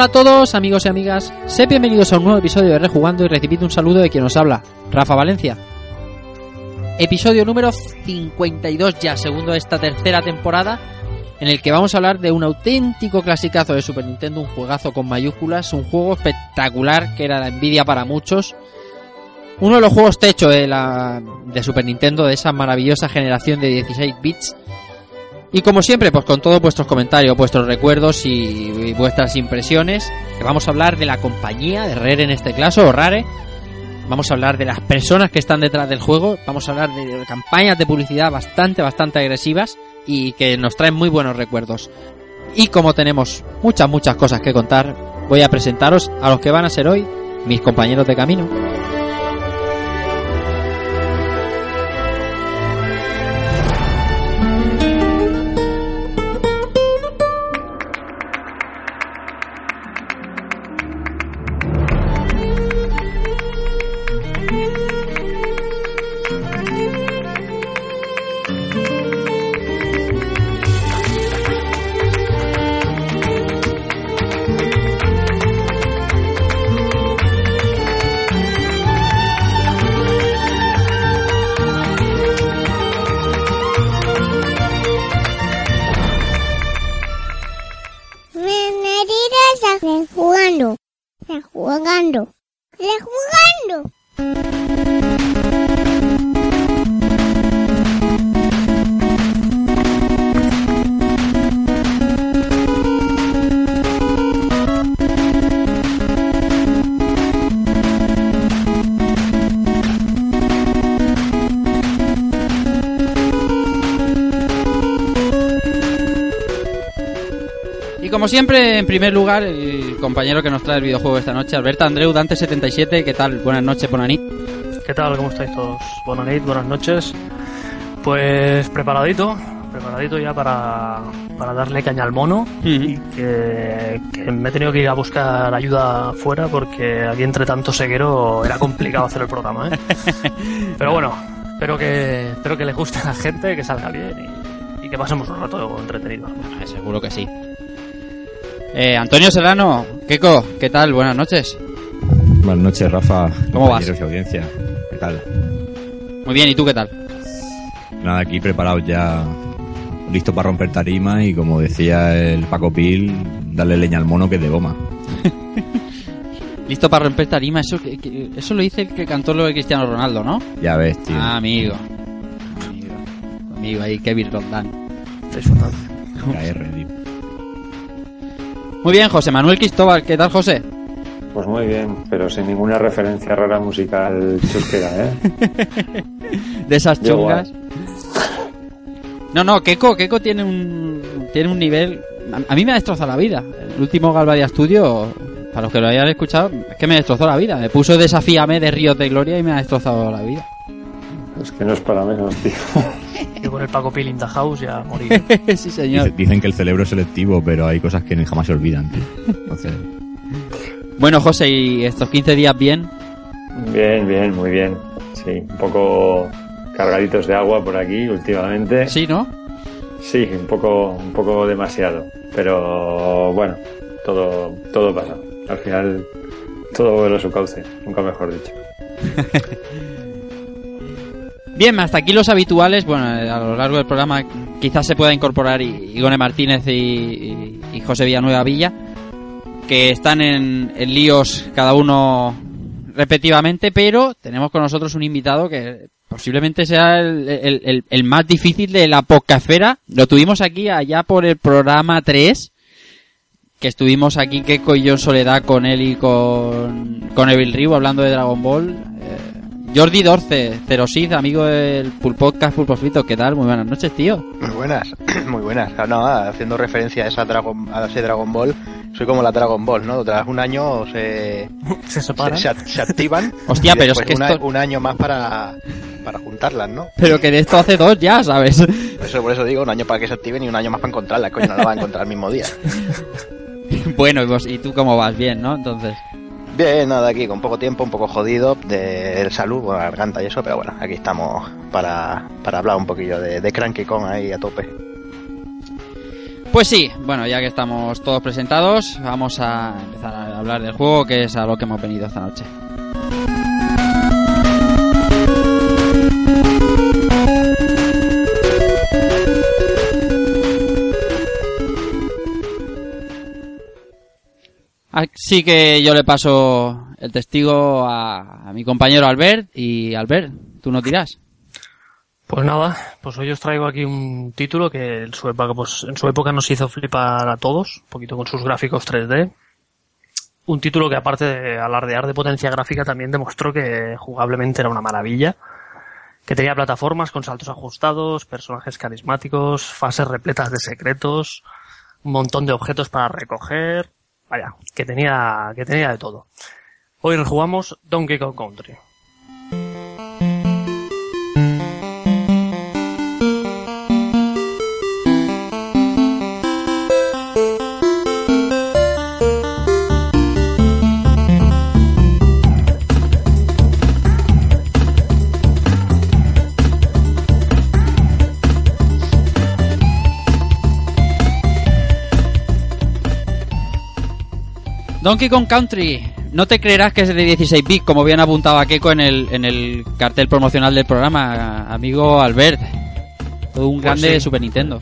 Hola a todos, amigos y amigas. Sed bienvenidos a un nuevo episodio de Rejugando y recibid un saludo de quien os habla, Rafa Valencia. Episodio número 52 ya, segundo de esta tercera temporada, en el que vamos a hablar de un auténtico clasicazo de Super Nintendo, un juegazo con mayúsculas, un juego espectacular que era la envidia para muchos. Uno de los juegos techo de, la, de Super Nintendo, de esa maravillosa generación de 16 bits, y como siempre, pues con todos vuestros comentarios, vuestros recuerdos y, vuestras impresiones, que vamos a hablar de la compañía, de Rare en este caso, o Rare. Vamos a hablar de las personas que están detrás del juego. Vamos a hablar de campañas de publicidad bastante, bastante agresivas y que nos traen muy buenos recuerdos. Y como tenemos muchas, muchas cosas que contar, voy a presentaros a los que van a ser hoy mis compañeros de camino. Siempre, en primer lugar, el compañero que nos trae el videojuego esta noche, Alberto Andreu, Dante77, ¿qué tal? Buenas noches, Bonanit. ¿Qué tal? ¿Cómo estáis todos? Noches, buenas noches. Pues preparadito, preparadito ya para, para darle caña al mono y que, que me he tenido que ir a buscar ayuda afuera porque aquí entre tanto seguero era complicado hacer el programa, ¿eh? Pero bueno, espero que, espero que le guste a la gente, que salga bien y, y que pasemos un rato entretenido. Seguro que sí. Eh, Antonio Serrano, Keko, ¿qué tal? Buenas noches. Buenas noches, Rafa. ¿Cómo vas? y audiencia. ¿Qué tal? Muy bien, ¿y tú qué tal? Nada, aquí preparados ya, listo para romper tarima y como decía el Paco Pil, darle leña al mono que es de goma. Listo para romper tarima, eso, que- que- eso lo dice el que cantó lo de Cristiano Ronaldo, ¿no? Ya ves, tío. Ah, amigo. Amigo, amigo ahí, Kevin Rondán. KR, tío. Muy bien, José Manuel Cristóbal, ¿qué tal, José? Pues muy bien, pero sin ninguna referencia rara musical chusquera, ¿eh? De esas chungas. No, no, Keko, Keko tiene un tiene un nivel. A, a mí me ha destrozado la vida. El último Galvaria Studio, para los que lo hayan escuchado, es que me destrozó la vida. Me puso Desafíame de Ríos de Gloria y me ha destrozado la vida. Es que no es para menos, tío. Yo con el Paco Pil in the house ya morí. sí, señor. Dice- Dicen que el cerebro es selectivo, pero hay cosas que jamás se olvidan, tío. Entonces, Bueno, José, ¿y estos 15 días bien? Bien, bien, muy bien. Sí, un poco cargaditos de agua por aquí últimamente. Sí, ¿no? Sí, un poco, un poco demasiado. Pero bueno, todo, todo pasa. Al final, todo vuelve a su cauce, nunca mejor dicho. Bien, hasta aquí los habituales. Bueno, a lo largo del programa quizás se pueda incorporar Igone Martínez y, José Villanueva Villa, que están en, líos cada uno respectivamente, pero tenemos con nosotros un invitado que posiblemente sea el, más difícil de la podcastfera. Lo tuvimos aquí allá por el programa 3, que estuvimos aquí Keiko y yo en soledad con él y con, con Evil Ryu hablando de Dragon Ball. eh, Jordi Dorce, Cerosid, amigo del Pool Podcast Pulpo Frito, ¿qué tal? Muy buenas noches, tío. Muy buenas, muy buenas. No, haciendo referencia a esa Dragon, a ese Dragon Ball, soy como la Dragon Ball, ¿no? Tras un año se, Se separan. se, se- se activan. Hostia, y pero es que una- esto- un año más para, para juntarlas, ¿no? Pero que de esto hace dos ya, ¿sabes? Por eso, por eso digo, un año para que se activen y un año más para encontrarlas, coño, no la van a encontrar el mismo día. bueno, y, vos- y tú cómo vas, bien, ¿no? Entonces... Bien, nada, aquí con poco tiempo, un poco jodido de salud, bueno, garganta y eso, pero bueno, aquí estamos para, para hablar un poquillo de, de Cranky Kong ahí a tope. Pues sí, bueno, ya que estamos todos presentados, vamos a empezar a hablar del juego, que es a lo que hemos venido esta noche. Así que yo le paso el testigo a, a mi compañero Albert y Albert, tú no dirás. Pues nada, pues hoy os traigo aquí un título que en su época, pues, en su época nos hizo flipar a todos, un poquito con sus gráficos 3D. Un título que aparte de alardear de potencia gráfica también demostró que jugablemente era una maravilla. Que tenía plataformas con saltos ajustados, personajes carismáticos, fases repletas de secretos, un montón de objetos para recoger. Vaya, que tenía, que tenía de todo. Hoy rejugamos Donkey Kong Country. Donkey Kong Country. No te creerás que es de 16 bits, como bien apuntado a Keiko en el, en el cartel promocional del programa, amigo Albert. Todo un Pues grande sí. Super Nintendo.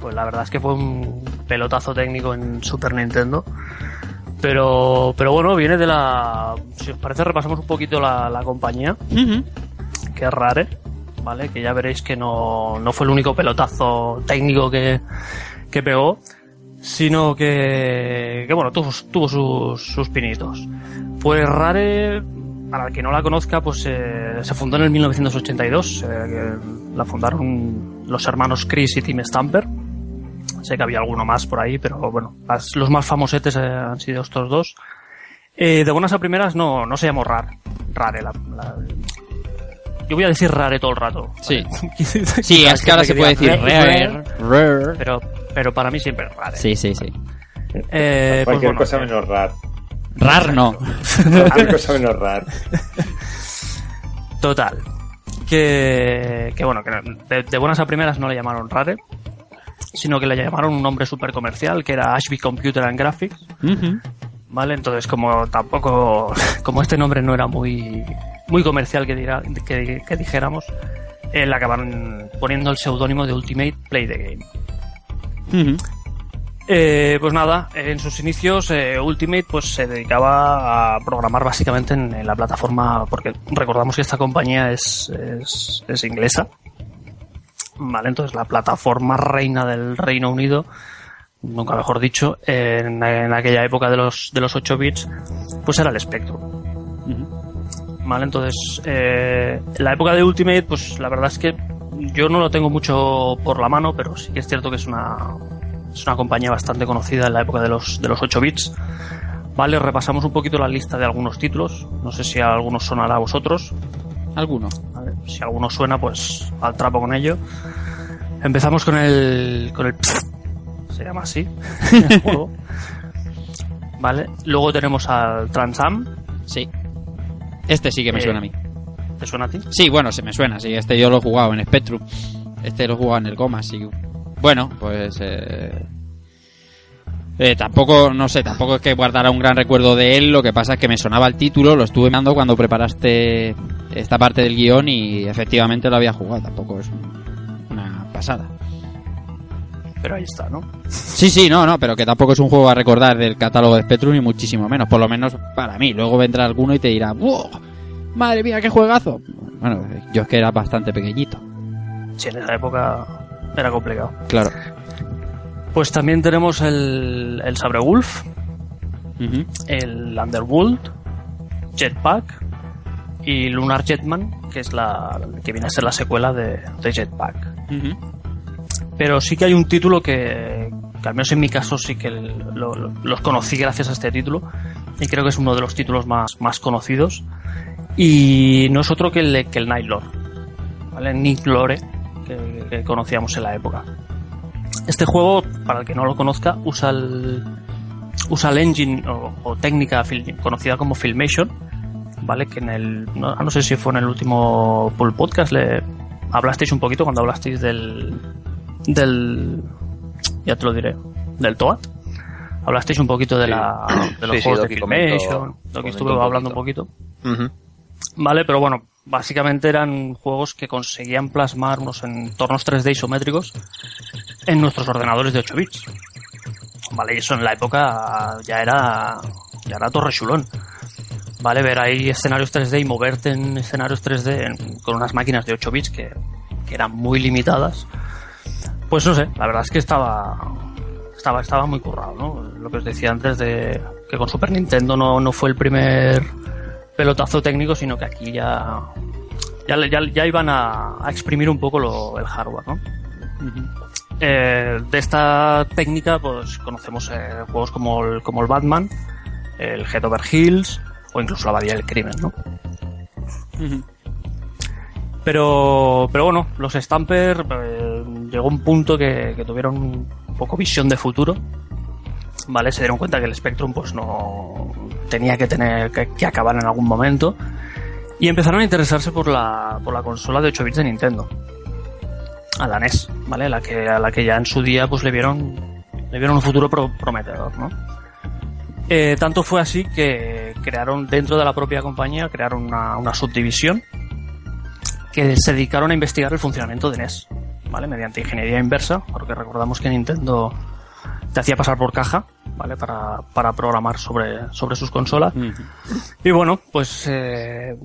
Pues la verdad es que fue un pelotazo técnico en Super Nintendo. Pero, pero bueno, viene de la... Si os parece, repasamos un poquito la, la compañía, Ujú. que es Rare, ¿vale? Que ya veréis que no, no fue el único pelotazo técnico que, que pegó, sino que, que bueno, tuvo, tuvo sus, sus pinitos. Pues Rare, para el que no la conozca, pues eh, se fundó en el 1982. eh, la fundaron los hermanos Chris y Tim Stamper. Sé que había alguno más por ahí, pero bueno, las- los más famosetes eh, han sido estos dos. Eh, de buenas a primeras no, no se llamó Rare. Rare, la, la- yo voy a decir Rare todo el rato. Sí. Sí, Sí, es que ahora se puede decir rare, rare. Pero, pero para mí siempre es Rare. Sí, sí, sí. Eh, pues Cualquier bueno, cosa eh, menos rar. Rar no. Cualquier cosa menos rar. Total. Que, que bueno, que de, de buenas a primeras no le llamaron Rare, sino que le llamaron un nombre súper comercial, que era Ashby Computer and Graphics. ¿Vale? Entonces, como tampoco, como este nombre no era muy, muy comercial que, dirá, que, que dijéramos, eh, le acabaron poniendo el seudónimo de Ultimate Play the Game. Eh, pues nada, en sus inicios eh, Ultimate pues se dedicaba a programar básicamente en, en la plataforma, porque recordamos que esta compañía es, es, es inglesa. Vale, entonces la plataforma reina del Reino Unido, nunca mejor dicho, en, en aquella época de los, de los 8 bits, pues era el Spectrum. Vale, entonces, eh, en la época de Ultimate, pues la verdad es que yo no lo tengo mucho por la mano, pero sí que es cierto que es una, es una compañía bastante conocida en la época de los, de los 8 bits. Vale, repasamos un poquito la lista de algunos títulos. No sé si a algunos sonará a vosotros. Alguno. ¿vale? Si alguno suena, pues al trapo con ello. Empezamos con el. con el. Se llama así. el juego. Vale. Luego tenemos al Transam. Sí. Este sí que me Eh, suena a mí. ¿Te suena a ti? Sí, bueno, se me suena, sí. Este yo lo he jugado en Spectrum. Este lo he jugado en el Goma, sí. Bueno, pues... Eh... eh, tampoco, no sé, tampoco es que guardara un gran recuerdo de él. Lo que pasa es que me sonaba el título, lo estuve mirando cuando preparaste esta parte del guion y efectivamente lo había jugado. Tampoco es un- una pasada. Pero ahí está, ¿no? Sí, sí, no, no, pero que tampoco es un juego a recordar del catálogo de Spectrum ni muchísimo menos, por lo menos para mí. Luego vendrá alguno y te dirá, ¡Wow! ¡Madre mía, qué juegazo! Bueno, yo es que era bastante pequeñito, Sí, en esa época era complicado. claro. Pues también tenemos el, el Sabre Wolf, Ujú. el Underworld, Jetpack y Lunar Jetman, que es la que viene a ser la secuela de, de Jetpack. Pero sí que hay un título que, que al menos en mi caso sí que lo- lo- los conocí gracias a este título y creo que es uno de los títulos más, más conocidos y no es otro que el, que el Night Lord, ¿vale? Nick Lore, que, que conocíamos en la época. Este juego, para el que no lo conozca, usa el, usa el engine o, o técnica conocida como Filmation, ¿vale? Que en el, no, no sé si fue en el último Pool Podcast, le hablasteis un poquito cuando hablasteis del, del, ya te lo diré, del TOAT. Hablasteis un poquito de, Sí. la, de los Sí, juegos de Filmation, Doki comentó estuve hablando un poquito. Vale, pero bueno, básicamente eran juegos que conseguían plasmar unos entornos 3D isométricos en nuestros ordenadores de 8 bits. Vale, y eso en la época ya era, ya era torre chulón. Vale, ver ahí escenarios 3D y moverte en escenarios 3D en- con unas máquinas de 8 bits que, que eran muy limitadas. Pues no sé, la verdad es que estaba, estaba, estaba muy currado, ¿no? Lo que os decía antes de que con Super Nintendo no, no fue el primer pelotazo técnico, sino que aquí ya, ya, ya iban a, a exprimir un poco lo- el hardware, ¿no? Eh, de esta técnica, pues conocemos eh, juegos como el, como el Batman, el Head Over Hills o incluso la Abadía del Crimen, ¿no? Pero, pero bueno, los Stamper eh, llegó un punto que, que tuvieron un poco visión de futuro, ¿vale? Se dieron cuenta que el Spectrum pues no tenía que tener que, acabar en algún momento y empezaron a interesarse por la, por la consola de 8 bits de Nintendo, a la NES, ¿vale? La que, a la que ya en su día pues le vieron, le vieron un futuro pro- prometedor, ¿no? Eh, tanto fue así que crearon dentro de la propia compañía, crearon una, una subdivisión que se dedicaron a investigar el funcionamiento de NES, ¿vale? Mediante ingeniería inversa, porque recordamos que Nintendo te hacía pasar por caja, ¿vale? Para, para programar sobre, sobre sus consolas. Y bueno, pues, eh,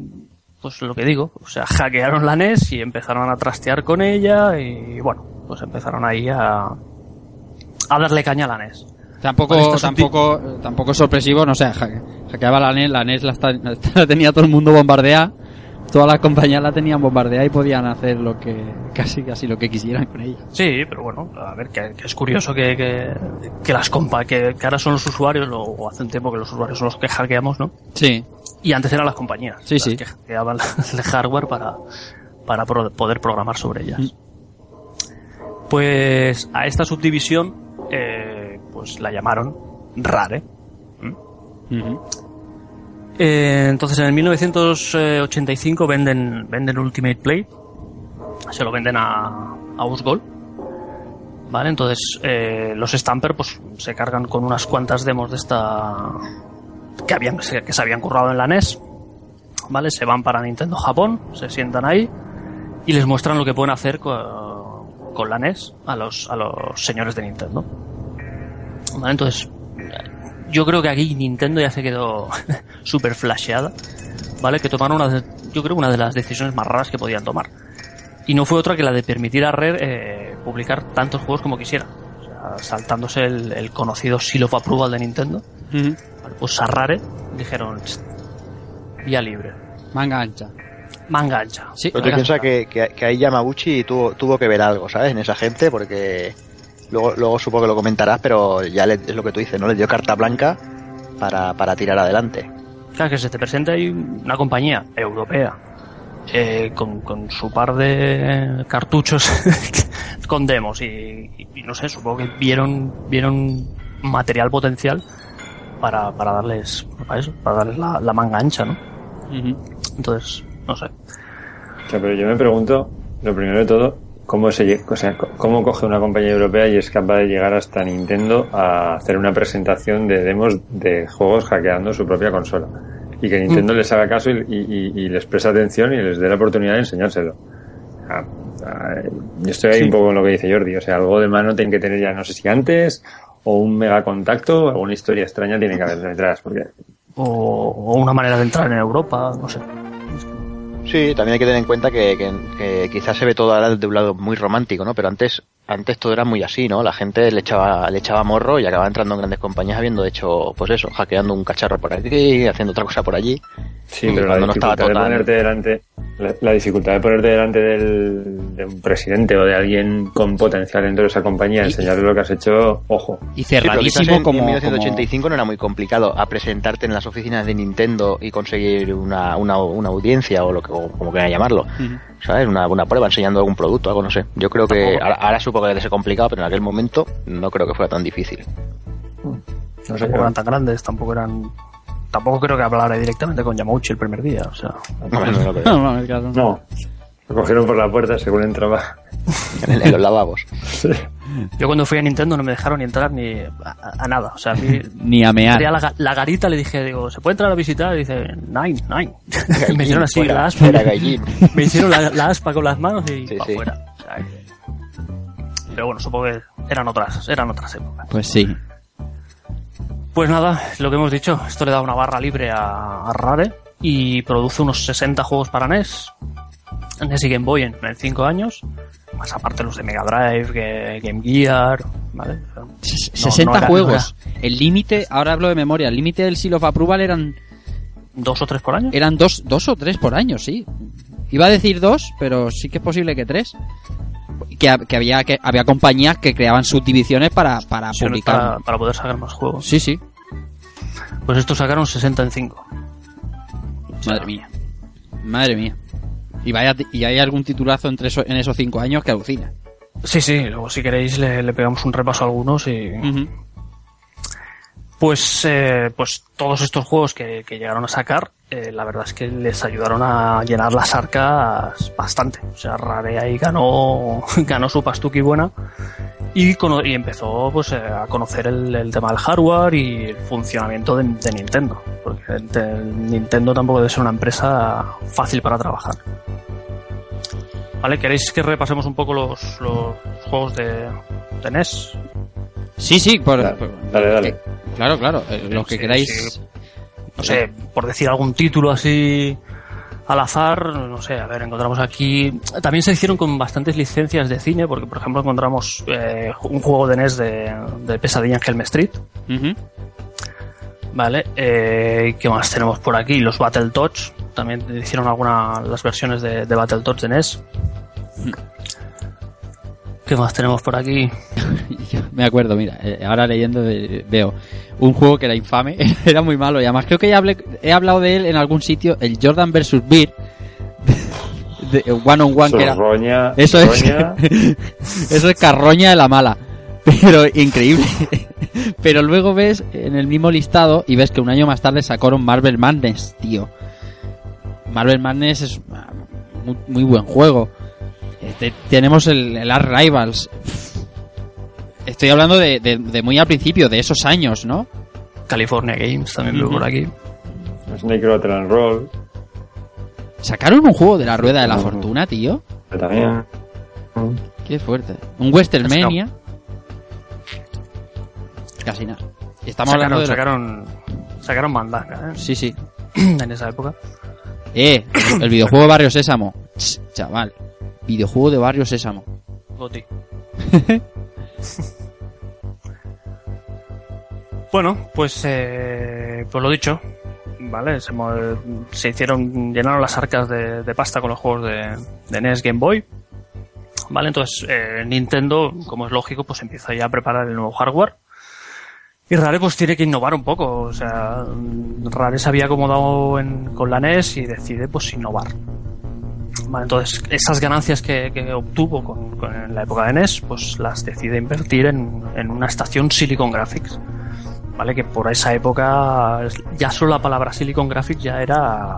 pues lo que digo, o sea, hackearon la NES y empezaron a trastear con ella y bueno, pues empezaron ahí a, a darle caña a la NES. Tampoco, Vale, tampoco, tampoco es sorpresivo, no sé, hacke- hackeaba la NES, la NES la, está- la tenía todo el mundo bombardeada, todas las compañías la tenían bombardeada y podían hacer lo que, casi, casi lo que quisieran con ella. Sí, pero bueno, a ver, que, que es curioso que, que, que las compa, que, que ahora son los usuarios, o, o hace un tiempo que los usuarios son los que hackeamos, ¿no? Sí, Y antes eran las compañías Sí, las sí. que hackeaban el hardware para, para pro- poder programar sobre ellas. Mm. Pues a esta subdivisión, eh, pues la llamaron Rare. Eh, entonces en el 1985 venden, venden Ultimate Play, se lo venden a, a Usgol. Vale, entonces eh, los Stamper pues se cargan con unas cuantas demos de esta que habían que se, habían currado en la NES. Vale, se van para Nintendo Japón, se sientan ahí y les muestran lo que pueden hacer con, con la NES a los a los señores de Nintendo. Vale, entonces yo creo que aquí Nintendo ya se quedó súper flasheada, ¿vale? Que tomaron una, de- yo creo una de las decisiones más raras que podían tomar. Y no fue otra que la de permitir a Rare eh, publicar tantos juegos como quisiera. O sea, saltándose el, el conocido Seal of Approval de Nintendo. Vale, pues a Rare dijeron, "Tst, vía libre, manga ancha. manga ancha. Sí, Pero tú piensas que, que, que ahí Yamaguchi tuvo, tuvo que ver algo, ¿sabes? En esa gente, porque luego, luego supongo que lo comentarás, pero ya le- es lo que tú dices, ¿no? Le dio carta blanca para, para tirar adelante. Claro, que se te presenta ahí una compañía europea eh, con, con su par de cartuchos con demos y, y- y no sé, supongo que vieron vieron material potencial para, para darles para eso, para darles la, la manga ancha, ¿no? Entonces, no sé. O sea, pero yo me pregunto, lo primero de todo, ¿cómo, se, o sea, ¿cómo coge una compañía europea y es capaz de llegar hasta Nintendo a hacer una presentación de demos de juegos hackeando su propia consola? Y que Nintendo les haga caso y, y- y- y les preste atención y les dé la oportunidad de enseñárselo. Ah, ah, yo estoy ahí Sí. un poco con lo que dice Jordi, o sea, algo de mano tiene que tener ya, no sé si antes, o un mega contacto, o alguna historia extraña tiene que haber detrás, porque O, o una manera de entrar en Europa, no sé. Sí, también hay que tener en cuenta que, que- quizás se ve todo ahora de un lado muy romántico, ¿no? Pero antes antes todo era muy así, ¿no? La gente le echaba, le echaba morro y acababa entrando en grandes compañías habiendo hecho, pues eso, hackeando un cacharro por aquí, haciendo otra cosa por allí. Sí, pero la cuando no estaba dificultad de ponerte delante, la, la dificultad de ponerte delante del, de un presidente o de alguien con potencial dentro de esa compañía, Y- enseñarle lo que has hecho, ojo. Y Sí, cerradísimo en, como, en como- 1985 no era muy complicado a presentarte en las oficinas de Nintendo y conseguir una, una, una audiencia o lo que o como quieran llamarlo. Ujú. ¿Sabes? Una, una prueba enseñando algún producto, algo, no sé. Yo creo que ahora, ahora supongo que debe ser complicado, pero en aquel momento no creo que fuera tan difícil. No sé, Tampoco eran tan grandes, tampoco eran. Tampoco creo que hablara directamente con Yamauchi el primer día, o sea. No, no, no. Lo cogieron por la puerta según entraba. En, en los lavabos. Sí. Yo cuando fui a Nintendo no me dejaron ni entrar ni a, a nada, o sea, a mí. Ni a mear. La, ga- la garita le dije, digo, ¿se puede entrar a visitar? Y dice, nine, nine. me hicieron así fuera, la aspa. fuera, gallín. Me hicieron la, la aspa con las manos y Sí, pa' sí. fuera. O sea, que- Pero bueno, supongo que eran otras, eran otras épocas. Pues sí. Pues nada, lo que hemos dicho, esto le da una barra libre a, a Rare y produce unos 60 juegos para NES, NES y Game Boy en, 5 años, más aparte los de Mega Drive, Game Gear, ¿vale? O sea, S- no 60 era- juegos. El límite, ahora hablo de memoria, el límite del Seal of Approval eran, ¿Dos o tres por año? eran dos, dos o tres por año, sí. Iba a decir dos, pero sí que es posible que tres. Que, ha- que había que había compañías que creaban subdivisiones para, para Sí, publicar. para, para poder sacar más juegos. Sí, sí. Pues estos sacaron 60 en 5. Madre mía. Madre mía. Y vaya y hay algún titulazo entre eso- en esos cinco años que alucina. Sí, sí, luego si queréis le, le pegamos un repaso a algunos y... Pues, eh, pues todos estos juegos que, que llegaron a sacar, eh, la verdad es que les ayudaron a llenar las arcas bastante. O sea, Rare ahí ganó, ganó su pastuqui buena y, cono- y empezó pues, eh, a conocer el, el tema del hardware y el funcionamiento de, de Nintendo. Porque de- Nintendo tampoco debe ser una empresa fácil para trabajar. ¿Vale? ¿Queréis que repasemos un poco los, los juegos de, de NES? Sí, sí, por, Dale, por- dale, dale. claro, claro. eh, los que Sí, queráis. sí. No sé, por decir algún título así al azar, no sé, a ver, encontramos aquí... También se hicieron con bastantes licencias de cine, porque por ejemplo encontramos eh, un juego de NES de, de Pesadilla en Helm Street. ¿vale? Eh, ¿Qué más tenemos por aquí? Los Battletoads, también hicieron algunas las versiones de, de Battletoads de NES. ¿Qué más tenemos por aquí? Yo me acuerdo, mira, eh, ahora leyendo veo un juego que era infame, era muy malo y además creo que ya hablé- he hablado de él en algún sitio, el Jordan vs. Beer, de One on One, que era... Eso es, eso es carroña de la mala, pero increíble. Pero luego ves en el mismo listado y ves que un año más tarde sacaron Marvel Madness, tío. Marvel Madness es muy, muy buen juego. Este, tenemos el, el Art Rivals. Estoy hablando de, de- de muy al principio, de esos años, ¿no? California Games también veo Ujú. por aquí. And Roll. Sacaron un juego de la rueda de la fortuna, tío. que También. Qué fuerte. Un Westermania. Casi nada. Estamos hablando de... sacaron, sacaron Mandanga, ¿eh? Sí, sí. en esa época. Eh, el videojuego de Barrio Sésamo. Ch, chaval. Videojuego de Barrio Sésamo. Goti. bueno, pues, eh, pues lo dicho, ¿vale? Se, hicieron, llenaron las arcas de, de pasta con los juegos de, de NES Game Boy. ¿Vale? Entonces, eh, Nintendo, como es lógico, pues empieza ya a preparar el nuevo hardware. Y Rare pues tiene que innovar un poco. O sea, Rare se había acomodado en- con la NES y decide pues innovar. Vale, entonces, esas ganancias que, que obtuvo con, con- en la época de NES, pues las decide invertir en, en una estación Silicon Graphics. ¿Vale? Que por esa época, ya solo la palabra Silicon Graphics ya era,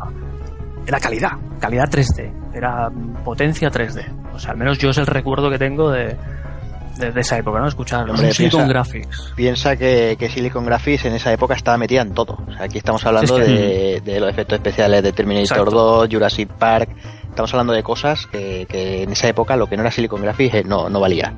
era calidad, calidad 3D, era potencia 3D. O sea, al menos yo es el recuerdo que tengo de, de, de esa época, ¿no? Escuchar Hombre, Silicon piensa- Graphics. Piensa que, que Silicon Graphics en esa época estaba metida en todo. O sea, aquí estamos hablando Es que- de, de los efectos especiales de Terminator Exacto. 2, Jurassic Park. Estamos hablando de cosas que, que en esa época lo que no era Silicon Graphics eh, no, no valía.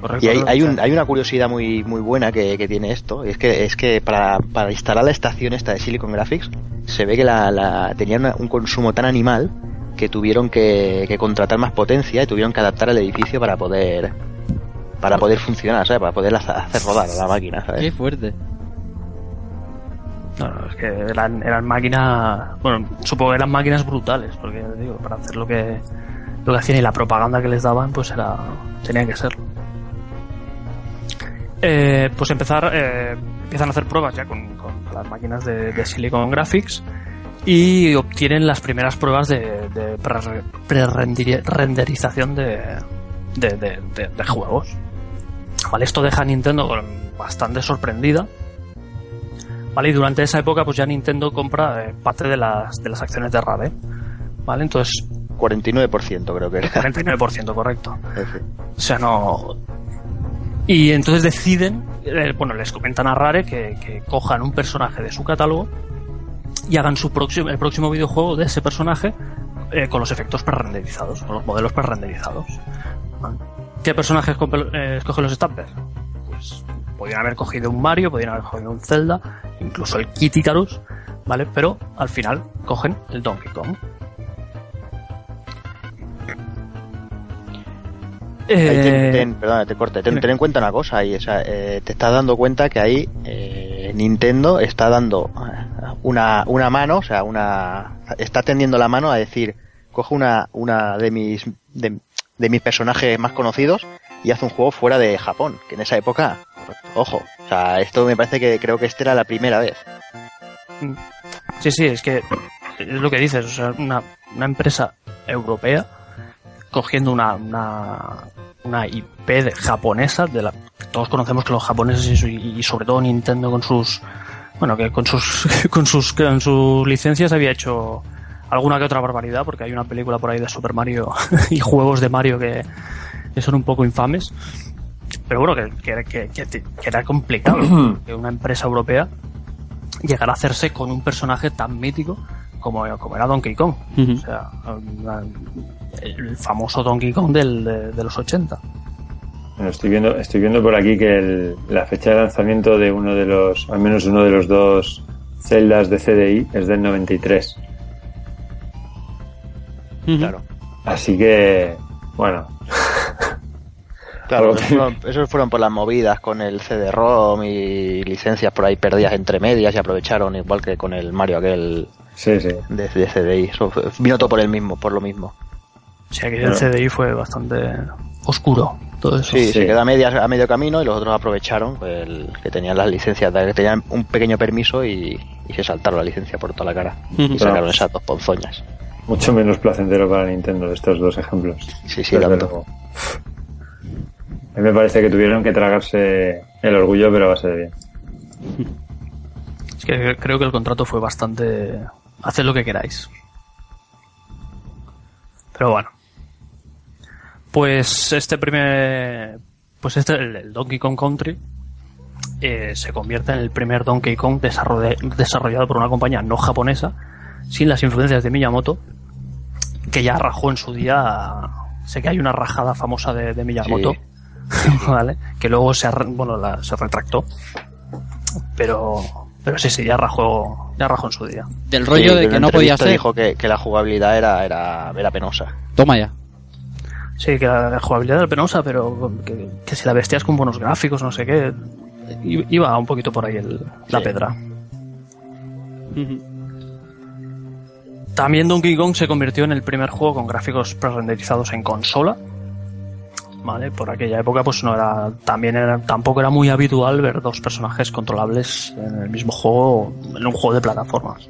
Correcto, Y hay, hay, un- hay una curiosidad muy, muy buena que, que tiene esto. y Es que, es que para, para instalar la estación esta de Silicon Graphics, se ve que la, la, tenían una- un consumo tan animal que tuvieron que, que contratar más potencia y tuvieron que adaptar el edificio para poder para poder funcionar, ¿sabes? Para poder hacer rodar a la máquina, Qué ¿sabes? fuerte. No, no, es que eran, eran máquinas, bueno, supongo que eran máquinas brutales, porque digo, para hacer lo que, lo que hacían y la propaganda que les daban, pues era, tenía que serlo. Eh, pues empezar, eh, empiezan a hacer pruebas ya con, con las máquinas de, Silicon Graphics y obtienen las primeras pruebas de, de pre- pre-renderización de, de, de- de- de juegos. Vale, esto deja a Nintendo bastante sorprendida. Vale, y durante esa época pues ya Nintendo compra eh, parte de las, de las acciones de Rare. Vale, entonces 49% creo que era. 49% correcto. O sea, no. Y entonces deciden, eh, bueno, les comentan a Rare que, que cojan un personaje de su catálogo y hagan su próximo, el próximo videojuego de ese personaje eh, con los efectos prerenderizados, con los modelos prerenderizados. ¿Qué personajes escogen los stampers? Pues podrían haber cogido un Mario, podrían haber cogido un Zelda, incluso el Kid Icarus, ¿vale? Pero al final cogen el Donkey Kong. Ten, Eh, ten- perdona, te corte. Ten, en cuenta una cosa ahí. o sea, eh, te estás dando cuenta que ahí eh, Nintendo está dando eh, una, una mano, o sea, una está tendiendo la mano a decir, coge una, una de mis de, de mis personajes más conocidos y hace un juego fuera de Japón, que en esa época, ojo, o sea, esto me parece que creo que esta era la primera vez. Sí, sí, es que es lo que dices, o sea, una, una empresa europea cogiendo una, una, una IP japonesa, de la todos conocemos que los japoneses y, y sobre todo Nintendo con sus, bueno, que con sus, con sus, con sus licencias había hecho alguna que otra barbaridad, porque hay una película por ahí de Super Mario y juegos de Mario que, que son un poco infames. Pero bueno, que, que, que- que- era complicado que una empresa europea llegar a hacerse con un personaje tan mítico como, como era Donkey Kong. O sea, el famoso Donkey Kong del, de, de los 80. Bueno, estoy viendo, estoy viendo por aquí que el- la fecha de lanzamiento de uno de los, al menos uno de los dos celdas de CDI es del 93. Ujú. Claro. Así que, bueno, Claro, esos fueron, esos fueron por las movidas con el CD-ROM y licencias por ahí perdidas entre medias y aprovecharon igual que con el Mario aquel sí, sí. de, de CDI. Eso fue- vino todo por el mismo, por lo mismo. O sea que Claro. el CDI fue bastante oscuro. Todo eso. Sí, Sí. se queda a, medias, a medio camino y los otros aprovecharon pues, el, que tenían las licencias, que tenían un pequeño permiso y, y se saltaron la licencia por toda la cara. Y sacaron esas dos ponzoñas. Mucho menos placentero para Nintendo estos dos ejemplos. Sí, sí, Desde tanto. luego. A mí me parece que tuvieron que tragarse el orgullo, pero a base de bien. Es que creo que el contrato fue bastante... Haced lo que queráis. Pero bueno. Pues este primer... Pues este, el, Donkey Kong Country, eh, se convierte en el primer Donkey Kong desarrollado por una compañía no japonesa, sin las influencias de Miyamoto, que ya rajó en su día... Sé que hay una rajada famosa de, de Miyamoto, ¿vale? Que luego se, bueno, la- se retractó. Pero, pero sí, sí, ya rajó, ya rajó en su día. Del rollo Sí, de que no podía ser. dijo que, que la jugabilidad era, era, era penosa. Toma ya. Sí, que la jugabilidad era penosa, pero que, que si la vestías con buenos gráficos, no sé qué, iba un poquito por ahí el- la Sí. pedra. También Donkey Kong se convirtió en el primer juego con gráficos pre-renderizados en consola. Vale, por aquella época pues no era también era, tampoco era muy habitual ver dos personajes controlables en el mismo juego en un juego de plataformas.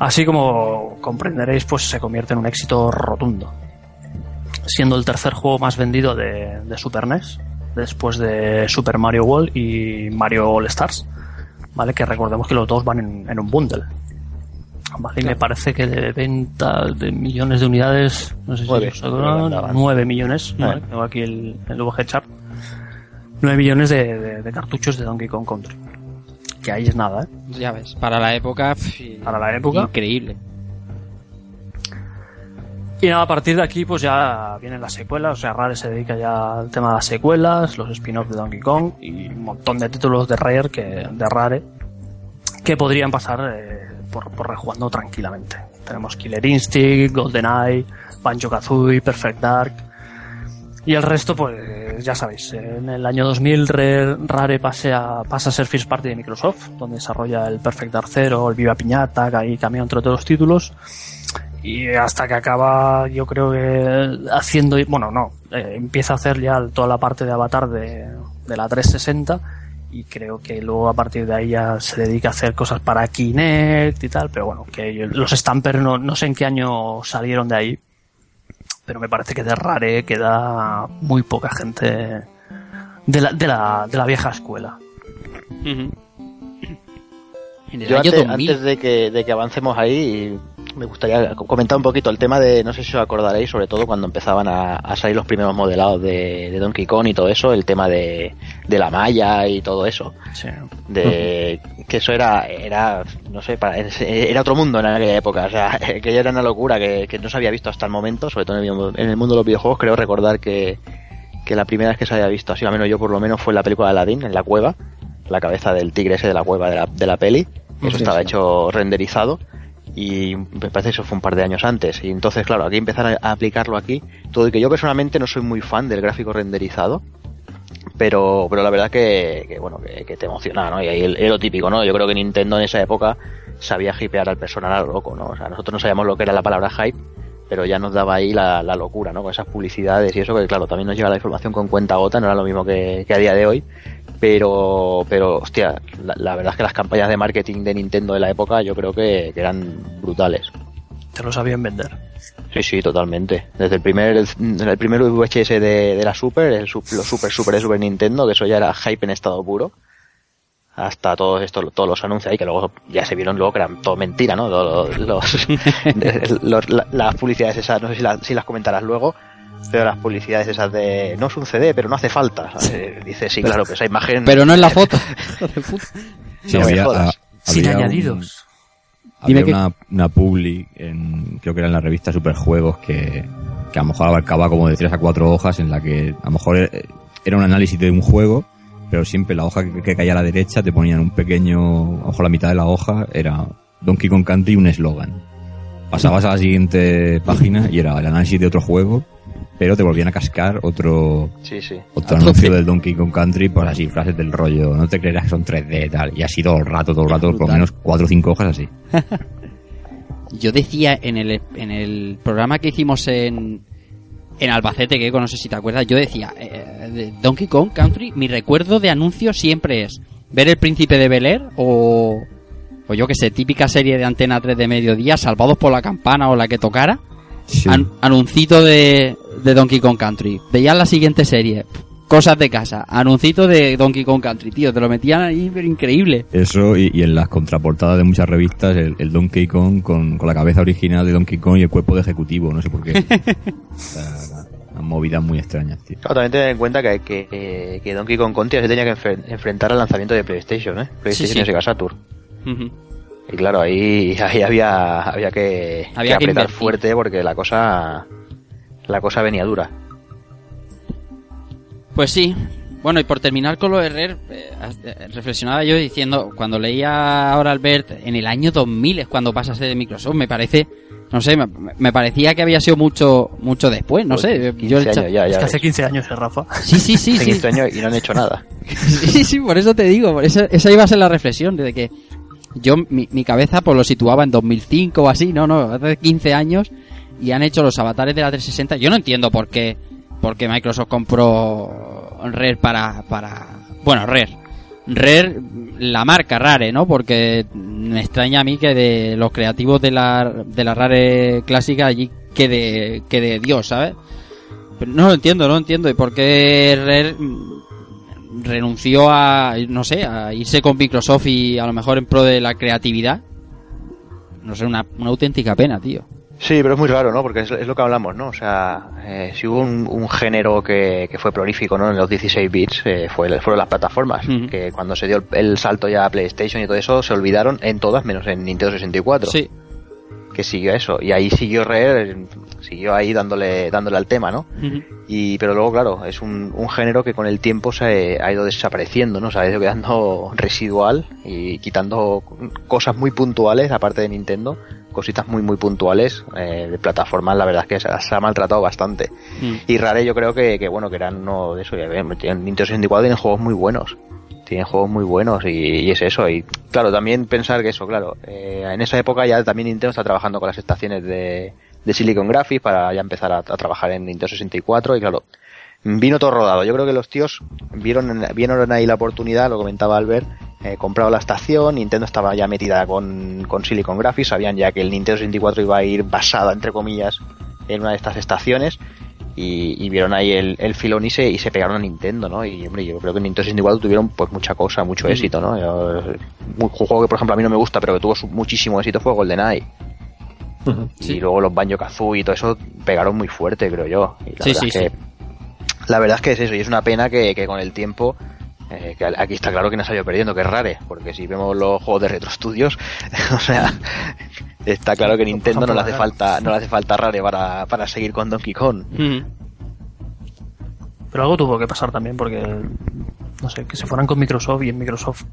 Así como comprenderéis, pues se convierte en un éxito rotundo, siendo el tercer juego más vendido de, de Super NES, después de Super Mario World y Mario All Stars, ¿vale? Que recordemos que los dos van en, en un bundle. Vale, y me parece que de venta de millones de unidades, no sé si Nueve, os creo que acordáis, andaban. 9 millones, ¿vale? Eh. tengo aquí el, el VG Chart, 9 millones de, de- de cartuchos de Donkey Kong Country. Que ahí es nada, ¿eh? Ya ves, para la época. Para la época. Increíble. Y nada, a partir de aquí pues ya vienen las secuelas, o sea, Rare se dedica ya al tema de las secuelas, los spin-offs de Donkey Kong y un montón de títulos de Rare que, de Rare que podrían pasar eh, por, rejugando tranquilamente. Tenemos Killer Instinct, GoldenEye, Banjo-Kazooie, Perfect Dark, Y el resto, pues ya sabéis, en el año 2000 Re- Rare pasa a, pasa a ser First Party de Microsoft, donde desarrolla el Perfect Dark Zero, el Viva Piñata, y cambia entre otros títulos. Y hasta que acaba, yo creo que haciendo, bueno, no, eh, empieza a hacer ya toda la parte de Avatar de, de la 360 y creo que luego a partir de ahí ya se dedica a hacer cosas para Kinect y tal, pero bueno, que los Stamper no, no sé en qué año salieron de ahí, pero me parece que de Rare queda muy poca gente de la, de la, de la vieja escuela. En el Yo año antes, 2000. antes de, que, de que avancemos ahí, me gustaría co- comentar un poquito el tema de, no sé si os acordaréis, sobre todo cuando empezaban a, a salir los primeros modelados de, de Donkey Kong y todo eso, el tema de, de la malla y todo eso. Sí. de que eso era era no sé para- era otro mundo en aquella época o sea que era una locura que, que no se había visto hasta el momento sobre todo en el, en el mundo de los videojuegos creo recordar que, que la primera vez que se había visto así al menos yo por lo menos fue en la película de Aladdin en la cueva la cabeza del tigre ese de la cueva de la, de la peli eso Sí, estaba sí. hecho renderizado y me parece que eso fue un par de años antes. Y entonces claro aquí empezar a, aplicarlo aquí. Todo y que yo personalmente no soy muy fan del gráfico renderizado pero pero la verdad que, que, bueno que, que te emociona no y ahí es lo típico no yo creo que Nintendo en esa época sabía hipear al personal a lo loco no o sea nosotros no sabíamos lo que era la palabra hype pero ya nos daba ahí la, la locura no con esas publicidades y eso que claro también nos llega la información con cuenta gota no era lo mismo que, que a día de hoy pero pero hostia la, la verdad es que las campañas de marketing de Nintendo de la época yo creo que, que eran brutales Te lo sabían vender. Sí, sí, totalmente. Desde el primer, el, primer VHS de, de la Super, el, los Super Super de Super Nintendo, que eso ya era hype en estado puro, hasta todos estos, todos los anuncios ahí, que luego ya se vieron luego que eran todo mentira, ¿no? Los, los- los- la- las publicidades esas, no sé si, las- si las comentarás luego, pero las publicidades esas de, no es un CD, pero no hace falta. ¿sabes? Dice, sí, claro, que esa imagen... Pero no en la foto. Sí, No había, a- Sin había un- añadidos. Dime había que- una, una publi, en, creo que era en la revista Superjuegos, que, que a lo mejor abarcaba como de tres a cuatro hojas, en la que a lo mejor eh, era un análisis de un juego, pero siempre la hoja que, que caía a la derecha te ponían un pequeño, a lo mejor la mitad de la hoja era Donkey Kong Country y un eslogan. Pasabas a la siguiente página y era el análisis de otro juego, pero te volvían a cascar otro, Sí, sí. otro A anuncio tope. del Donkey Kong Country, pues así, frases del rollo, no te creerás que son 3D y tal, y así todo el rato, todo el rato, por lo menos cuatro o cinco hojas así. Yo decía en el, en el programa que hicimos en, en Albacete, que no sé si te acuerdas, yo decía, eh, de Donkey Kong Country, mi recuerdo de anuncio siempre es ver el príncipe de Bel Air o, o yo que sé, típica serie de Antena 3 de mediodía, salvados por la campana o la que tocara, Sí. an- anuncito de, de Donkey Kong Country. Veías la siguiente serie, cosas de casa, anuncito de Donkey Kong Country, tío, te lo metían ahí, pero increíble. Eso y, y en las contraportadas de muchas revistas el, el Donkey Kong con, con la cabeza original de Donkey Kong y el cuerpo de ejecutivo, no sé por qué. O sea, unas movidas muy extrañas, tío. Claro, también tener en cuenta que, que, que- que Donkey Kong Country se tenía que enfren- enfrentar al lanzamiento de PlayStation, ¿eh? PlayStation sí. y Sega Saturn. Ujú. Y claro, ahí, ahí había, había que, Había que que apretar invertir. fuerte porque la cosa, la cosa venía dura. Pues sí. Bueno, y por terminar con lo de Rare, eh, reflexionaba yo diciendo, cuando leía ahora Albert, en el año 2000 es cuando pasa a ser de Microsoft, me parece, no sé, me, me parecía que había sido mucho mucho después, no sé. Yo 15 el cha- años ya, Es que hace ves. 15 años, ¿eh, Rafa? Sí, sí, sí, Hace sí. 15 años y no han hecho nada. sí, sí, por eso te digo, por eso, esa iba a ser la reflexión, de que yo, mi, mi cabeza, pues lo situaba en 2005 o así, no, no, hace 15 años, y han hecho los avatares de la 360. Yo no entiendo por qué, por Microsoft compró Rare para, para, bueno, Rare. Rare, la marca Rare, ¿no? Porque me extraña a mí que de los creativos de la, de la Rare clásica allí quede, quede Dios, ¿sabes? No lo entiendo, no lo entiendo. ¿Y por qué Rare renunció a, no sé, a irse con Microsoft y a lo mejor en pro de la creatividad? No sé, una, una auténtica pena, tío. Sí, pero es muy raro, ¿no? Porque es, es lo que hablamos, ¿no? O sea, eh, si hubo un, un género que, que fue prolífico, ¿no? En los 16 bits, eh, fue, fueron las plataformas. Que cuando se dio el, el salto ya a PlayStation y todo eso, se olvidaron en todas, menos en Nintendo 64. Sí, que siguió eso. Y ahí siguió Rare, siguió ahí dándole, dándole al tema, ¿no? Y, pero luego, claro, es un, un género que con el tiempo se ha ido desapareciendo, ¿no? Se ha ido quedando residual y quitando cosas muy puntuales, aparte de Nintendo, cositas muy muy puntuales eh, de plataformas la verdad es que se, ha- se ha maltratado bastante Mm. y Rare yo creo que, que bueno que eran uno de eso ya ven, Nintendo 64 tienen juegos muy buenos tienen juegos muy buenos y, y es eso y claro también pensar que eso claro eh, en esa época ya también Nintendo está trabajando con las estaciones de, de Silicon Graphics para ya empezar a, a trabajar en Nintendo 64 y claro vino todo rodado. Yo creo que los tíos vieron, vieron ahí la oportunidad, lo comentaba Albert, eh, comprado la estación, Nintendo estaba ya metida con, con Silicon Graphics, sabían ya que el Nintendo 64 iba a ir basada, entre comillas, en una de estas estaciones. Y, y vieron ahí el, el filón y se, y se pegaron a Nintendo, ¿no? Y hombre, yo creo que en Nintendo 64 tuvieron pues mucha cosa, mucho éxito, ¿no? Yo- un juego que por ejemplo a mí no me gusta, pero que tuvo muchísimo éxito fue GoldenEye. Sí. Y luego los Banjo Kazooie y todo eso pegaron muy fuerte, creo yo. Y la Sí, verdad sí, es que. La verdad es que es eso, y es una pena que, que con el tiempo, eh, que aquí está claro que nos ha ido perdiendo, que es rare, porque si vemos los juegos de Retro Studios, o sea, está claro que Nintendo no le hace falta, no le hace falta rare para, para seguir con Donkey Kong. Mm. Pero algo tuvo que pasar también porque, no sé, que se fueran con Microsoft y en Microsoft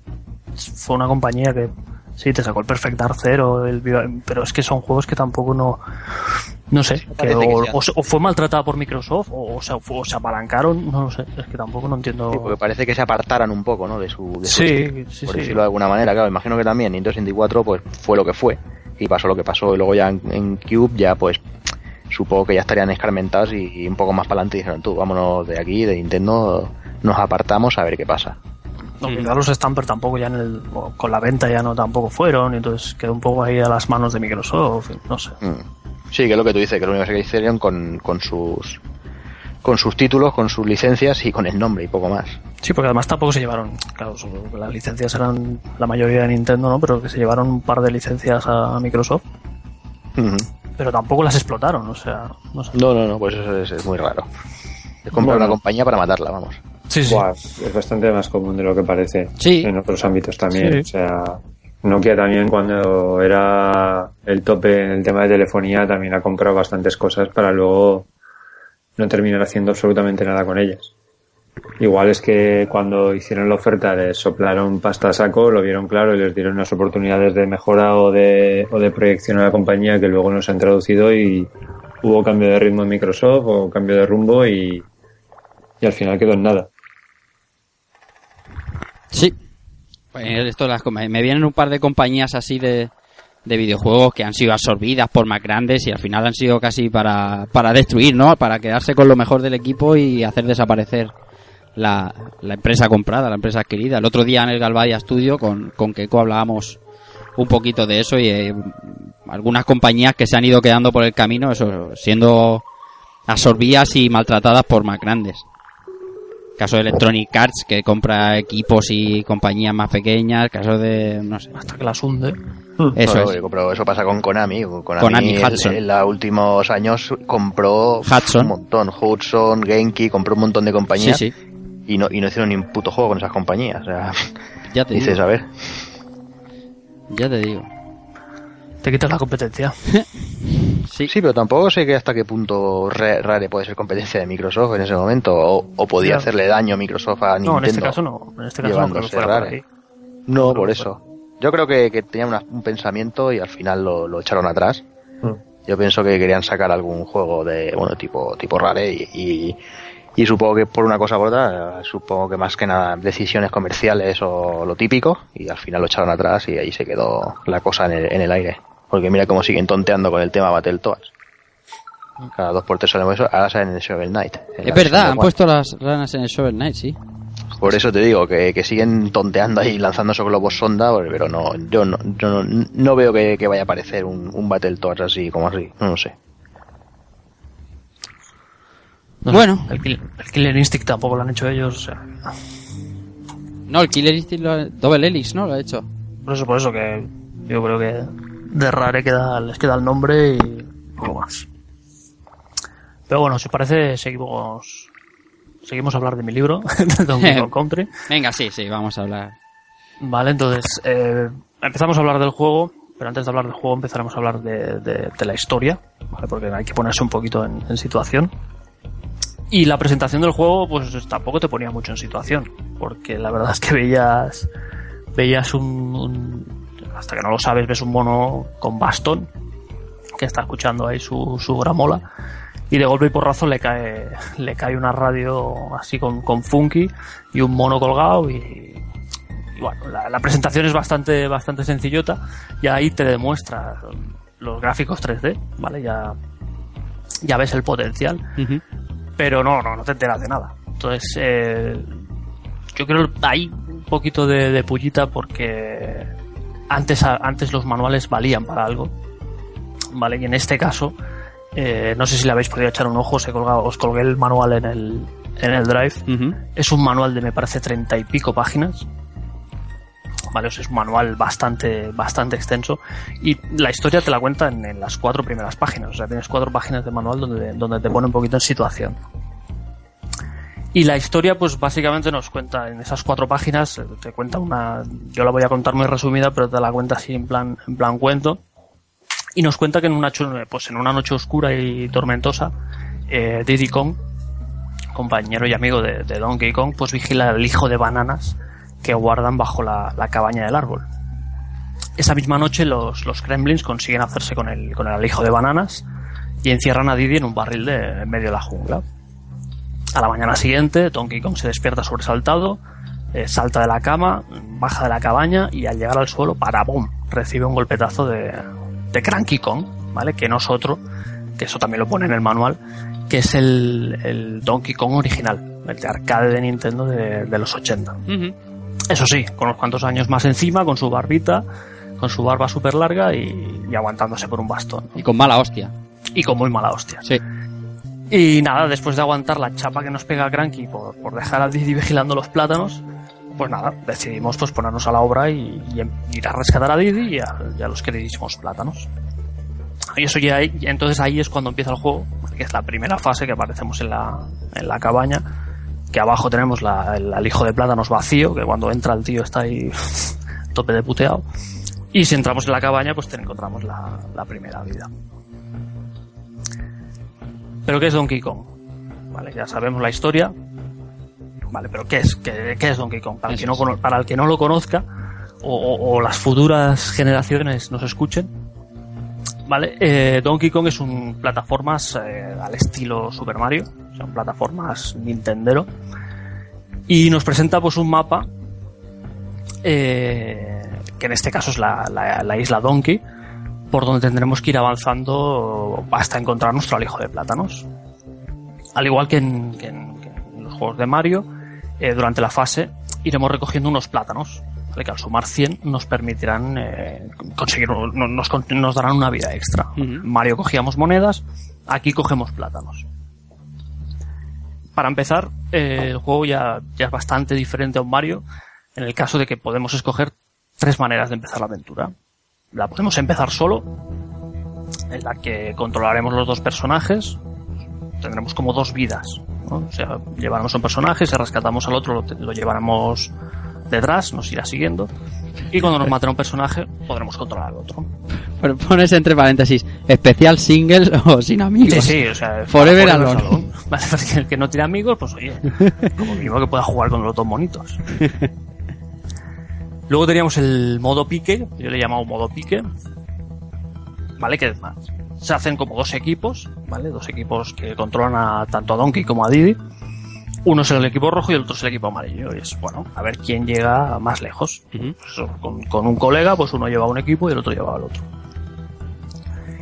fue una compañía que sí te sacó el Perfect Dark Zero, el pero es que son juegos que tampoco no, no sé, que o, o fue maltratada por Microsoft o, o se, o se apalancaron, no lo sé, es que tampoco no entiendo. Sí, porque parece que se apartaran un poco, ¿no? De su, de su Sí, estilo, sí, por sí. decirlo de alguna manera. Claro, imagino que también Nintendo 64 pues fue lo que fue y pasó lo que pasó y luego ya en, en Cube ya pues supongo que ya estarían escarmentados y, y un poco más para adelante dijeron tú, vámonos de aquí, de Nintendo, nos apartamos a ver qué pasa. No, quizá los Stamper tampoco ya en el, con la venta ya no tampoco fueron, y entonces quedó un poco ahí a las manos de Microsoft, no sé. Mm. Sí, que es lo que tú dices, que lo único que hicieron con, con sus con sus títulos, con sus licencias y con el nombre y poco más. Sí, porque además tampoco se llevaron, claro, su- las licencias eran la mayoría de Nintendo, ¿no? Pero que se llevaron un par de licencias a, Microsoft, pero tampoco las explotaron, o sea, no sé. No, no, no, pues eso es, es muy raro. Es comprar Bueno. una compañía para matarla, vamos. Sí, sí. Buah, es bastante más común de lo que parece Sí. en otros ámbitos también. O sea, Nokia también cuando era el tope en el tema de telefonía también ha comprado bastantes cosas para luego no terminar haciendo absolutamente nada con ellas. Igual es que cuando hicieron la oferta les soplaron pasta a saco, lo vieron claro y les dieron unas oportunidades de mejora o de, o de proyección a la compañía que luego no se han traducido y hubo cambio de ritmo en Microsoft o cambio de rumbo y, y al final quedó en nada. Sí. Pues me vienen un par de compañías así de, de videojuegos que han sido absorbidas por más grandes y al final han sido casi para, para destruir, ¿no? Para quedarse con lo mejor del equipo y hacer desaparecer la, la empresa comprada, la empresa adquirida. El otro día en el Galvadia Studio con, con Keiko hablábamos un poquito de eso y eh, algunas compañías que se han ido quedando por el camino, eso, siendo absorbidas y maltratadas por más grandes. Caso de Electronic Arts, que compra equipos y compañías más pequeñas. Caso de, no sé. Hasta que las hunde. Eso Bueno, es. Pero eso pasa con Konami. Konami, Hudson. en los últimos años compró Hudson. un montón. Hudson, Genki, compró un montón de Sí, compañías sí. Y, no, y no hicieron ni un puto juego con esas compañías. O sea, Ya te dices, digo. a ver. Ya te digo. Te quitas la competencia. Sí. Sí, pero tampoco sé que hasta qué punto Re- Rare puede ser competencia de Microsoft en ese momento. O, o podía hacerle daño a Microsoft a Nintendo. No, en este caso no. En este caso no creo que por. No, creo por eso. Yo creo que, que tenía una- un pensamiento y al final lo, lo echaron atrás. Mm. Yo pienso que querían sacar algún juego de, bueno, tipo, tipo Rare y, y, y supongo que por una cosa o por otra, supongo que más que nada decisiones comerciales o lo típico y al final lo echaron atrás y ahí se quedó la cosa en el, en el aire. Porque mira cómo siguen tonteando con el tema Battletoads. Cada dos por tres sabemos eso, ahora salen en el Shovel Knight. Es verdad, han puesto las ranas en el Shovel Knight, sí. Por eso te digo que, que siguen tonteando ahí lanzando esos globos sonda, pero no, yo no, yo no, no veo que, que vaya a aparecer un, un Battletoads así como así, no lo sé. No sé, Bueno. El Killer Instinct tampoco lo han hecho ellos. O sea, No, el Killer Instinct lo ha... Double Helix, ¿no? Lo ha hecho. por eso, por eso que yo creo que de Rare queda, les queda el nombre y poco más. Pero bueno, si os parece, seguimos, seguimos a hablar de mi libro, de Donkey Kong Country. Venga, sí, sí, vamos a hablar. Vale, entonces eh, empezamos a hablar del juego pero antes de hablar del juego empezaremos a hablar de, de- de la historia, ¿vale? porque hay que ponerse un poquito en, en situación. Y la presentación del juego, pues tampoco te ponía mucho en situación, porque la verdad es que veías, veías un, un- hasta que no lo sabes, ves un mono con bastón que está escuchando ahí su, su gramola y de golpe y porrazo le cae, le cae una radio así con, con funky y un mono colgado y, y bueno, la, la presentación es bastante, bastante sencillota y ahí te demuestra los gráficos 3D, ¿vale? Ya, ya ves el potencial, pero no, no, no te enteras de nada. Entonces, eh, yo creo que hay un poquito de, de pullita porque antes, antes los manuales valían para algo, ¿vale? Y en este caso, eh, no sé si le habéis podido echar un ojo, os, he colgado- os colgué el manual en el, en el drive. Es un manual de, me parece, treinta y pico páginas. Vale, o sea, es un manual bastante, bastante extenso. Y la historia te la cuenta en, en las cuatro primeras páginas. O sea, tienes cuatro páginas de manual donde, donde te pone un poquito en situación. Y la historia, pues básicamente nos cuenta en esas cuatro páginas, eh, te cuenta una, yo la voy a contar muy resumida, pero te la cuenta así en plan, en plan cuento. Y nos cuenta que en una, pues en una noche oscura y tormentosa, eh, Kong, compañero y amigo de, Donkey Kong, pues vigila al hijo de bananas que guardan bajo la, la cabaña del árbol. Esa misma noche los, los Kremlins consiguen hacerse con el, con el alijo de bananas y encierran a Diddy en un barril de, en medio de la jungla. A la mañana siguiente, Donkey Kong se despierta sobresaltado, eh, salta de la cama, baja de la cabaña y al llegar al suelo, para ¡bum! recibe un golpetazo de, de Cranky Kong, ¿vale? Que no es otro, que eso también lo pone en el manual, que es el, el Donkey Kong original, el de arcade de Nintendo de, de los 80. Ujú. Eso sí, con unos cuantos años más encima, con su barbita, con su barba súper larga y, y aguantándose por un bastón. Y con mala hostia. Y con muy mala hostia. Sí. Y nada, después de aguantar la chapa que nos pega Cranky por, por dejar a Didi vigilando los plátanos, pues nada, decidimos pues ponernos a la obra y, em- ir a rescatar a Didi y a, los queridísimos plátanos. Y eso ya entonces ahí es cuando empieza el juego, que es la primera fase que aparecemos en la, en la cabaña, que abajo tenemos la- el alijo de plátanos vacío, que cuando entra el tío está ahí tope de puteado. Y si entramos en la cabaña, pues te encontramos la, la primera vida. ¿Pero qué es Donkey Kong? Vale, ya sabemos la historia. Vale, pero ¿qué es? ¿Qué, qué es Donkey Kong? Para el, que no, cono- para el que no lo conozca, o, o- o las futuras generaciones nos escuchen. Vale, eh, Donkey Kong es un plataformas eh, al estilo Super Mario, son plataformas Nintendero. Y nos presenta pues un mapa, eh, que en este caso es la, la- la isla Donkey, por donde tendremos que ir avanzando hasta encontrar nuestro alijo de plátanos. Al igual que en, que en- que en los juegos de Mario, eh, durante la fase iremos recogiendo unos plátanos, ¿vale? que al sumar 100 nos permitirán eh, conseguir, no- nos, darán una vida extra. Mario cogíamos monedas, aquí cogemos plátanos. Para empezar, eh, el juego ya, ya es bastante diferente a un Mario, en el caso de que podemos escoger tres maneras de empezar la aventura. La podemos empezar solo, en la que controlaremos los dos personajes, tendremos como dos vidas. ¿no? O sea, llevaremos un personaje, si rescatamos al otro, lo, lo llevaremos detrás, nos irá siguiendo. Y cuando nos maten a un personaje, podremos controlar al otro. Pero Pones entre paréntesis, especial singles o sin amigos. Sí, sí, o sea, Forever alone. alone. Vale, pues el que no tiene amigos, pues oye, como mínimo que pueda jugar con los dos monitos. Luego teníamos el modo pique, yo le he llamado modo pique, ¿vale? Que es más, se hacen como dos equipos, ¿vale? Dos equipos que controlan a, tanto a Donkey como a Diddy. Uno es el equipo rojo y el otro es el equipo amarillo. Y es, bueno, a ver quién llega más lejos. Pues con, con un colega, pues uno lleva un equipo y el otro lleva al otro.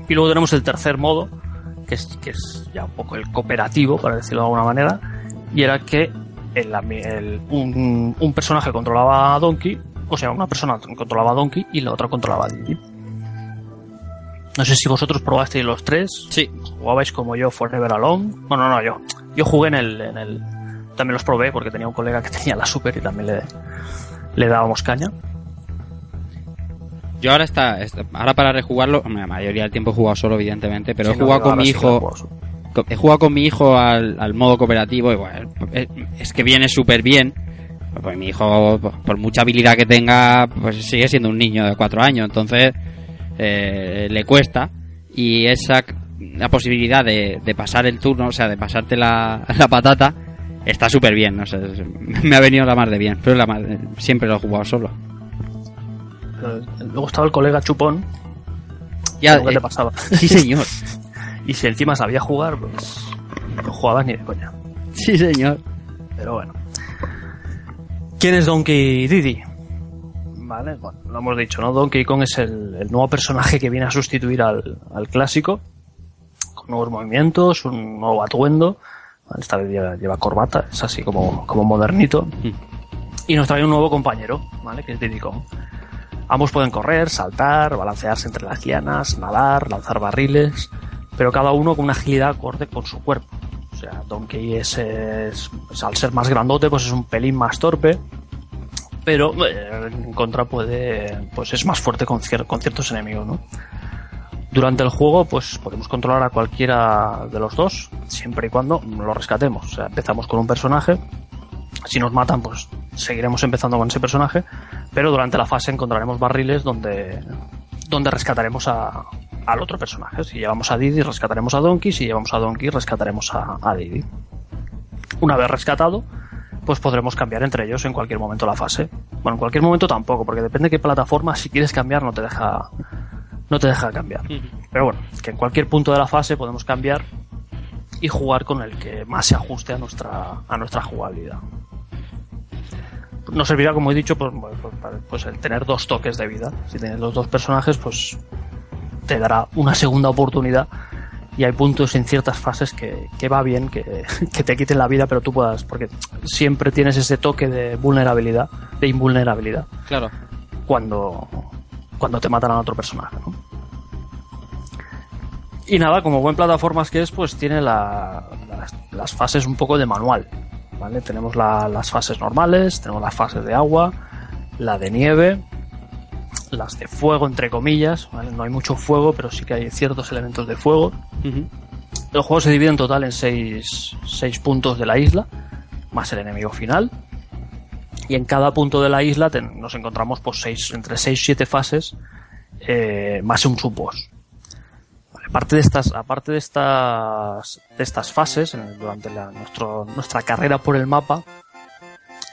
Y luego tenemos el tercer modo, que es, que es ya un poco el cooperativo, para decirlo de alguna manera, y era que el- un, un personaje controlaba a Donkey, o sea, una persona controlaba a Donkey y la otra controlaba a Diddy. No sé si vosotros probasteis los tres. Sí. Jugabais como yo Forever Alone. No, no, no, yo. Yo jugué en el, en el. También los probé porque tenía un colega que tenía la Super y también le, le dábamos caña. Yo ahora está, está- ahora para rejugarlo, la mayoría del tiempo he jugado solo, evidentemente, pero Sí, he jugado con mi hijo, he jugado con mi hijo al, al modo cooperativo y bueno, es, es que viene súper bien. Pues mi hijo, por mucha habilidad que tenga, pues sigue siendo un niño de cuatro años, entonces eh, le cuesta y esa la posibilidad de, de pasar el turno, o sea, de pasarte la, la patata, está súper bien, no sé, me ha venido la mar de bien, pero la mar- siempre lo he jugado solo. Luego estaba el colega chupón. Ya, ¿Qué eh, te pasaba? sí señor, Y si encima sabía jugar, pues no jugabas ni de coña. sí señor. Pero bueno. ¿Quién es Donkey Didi? Vale, bueno, lo hemos dicho, ¿no? Donkey Kong es el, el nuevo personaje que viene a sustituir al, al clásico. Con nuevos movimientos, un nuevo atuendo. Esta vez lleva, lleva corbata, es así como, como modernito. Y nos trae un nuevo compañero, ¿vale? Que es Diddy Kong. Ambos pueden correr, saltar, balancearse entre las lianas, nadar, lanzar barriles, pero cada uno con una agilidad acorde con su cuerpo. Sea, Donkey es, es- es- al ser más grandote, pues es un pelín más torpe, pero eh, en contra puede, pues es más fuerte con ciertos enemigos, ¿no? Durante el juego, pues podemos controlar a cualquiera de los dos, siempre y cuando lo rescatemos. O sea, empezamos con un personaje, si nos matan, pues seguiremos empezando con ese personaje, pero durante la fase encontraremos barriles donde, donde rescataremos a, al otro personaje. Si llevamos a Didi, rescataremos a Donkey, si llevamos a Donkey, rescataremos a, a Didi. Una vez rescatado, pues podremos cambiar entre ellos en cualquier momento la fase. Bueno, en cualquier momento tampoco, porque depende de qué plataforma, si quieres cambiar no te deja, no te deja cambiar. Pero bueno, que en cualquier punto de la fase podemos cambiar y jugar con el que más se ajuste a nuestra, a nuestra jugabilidad. Nos servirá, como he dicho, pues, pues, pues, pues el tener dos toques de vida. Si tienes los dos personajes, pues te dará una segunda oportunidad y hay puntos en ciertas fases que, que va bien que, que te quiten la vida, pero tú puedas, porque siempre tienes ese toque de vulnerabilidad, de invulnerabilidad, Claro. cuando, cuando te matan a otro personaje. ¿no? Y nada, como buen plataformas que es, pues tiene la- las, las fases un poco de manual. ¿vale? Tenemos la- las fases normales, tenemos las fases de agua, la de nieve, las de fuego, entre comillas. ¿vale? No hay mucho fuego, pero sí que hay ciertos elementos de fuego. El juego se divide en total en seis, seis puntos de la isla, más el enemigo final. Y en cada punto de la isla nos encontramos pues, seis, entre 6 y 7 fases, eh, más un subboss. Vale, aparte de estas, aparte de estas, de estas fases, durante la- nuestro, nuestra carrera por el mapa,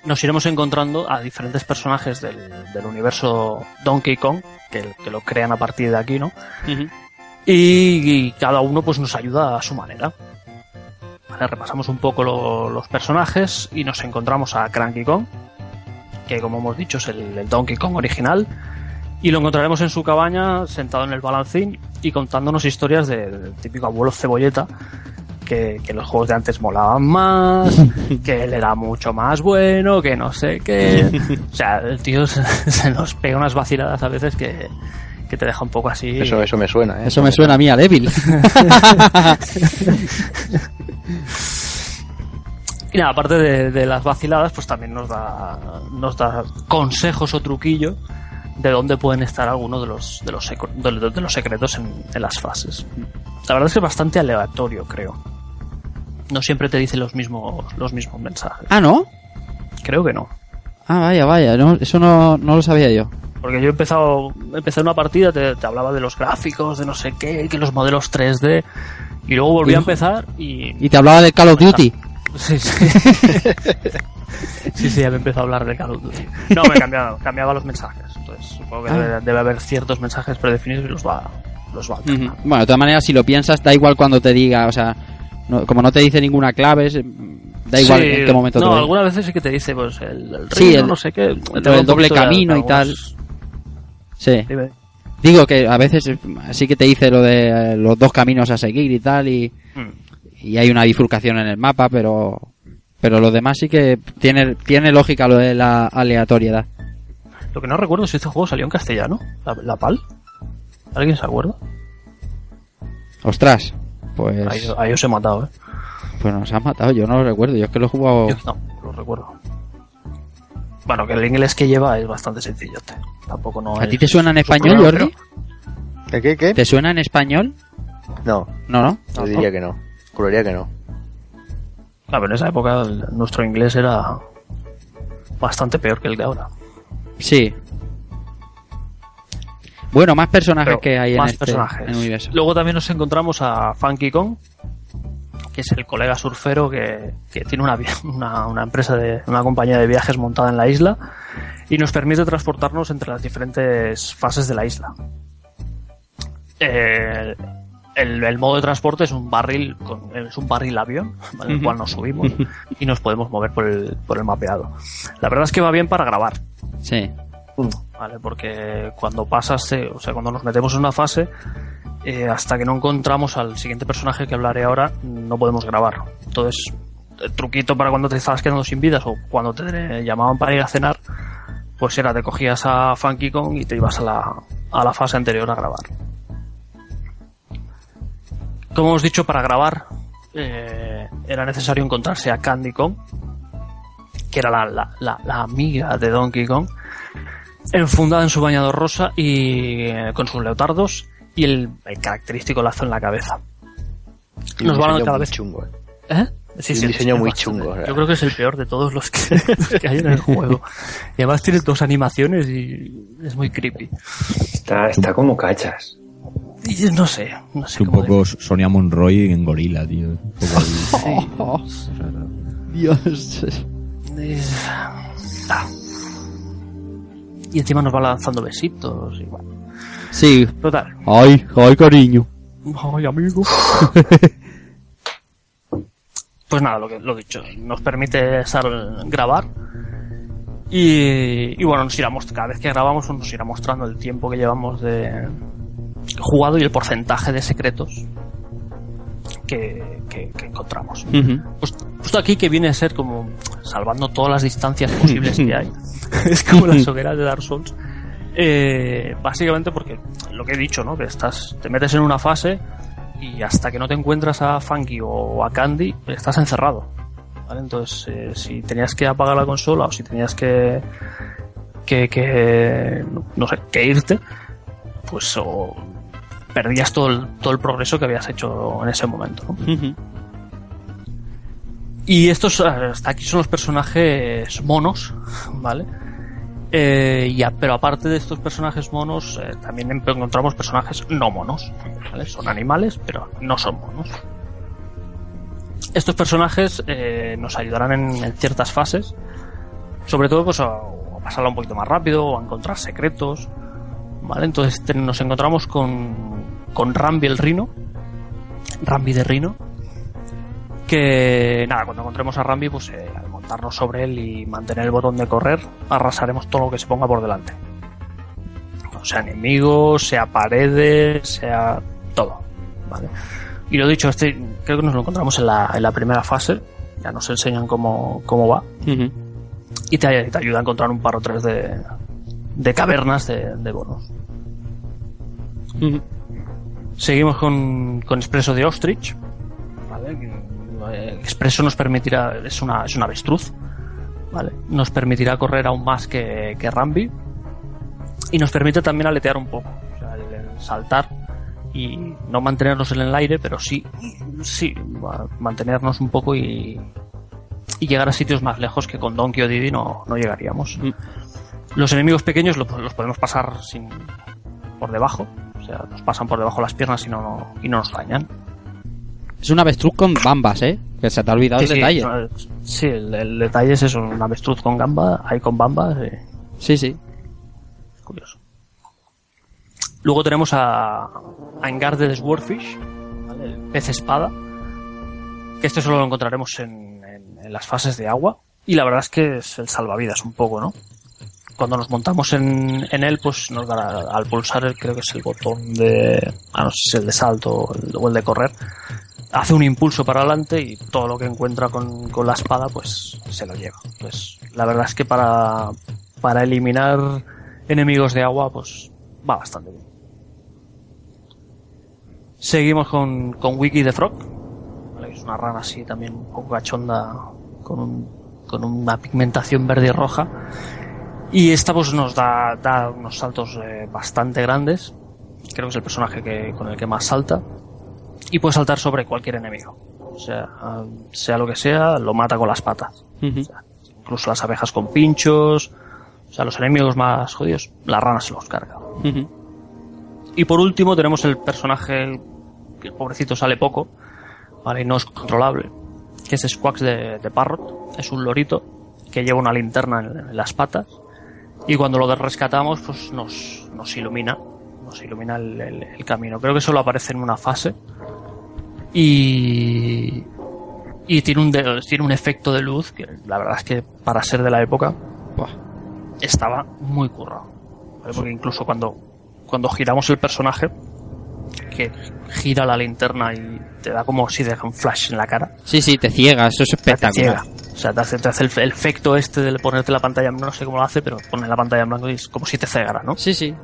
nos iremos encontrando a diferentes personajes del, del universo Donkey Kong, que, que lo crean a partir de aquí, ¿no? y, y cada uno pues nos ayuda a su manera. Vale, repasamos un poco lo- los personajes y nos encontramos a Cranky Kong, que como hemos dicho es el, el Donkey Kong original, y lo encontraremos en su cabaña sentado en el balancín y contándonos historias del típico abuelo cebolleta. Que, que los juegos de antes molaban más, que él era mucho más bueno, que no sé qué. O sea, el tío se, se nos pega unas vaciladas a veces que, que te deja un poco así. Eso, eso me suena, ¿eh? Eso me suena a mí, a Devil. Y nada, aparte de, de las vaciladas, pues también nos da, nos da consejos o truquillos de dónde pueden estar algunos de los, de los, secre- de, los- de los secretos en, en las fases. La verdad es que es bastante aleatorio, creo. No siempre te dice los mismos, los mismos mensajes. ah, ¿no? Creo que no. Ah, vaya, vaya, no, eso no, no lo sabía yo. Porque yo he empezado, empecé una partida, te, te hablaba de los gráficos, de no sé qué, que los modelos 3D, y luego volví a empezar y, Y te hablaba de Call of Duty. Sí, sí. sí, sí, ya me empezó a hablar de Call of Duty. No, me cambiaba, cambiaba los mensajes. Entonces, supongo que Ah. debe, debe haber ciertos mensajes predefinidos y los va, los va Ujú. alternando. Bueno, de todas maneras, si lo piensas, da igual cuando te diga, o sea, no- como no te dice ninguna clave, es- da igual Sí, en qué momento te No, diga. algunas veces sí que te dice, pues, el, el Sí, río, el- no sé qué. del doble camino y tal. Sí. Dime. Digo que a veces eh, sí que te dice lo de eh, los dos caminos a seguir y tal, y, Mm. y hay una bifurcación en el mapa, pero pero lo demás sí que tiene, tiene lógica lo de la aleatoriedad. Lo que no recuerdo es si este juego salió en castellano, la, la PAL. ¿Alguien se acuerda? Ostras, pues, Ahí, ahí os he matado, ¿eh? pues nos han matado, yo no lo recuerdo, yo es que lo he jugado... Yo no, lo recuerdo. Bueno, que el inglés que lleva es bastante sencillote. Tampoco no ¿A ti te suena en español, problema, Jordi? ¿Qué, qué, qué? ¿Te suena en español? No, No, no. yo diría que no. Juraría que no. Ah, pero en esa época el- nuestro inglés era bastante peor que el de ahora. Sí. Bueno, más personajes Pero que hay en este personajes. en el universo. Luego también nos encontramos a Funky Kong, que es el colega surfero que, que tiene una, vi- una, una empresa de una compañía de viajes montada en la isla y nos permite transportarnos entre las diferentes fases de la isla. Eh, el, el modo de transporte es un barril con, es un barril avión en el cual nos subimos y nos podemos mover por el, por el mapeado. La verdad es que va bien para grabar. Sí. ¿Vale? Porque cuando pasas, o sea, cuando nos metemos en una fase, eh, hasta que no encontramos al siguiente personaje que hablaré ahora, no podemos grabar. Entonces, el truquito para cuando te estabas quedando sin vidas o cuando te llamaban para ir a cenar, pues era, te cogías a Funky Kong y te ibas a la, a la fase anterior a grabar. Como hemos dicho, para grabar eh, era necesario encontrarse a Candy Kong, que era la, la, la amiga de Donkey Kong, enfundada en su bañador rosa y eh, con sus leotardos y el, el característico lazo en la cabeza. Y Nos van diseño cada vez. chungo, ¿eh? ¿Eh? Sí, un diseño muy bastante- chungo, sea. Yo creo que es el peor de todos los que, los que hay en el juego. Y además tiene dos animaciones y es muy creepy. Está, está como cachas. Y no sé, no sé Es un cómo poco Sonia Monroy en gorila, tío. Un poco ahí. Dios. Ah. Y encima nos va lanzando besitos y bueno. Sí. Total. Ay, ay, cariño. Ay, amigo. pues nada, lo que lo dicho, nos permite estar grabar. Y, y bueno, nos irá cada vez que grabamos nos irá mostrando el tiempo que llevamos de jugado y el porcentaje de secretos que, que- que encontramos. Pues, justo aquí que viene a ser como salvando todas las distancias posibles que hay. es como las hogueras de Dark Souls. Eh, básicamente porque lo que he dicho, ¿no? Que estás, te metes en una fase y hasta que no te encuentras a Funky o a Candy, estás encerrado. ¿vale? Entonces, eh, si tenías que apagar la consola o si tenías que, que, que no sé, que irte, pues o perdías todo el, todo el progreso que habías hecho en ese momento. ¿no? Y estos, eh, hasta aquí son los personajes monos, ¿vale? Eh, pero aparte de estos personajes monos, eh, también encontramos personajes no monos, ¿vale? Son animales, pero no son monos. Estos personajes eh, nos ayudarán en, ciertas fases, sobre todo pues a, a pasarla un poquito más rápido o a encontrar secretos, ¿vale? Entonces nos encontramos con, con Rambi el Rino, Rambi de Rino, que nada, cuando encontremos a Rambi, pues eh, al montarnos sobre él y mantener el botón de correr, arrasaremos todo lo que se ponga por delante. O sea enemigos, sea paredes, sea todo. ¿vale? Y lo dicho, este creo que nos lo encontramos en la, en la primera fase. Ya nos enseñan cómo, cómo va. Y te, te ayuda a encontrar un par o tres de, de cavernas de, de bonos. Seguimos con, con Expreso de Ostrich. ¿vale? Eh, Expreso nos permitirá, es una, es una avestruz, ¿vale? Nos permitirá correr aún más que, que Rambi. Y nos permite también aletear un poco. O sea, el- saltar y no mantenernos en el aire, pero sí, sí, mantenernos un poco y, y llegar a sitios más lejos que con Donkey o Didi no, no llegaríamos. Mm. Los enemigos pequeños lo- los podemos pasar sin, por debajo, o sea, nos pasan por debajo las piernas y no, no- y no nos dañan. Es un avestruz con bambas, ¿eh? Que se te ha olvidado Sí, el sí, detalle. no, sí, el, el detalle es eso, un avestruz con gamba, hay con bambas, eh, Sí, sí. es curioso. Luego tenemos a, a Engar de Swordfish, ¿vale? el pez espada, que este solo lo encontraremos en, en- en las fases de agua, y la verdad es que es el salvavidas un poco, ¿no? Cuando nos montamos en, en él, pues nos dará, al pulsar el, creo que es el botón de, ah, no sé si es el de salto o el, o el de correr, hace un impulso para adelante y todo lo que encuentra con, con la espada, pues se lo lleva. Pues la verdad es que para, para eliminar enemigos de agua, pues va bastante bien. Seguimos con, con Wiki the Frog, es una rana así también un poco cachonda, con, un, con una pigmentación verde y roja. Y esta pues nos da, da unos saltos eh, bastante grandes. Creo que es el personaje que, con el que más salta. Y puede saltar sobre cualquier enemigo. O sea, ah, sea lo que sea, lo mata con las patas. Incluso las abejas con pinchos. O sea, los enemigos más jodidos, la rana se los carga. Y por último tenemos el personaje que el pobrecito sale poco, ¿vale? Y no es controlable, que es Squax de, de Parrot. Es un lorito que lleva una linterna en, en las patas y cuando lo rescatamos pues nos, nos ilumina, nos ilumina el, el- el camino. Creo que solo aparece en una fase y, y tiene, un de- tiene un efecto de luz que la verdad es que para ser de la época Buah. estaba muy currado. ¿vale? Porque incluso cuando, cuando giramos el personaje, que gira la linterna y te da como si deja un flash en la cara. Sí, sí, te ciega, eso es te espectacular. ciega. O sea, te hace, te hace el, el efecto este de ponerte la pantalla en blanco, no sé cómo lo hace, pero pone la pantalla en blanco y es como si te cegara, ¿no? Sí, sí.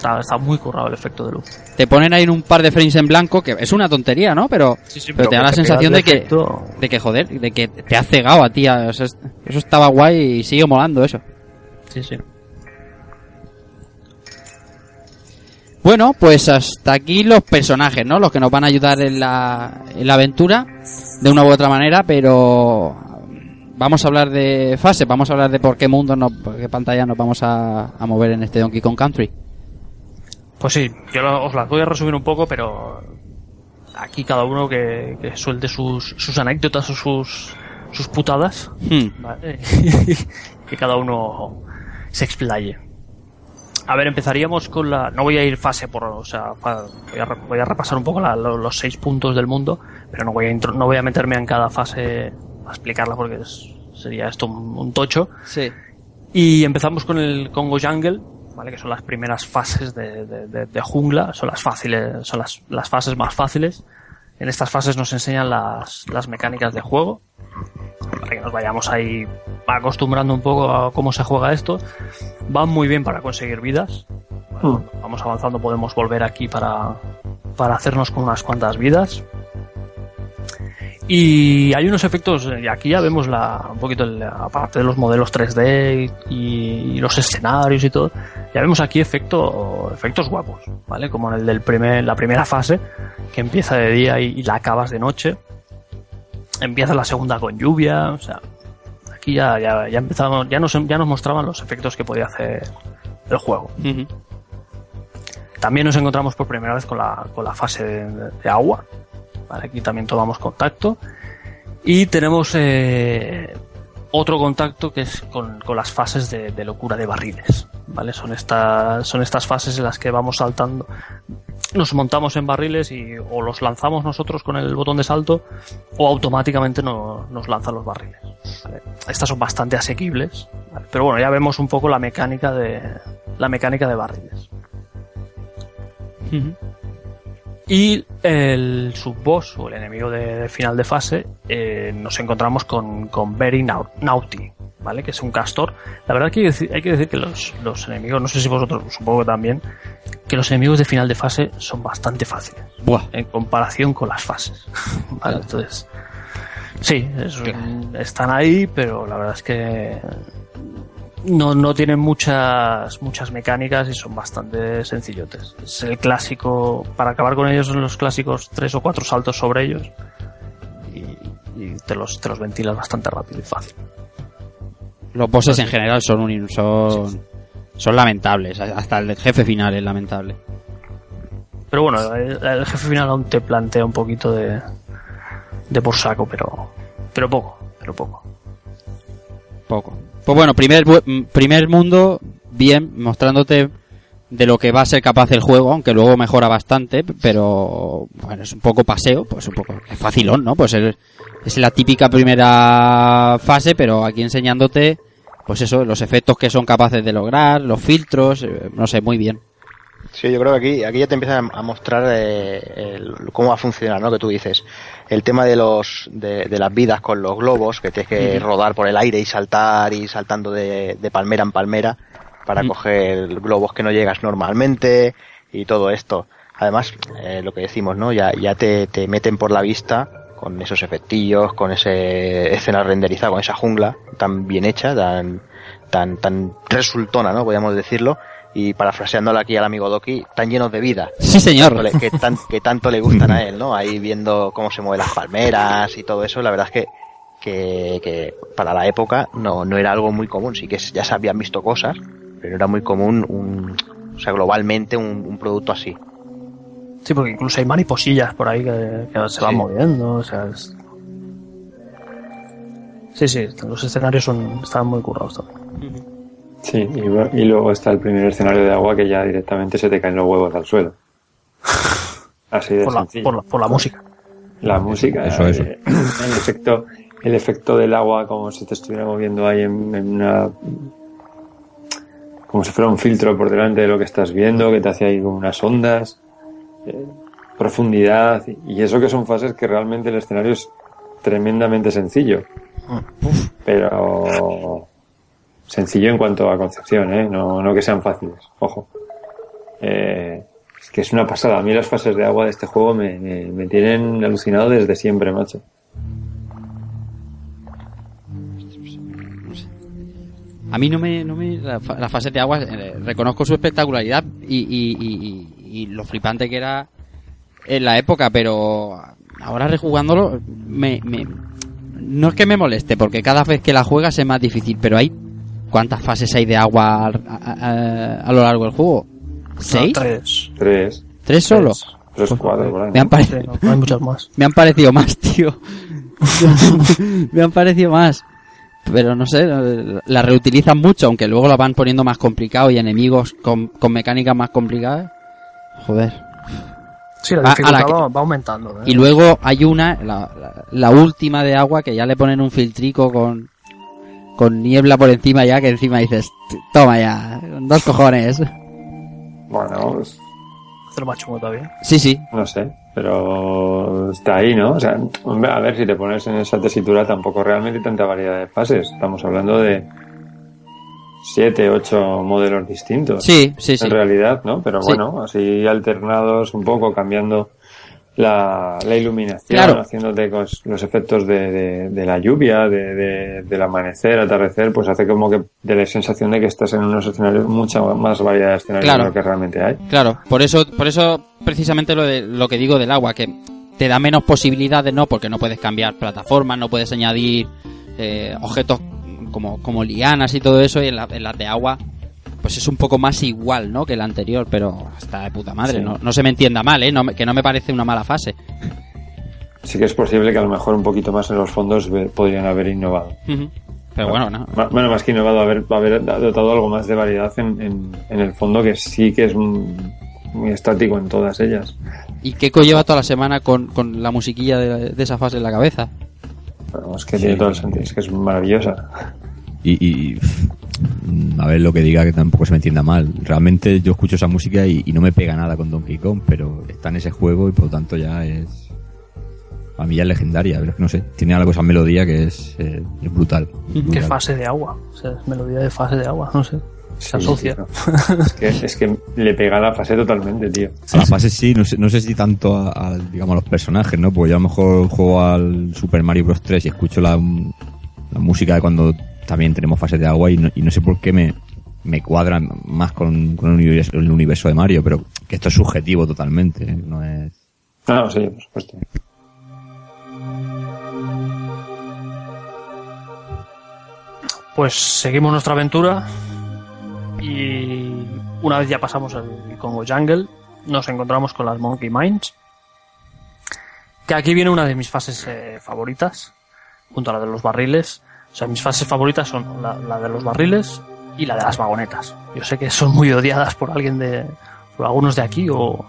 Está, está muy currado el efecto de luz. Te ponen ahí en un par de frames en blanco, que es una tontería, ¿no? Pero, Sí, sí, pero te da la te sensación de que, efecto- de que, joder, de que te ha cegado a ti. o sea, es- eso estaba guay y sigue molando eso. Sí, sí. Bueno, pues hasta aquí los personajes, ¿no? Los que nos van a ayudar en la, en la aventura, de una u otra manera, pero vamos a hablar de fase, vamos a hablar de por qué mundo, nos, por qué pantalla nos vamos a, a mover en este Donkey Kong Country. Pues sí, yo lo- os las voy a resumir un poco, pero aquí cada uno que, que suelte sus, sus anécdotas o sus, sus putadas, Hmm. ¿vale? que cada uno se explaye. A ver, empezaríamos con la... No voy a ir fase por... O sea, voy, a, voy a repasar un poco la- lo- los seis puntos del mundo, pero no voy a, intro- no voy a meterme en cada fase a explicarla porque es- sería esto un, un tocho. Sí. Y empezamos con el Congo Jungle, ¿vale? Que son las primeras fases de, de- de- de jungla, son las fáciles, son las, las fases más fáciles. En estas fases nos enseñan las, las mecánicas de juego, para que nos vayamos ahí acostumbrando un poco a cómo se juega esto. Van muy bien para conseguir vidas. Bueno, Vamos avanzando, podemos volver aquí para, para hacernos con unas cuantas vidas. Y hay unos efectos, y aquí ya vemos la, un poquito, el- aparte de los modelos 3D y, y los escenarios y todo, ya vemos aquí efecto, efectos guapos, ¿vale? Como en el del primer, la primera fase, que empieza de día y, y la acabas de noche. Empieza la segunda con lluvia, o sea, aquí ya, ya, ya empezamos, ya nos, ya nos mostraban los efectos que podía hacer el juego. También nos encontramos por primera vez con la, con la fase de, de agua. Aquí también tomamos contacto. Y tenemos eh, otro contacto que es con, con las fases de, locura de barriles. ¿Vale? Son, estas son estas fases en las que vamos saltando. Nos montamos en barriles y o los lanzamos nosotros con el botón de salto o automáticamente no- nos lanzan los barriles. Estas son bastante asequibles. Pero bueno, ya vemos un poco la mecánica de, la mecánica de barriles. Y el subboss o el enemigo de, de final de fase eh, nos encontramos con, con Very Nau- Naughty, ¿vale? Que es un castor. La verdad que hay que decir, hay que, decir que los, los enemigos, no sé si vosotros, supongo que también, que los enemigos de final de fase son bastante fáciles Buah. en comparación con las fases. ¿vale? Entonces, sí, es están ahí, pero la verdad es que no, no tienen muchas muchas mecánicas y son bastante sencillotes. Es el clásico, para acabar con ellos son los clásicos tres o cuatro saltos sobre ellos y, y te, los, te los ventilas bastante rápido y fácil. Los bosses en general son un, son, son lamentables. Hasta el jefe final es lamentable. Pero bueno, el, el jefe final aún te plantea un poquito de, de por saco, pero, pero poco, pero poco. Poco. Pues bueno, primer, primer mundo, bien, mostrándote de lo que va a ser capaz el juego, aunque luego mejora bastante, pero bueno, es un poco paseo, pues un poco, es facilón, ¿no? Pues es, es la típica primera fase, pero aquí enseñándote, pues eso, los efectos que son capaces de lograr, los filtros, eh, no sé, muy bien. Sí, yo creo que aquí, aquí ya te empiezan a mostrar eh, el- cómo va a funcionar, ¿no? Que tú dices. El tema de los, de, de las vidas con los globos, que tienes que rodar por el aire y saltar y saltando de, de palmera en palmera para coger globos que no llegas normalmente y todo esto. Además, eh, lo que decimos, ¿no? Ya, ya te, te meten por la vista con esos efectillos, con ese escena renderizada, con esa jungla tan bien hecha, tan, tan, tan resultona, ¿no? Podríamos decirlo. Y parafraseándole aquí al amigo Doki, tan llenos de vida. Sí, señor. Que, que, tan- que tanto le gustan a él, ¿no? Ahí viendo cómo se mueven las palmeras y todo eso, la verdad es que, que, que para la época no, no era algo muy común. Sí que ya se habían visto cosas, pero era muy común un, o sea, globalmente un, un producto así. Sí, porque incluso hay mariposillas por ahí que, que se van Sí. moviendo, o sea, es... Sí, sí, los escenarios son, están muy currados también. Sí, y, y luego está el primer escenario de agua que ya directamente se te caen los huevos al suelo. Así de Por la, sencillo. por, la, por la música. La música, Eso, eso. eh, el efecto, el efecto del agua como si te estuviera moviendo ahí en, en una, como si fuera un filtro por delante de lo que estás viendo, que te hace ahí como unas ondas, eh, profundidad y, y eso que son fases que realmente el escenario es tremendamente sencillo, pero sencillo en cuanto a concepción, ¿eh? no, no que sean fáciles, ojo. Eh, es que es una pasada. A mí las fases de agua de este juego me, me, tienen alucinado desde siempre, macho. A mí no me, no me la, la fase de agua eh, reconozco su espectacularidad y- y lo flipante que era en la época, pero ahora rejugándolo me, me no es que me moleste porque cada vez que la juegas es más difícil, pero hay cuántas fases hay de agua a, a- a- a lo largo del juego, seis, No, tres. Tres, tres solo. tres, cuatro, por ahí. Me han, Sí, pare- no, no hay muchas más. me han parecido más, tío. me han parecido más. Pero no sé, la reutilizan mucho, aunque luego la van poniendo más complicado y enemigos con, con mecánicas más complicadas. Joder. Sí, la Ah, a dificultad la que- va, va aumentando. ¿eh? Y luego hay una, la, la- la última de agua, que ya le ponen un filtrico con, con niebla por encima ya, que encima dices, toma ya, dos cojones. Bueno, pues, Hacer más chungo todavía. Sí, sí, no sé, pero está ahí, ¿no? O sea, hombre, a ver, si te pones en esa tesitura tampoco realmente hay tanta variedad de fases. Estamos hablando de siete, ocho modelos distintos. sí, sí, sí. en realidad, ¿no? Pero Sí. bueno, así alternados un poco, cambiando la, la iluminación, Claro. haciéndote los efectos de, de- de la lluvia, de, de- del amanecer, atardecer, pues hace como que de la sensación de que estás en unos escenarios, mucha más variedad de escenarios Claro. de lo que realmente hay. Claro, por eso, por eso precisamente lo, de, lo que digo del agua, que te da menos posibilidades, ¿no? Porque no puedes cambiar plataformas, no puedes añadir eh, objetos como, como lianas y todo eso, y en, la- en las de agua, pues es un poco más igual, ¿no? Que la anterior, pero está de puta madre, Sí. no, no se me entienda mal, ¿eh? No que no me parece una mala fase. Sí que es posible que a lo mejor un poquito más en los fondos podrían haber innovado. Pero bueno, no. Bueno, más que innovado, haber, haber dotado algo más de variedad en, en- en el fondo que sí que es mm, muy estático en todas ellas. ¿Y qué lleva toda la semana con, con la musiquilla de, de esa fase en la cabeza? Bueno, es que tiene todo el sentido, es que es maravillosa. Y, a ver lo que diga que tampoco se me entienda mal. Realmente yo escucho esa música y, y no me pega nada con Donkey Kong, pero está en ese juego y por lo tanto ya es... Para mí ya es legendaria, pero es que no sé, tiene algo esa melodía que es, eh, es brutal. ¿Qué brutal. fase de agua? O sea, es melodía de fase de agua, no sé. Se Sí, asocia. Es que, es que le pega a la fase totalmente, tío. A la fase sí, no sé, no sé si tanto a, a, digamos, a los personajes, ¿no? Porque yo a lo mejor juego al Super Mario Bros. 3 y escucho la, la música de cuando también tenemos fases de agua y no, y no sé por qué me, me cuadra más con, con el, universo, el universo de Mario, pero que esto es subjetivo totalmente, ¿eh? no es... No, sí, por supuesto. Pues seguimos nuestra aventura y una vez ya pasamos el Congo Jungle, nos encontramos con las Monkey Mines. Que aquí viene una de mis fases eh, favoritas, junto a la de los barriles. O sea, mis fases favoritas son la, la de los barriles y la de las vagonetas. Yo sé que son muy odiadas por alguien de, por algunos de aquí, o,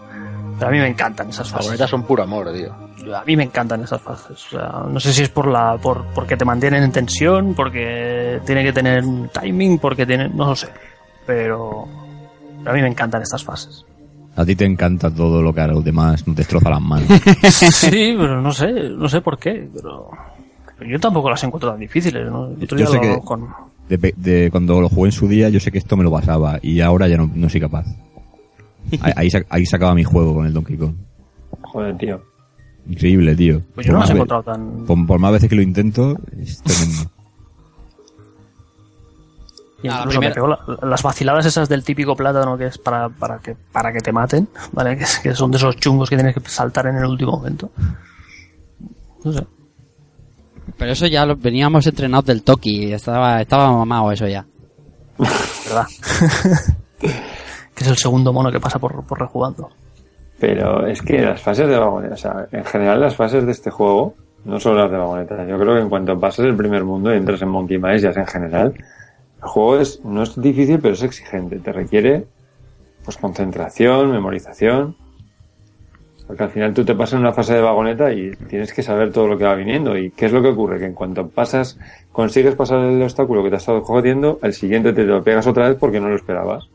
pero a mí me encantan esas Las fases. vagonetas son puro amor, tío. A mí me encantan esas fases. O sea, no sé si es por la, por, porque te mantienen en tensión, porque tiene que tener un timing, porque tiene, no lo sé. Pero, pero a mí me encantan estas fases. A ti te encanta todo lo que a los demás nos destroza las manos. Sí, pero no sé, no sé por qué, pero yo tampoco las encuentro tan difíciles, ¿no? Yo sé lo que- con, De, cuando lo jugué en su día, yo sé que esto me lo pasaba y ahora ya no, no soy capaz. Ahí, ahí, sa- ahí sacaba mi juego con el Donkey Kong. Joder, tío. Increíble, tío. pues yo no Por las he encontrado tan, Por, por más veces que lo intento, es tremendo. y Ah, la incluso me primera- pegó la- las vaciladas esas del típico plátano que es para, para que, para que te maten, ¿vale? Que, que son de esos chungos que tienes que saltar en el último momento. No sé. Pero eso ya lo, veníamos entrenados del Toki, estaba, estaba mamado eso ya. ¿verdad? que es el segundo mono que pasa por, por rejugando. Pero es que las fases de vagoneta, o sea, en general las fases de este juego, no solo las de vagoneta, yo creo que en cuanto pasas el primer mundo y entras en Monkey Maze, ya es en general, el juego es, no es difícil, pero es exigente. Te requiere, pues, concentración, memorización. Porque al final tú te pasas en una fase de vagoneta y tienes que saber todo lo que va viniendo. ¿Y qué es lo que ocurre? Que en cuanto pasas, consigues pasar el obstáculo que te ha estado jodiendo, el siguiente te lo pegas otra vez porque no lo esperabas.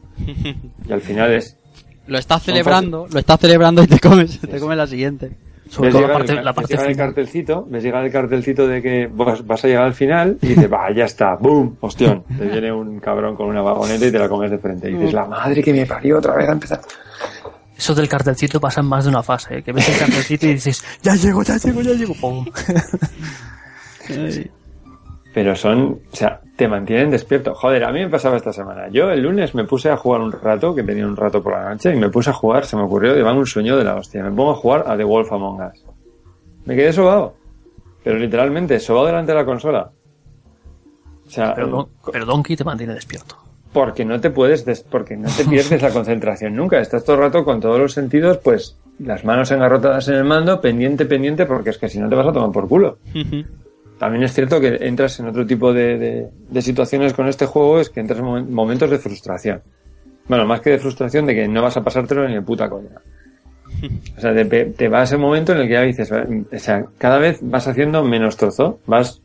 Y al final es, Lo estás celebrando, lo estás celebrando y te comes, te comes la siguiente. Sobre todo la parte, el, la ves llegar el cartelcito, ves llegar el cartelcito de que vas, vas a llegar al final y dices, va, ya está, boom, hostión. Te viene un cabrón con una vagoneta y te la comes de frente. Y dices, la madre que me parió otra vez a empezar. Eso del cartelcito pasa en más de una fase, ¿eh? que ves el cartelcito y dices, ya llego, ya llego, ya llego, ¡pum! Pero son, o sea, te mantienen despierto. Joder, a mí me pasaba esta semana. Yo el lunes me puse a jugar un rato, que tenía un rato por la noche, y me puse a jugar, se me ocurrió, llevar un sueño de la hostia. Me pongo a jugar a The Wolf Among Us. Me quedé sobado. Pero literalmente, sobado delante de la consola. O sea, Pero, Don- pero Donkey te mantiene despierto. Porque no te puedes, des- porque no te pierdes la concentración nunca. Estás todo el rato con todos los sentidos, pues, las manos engarrotadas en el mando, pendiente, pendiente, porque es que si no te vas a tomar por culo. También es cierto que entras en otro tipo de, de- de situaciones con este juego, es que entras en momen- momentos de frustración. Bueno, más que de frustración, de que no vas a pasártelo ni de puta coña. O sea, te, te va a ese momento en el que ya dices, o sea, cada vez vas haciendo menos trozo. Vas,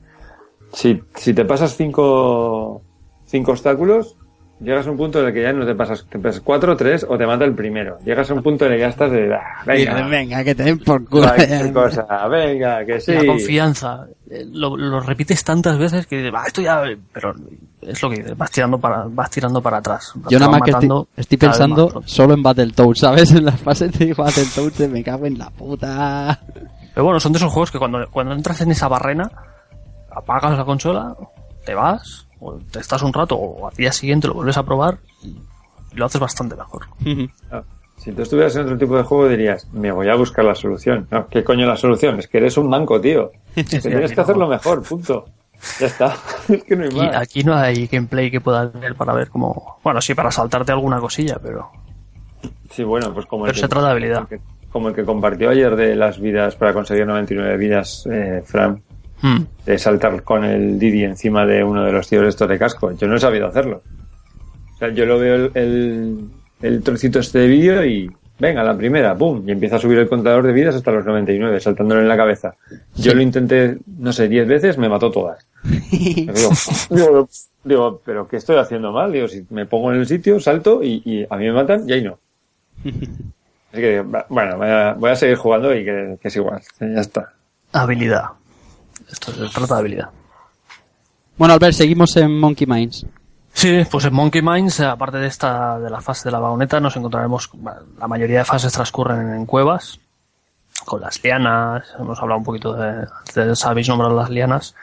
si, si te pasas cinco, cinco obstáculos, llegas a un punto en el que ya no te pasas, te pasas cuatro, tres, o te mata el primero. Llegas a un punto en el que ya estás de, "Ah, venga, venga, que te den por culo. cosa, venga, que sí. La confianza. eh, Lo, lo repites tantas veces que dices, va, esto ya... Pero es lo que dices, vas tirando para, vas tirando para atrás. Yo nada más que estoy, estoy pensando solo en Battletoads, ¿sabes? En las fases de Battletoads me cago en la puta. Pero bueno, son de esos juegos que cuando, cuando entras en esa barrena, apagas la consola, te vas, o te estás un rato, o al día siguiente lo vuelves a probar y lo haces bastante mejor. Ah, Si tú estuvieras en otro tipo de juego dirías, me voy a buscar la solución. No, ¿qué coño la solución? Es que eres un manco, tío. Que tienes que no. hacerlo mejor, punto. Ya está. es que no hay Aquí, más. aquí no hay gameplay que puedas ver para ver cómo... Bueno, sí, para saltarte alguna cosilla, pero... Sí, bueno, pues como el, Pero que, se trata de habilidad. como el que compartió ayer de las vidas para conseguir 99 vidas, eh, Fran, Hmm. de saltar con el Didi encima de uno de los tíos estos de casco. Yo no he sabido hacerlo. O sea, yo lo veo el, el, el trocito este de vídeo y venga, la primera, ¡pum! Y empieza a subir el contador de vidas hasta los 99, saltándolo en la cabeza. Yo lo intenté, no sé, 10 veces, me mató todas. Digo, digo, digo, pero ¿qué estoy haciendo mal? Digo, si me pongo en el sitio, salto y, y a mí me matan y ahí no. Así que, bueno, voy a, voy a seguir jugando y que, que es igual. Ya está. Habilidad. Esto se trata de habilidad. Bueno, Albert, seguimos en Monkey Minds. Sí, pues en Monkey Minds, aparte de esta, de la fase de la vagoneta, nos encontraremos, la mayoría de fases transcurren en cuevas, con las lianas, hemos hablado un poquito de, de sabéis nombrar las lianas.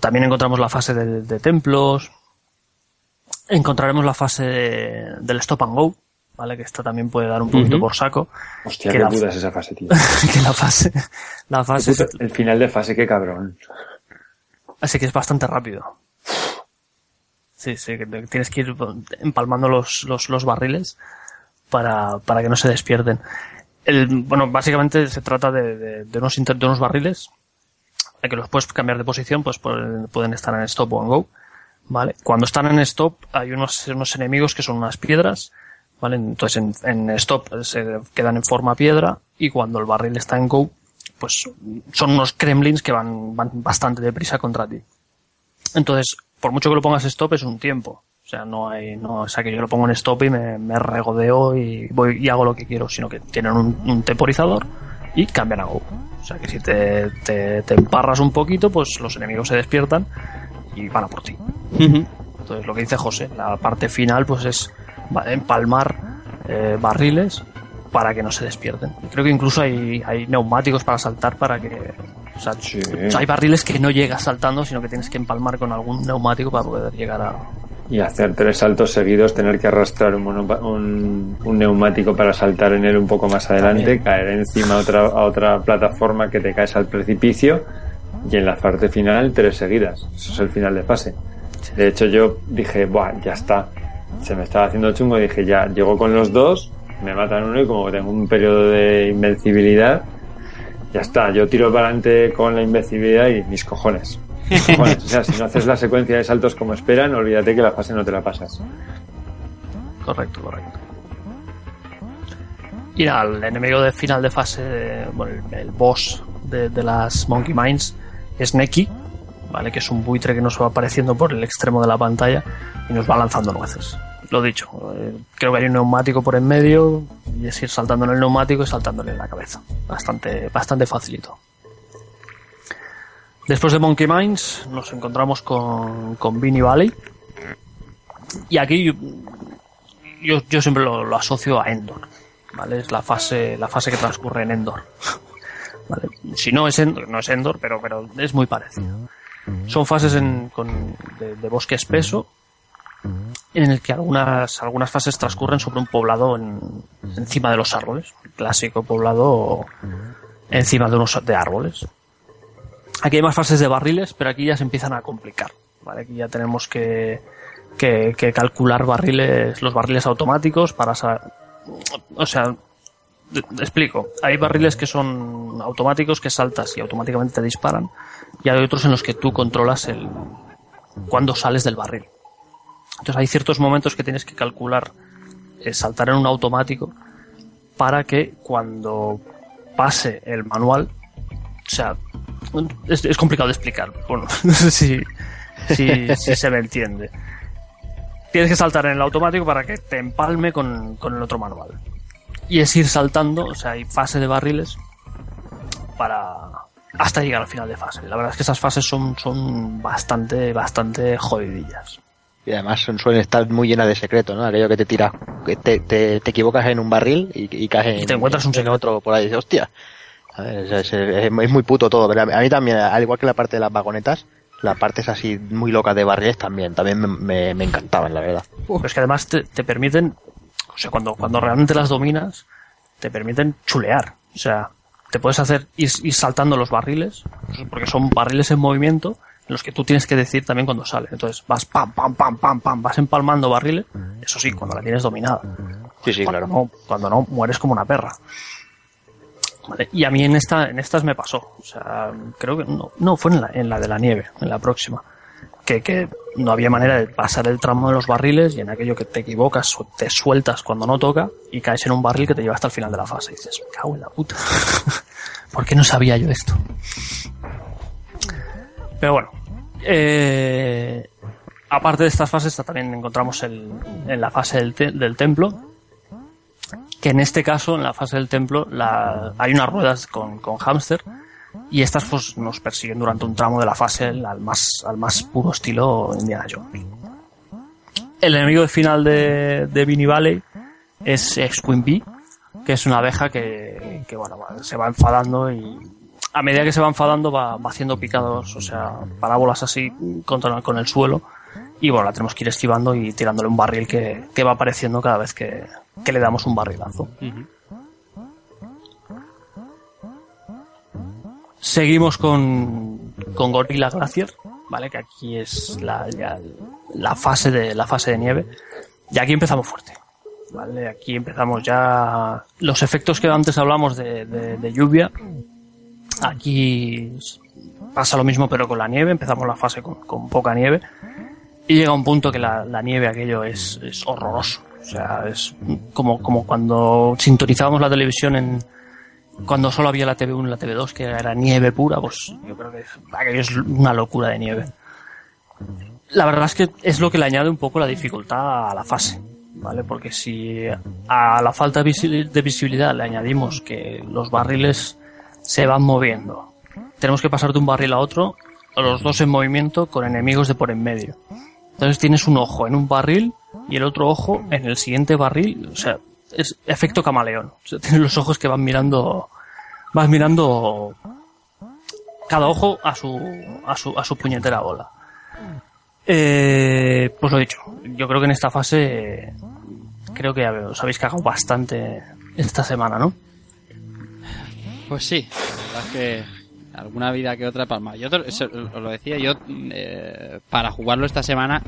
También encontramos la fase de, de templos, encontraremos la fase de- del stop and go, ¿vale? Que esta también puede dar un poquito por saco. Hostia, Que qué la- puta es esa fase, tío. que la fase, la fase, Puta, El final de fase, qué cabrón. Así que es bastante rápido. Sí, sí, que tienes que ir empalmando los, los, los barriles para, para que no se despierten. El, bueno, básicamente se trata de, de, de unos, inter- de unos barriles de que los puedes cambiar de posición, pues pueden, pueden estar en stop o en go. ¿Vale? Cuando están en stop hay unos, unos enemigos que son unas piedras, ¿vale? Entonces en, en stop se quedan en forma piedra y cuando el barril está en go, pues son unos kremlins que van, van bastante deprisa contra ti. Entonces, por mucho que lo pongas stop es un tiempo. O sea, no hay, no, o sea que yo lo pongo en stop y me, me regodeo y voy y hago lo que quiero, sino que tienen un, un temporizador y cambian a go. O sea que si te, te, te emparras un poquito, pues los enemigos se despiertan y van a por ti. Entonces, lo que dice José, la parte final, pues es empalmar eh, barriles para que no se despierten. Creo que incluso hay, hay neumáticos para saltar para que. O sea, Sí. hay barriles que no llegas saltando, sino que tienes que empalmar con algún neumático para poder llegar a. Y hacer tres saltos seguidos, tener que arrastrar un, un, un neumático para saltar en él un poco más adelante, También. caer encima a otra, a otra plataforma que te caes al precipicio y en la parte final tres seguidas. Eso es el final de fase. De hecho yo dije, Buah, ya está. Se me estaba haciendo chungo y dije, ya, llego con los dos, me matan uno y como tengo un periodo de invencibilidad, ya está, yo tiro para adelante con la invencibilidad y mis cojones. Mis cojones. O sea, si no haces la secuencia de saltos como esperan, olvídate que la fase no te la pasas. Correcto, correcto. Y nada, el enemigo de final de fase, bueno, el, boss de, de las Monkey Mines es Neki, ¿vale? Que es un buitre que nos va apareciendo por el extremo de la pantalla y nos va lanzando nueces. Lo dicho, eh, creo que hay un neumático por en medio y es ir saltando en el neumático y saltándole la cabeza. Bastante, bastante facilito. Después de Monkey Mines nos encontramos con, con Beanie Valley. Y aquí yo, yo, yo siempre lo, lo asocio a Endor. ¿Vale? Es la fase, la fase que transcurre en Endor. ¿Vale? Si no es Endor, no es Endor, pero, pero es muy parecido. Son fases en, con, de, de bosque espeso en el que algunas, algunas fases transcurren sobre un poblado en- encima de los árboles. Clásico poblado encima de unos de árboles. Aquí hay más fases de barriles, pero aquí ya se empiezan a complicar. ¿vale? Aquí ya tenemos que, que, calcular barriles, los barriles automáticos para saber. O sea, explico. Hay barriles que son automáticos que saltas y automáticamente te disparan. Y hay otros en los que tú controlas el cuando sales del barril. Entonces hay ciertos momentos que tienes que calcular eh, saltar en un automático para que cuando pase el manual, o sea, es, complicado de explicar. Bueno, no sé si, si, si se me entiende. Tienes que saltar en el automático para que te empalme con, con el otro manual. Y es ir saltando, o sea, hay fase de barriles para hasta llegar al final de fase. La verdad es que esas fases son, son bastante, bastante jodidillas. Y además son- suelen estar muy llenas de secretos, ¿no? Aquello que te tiras, que te, te, te equivocas en un barril y, y caes en, Y te encuentras un en otro por ahí. Dices, hostia. A ver, es, es- es- es muy puto todo, pero a mí también, al igual que la parte de las vagonetas, las partes así muy locas de barriles también, también me, me, me encantaban, la verdad. Pero es que además te, te permiten, o sea, cuando, cuando realmente las dominas, te permiten chulear. O sea, te puedes hacer ir, ir saltando los barriles, porque son barriles en movimiento, en los que tú tienes que decir también cuando sale. Entonces vas pam, pam, pam, pam, pam, vas empalmando barriles, eso sí, cuando la tienes dominada. Sí, sí, cuando claro. No, cuando no, mueres como una perra. Vale, Y a mí en esta, en estas me pasó. O sea, creo que no, no fue en la, en la de la nieve, en la próxima. Que, que no había manera de pasar el tramo de los barriles y en aquello que te equivocas o te sueltas cuando no toca y caes en un barril que te lleva hasta el final de la fase. Y dices, me cago en la puta. ¿Por qué no sabía yo esto? Pero bueno. Eh, aparte de estas fases, también encontramos el, en la fase del, del templo, que en este caso, en la fase del templo, la- hay unas ruedas con, con hámster y estas pues nos persiguen durante un tramo de la fase al más, al más puro estilo Indiana Jones. El enemigo final de, de Beanie Valley es, Bee, que es una abeja que, que, bueno, se va enfadando y a medida que se va enfadando va, va haciendo picados, o sea, parábolas así contra, con el suelo y bueno, la tenemos que ir esquivando y tirándole un barril que, que va apareciendo cada vez que, que le damos un barrilazo. Seguimos con, con Gorilla Glacier, ¿vale? Que aquí es la, ya la fase de, la fase de nieve. Y aquí empezamos fuerte. ¿Vale? Aquí empezamos ya los efectos que antes hablamos de, de- de lluvia. Aquí pasa lo mismo pero con la nieve. Empezamos la fase con, con poca nieve. Y llega un punto que la, la nieve aquello es, es horroroso. O sea, es como, como cuando sintonizábamos la televisión en, cuando solo había la TV1 y la TV2, que era nieve pura, pues yo creo que aquello es una locura de nieve. La verdad es que es lo que le añade un poco la dificultad a la fase, ¿vale? Porque si a la falta de visibilidad le añadimos que los barriles se van moviendo, tenemos que pasar de un barril a otro, los dos en movimiento con enemigos de por en medio. Entonces tienes un ojo en un barril y el otro ojo en el siguiente barril, o sea, es efecto camaleón. Tienes los ojos que van mirando, vas mirando cada ojo a su, a su, a su puñetera bola. Eh, pues lo dicho, yo creo que en esta fase creo que os habéis cagado bastante esta semana, ¿no? Pues sí, la verdad es que alguna vida que otra palma. Yo te- os lo decía, yo eh, para jugarlo esta semana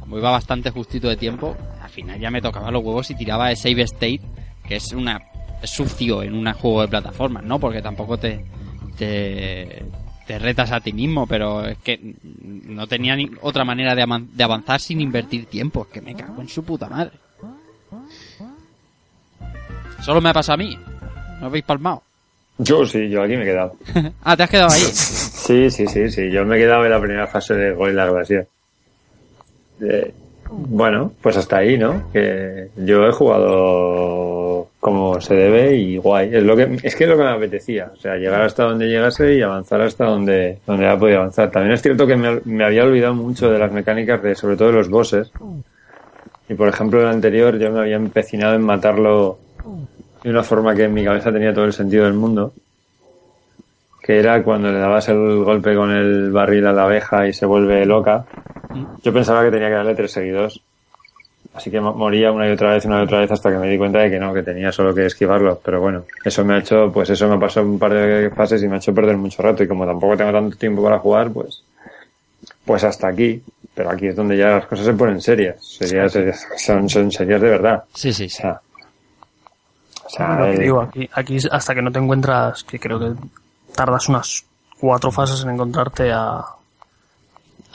como iba bastante justito de tiempo, al final ya me tocaba los huevos y tiraba de Save State, que es una sucio en un juego de plataformas, ¿no? Porque tampoco te, te, te retas a ti mismo, pero es que no tenía ni otra manera de, de avanzar sin invertir tiempo. Es que me cago en su puta madre. Solo me ha pasado a mí. ¿No habéis palmado? Yo sí, yo aquí me he quedado. ah, te has quedado ahí. Sí, sí, sí, sí. Yo me he quedado en la primera fase de Gorilla Glacier. Eh, bueno, pues hasta ahí, ¿no? Que yo he jugado como se debe y guay. Es lo que es que es lo que me apetecía, o sea, llegar hasta donde llegase y avanzar hasta donde donde había podido avanzar. También es cierto que me, me había olvidado mucho de las mecánicas de sobre todo de los bosses. Y por ejemplo, el anterior yo me había empecinado en matarlo de una forma que en mi cabeza tenía todo el sentido del mundo que era cuando le dabas el golpe con el barril a la abeja y se vuelve loca. Yo pensaba que tenía que darle tres seguidos. Así que mo- moría una y otra vez, una y otra vez, hasta que me di cuenta de que no, que tenía solo que esquivarlo. Pero bueno, eso me ha hecho, pues eso me pasó un par de fases y me ha hecho perder mucho rato. Y como tampoco tengo tanto tiempo para jugar, pues, pues hasta aquí. Pero aquí es donde ya las cosas se ponen serias. Serias, serias- son, son serias de verdad. Sí, sí, O sí. sea, o sea, Lo que el- digo, aquí, aquí hasta que no te encuentras, que creo que tardas unas cuatro fases en encontrarte a,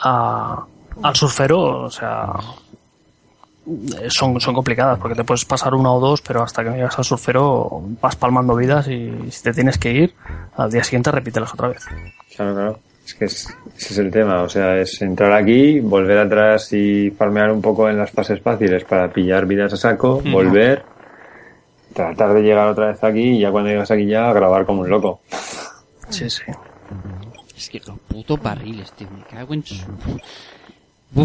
a al surfero, o sea, eh, son, son complicadas porque te puedes pasar una o dos, pero hasta que no llegas al surfero vas palmando vidas y si te tienes que ir, al día siguiente repítelas otra vez. Claro, claro. Es que es- ese es el tema. O sea, es entrar aquí, volver atrás y farmear un poco en las fases fáciles para pillar vidas a saco, volver, tratar de llegar otra vez aquí y ya cuando llegas aquí ya grabar como un loco. Sí, sí. Es que los putos barriles, tío. Me cago en su...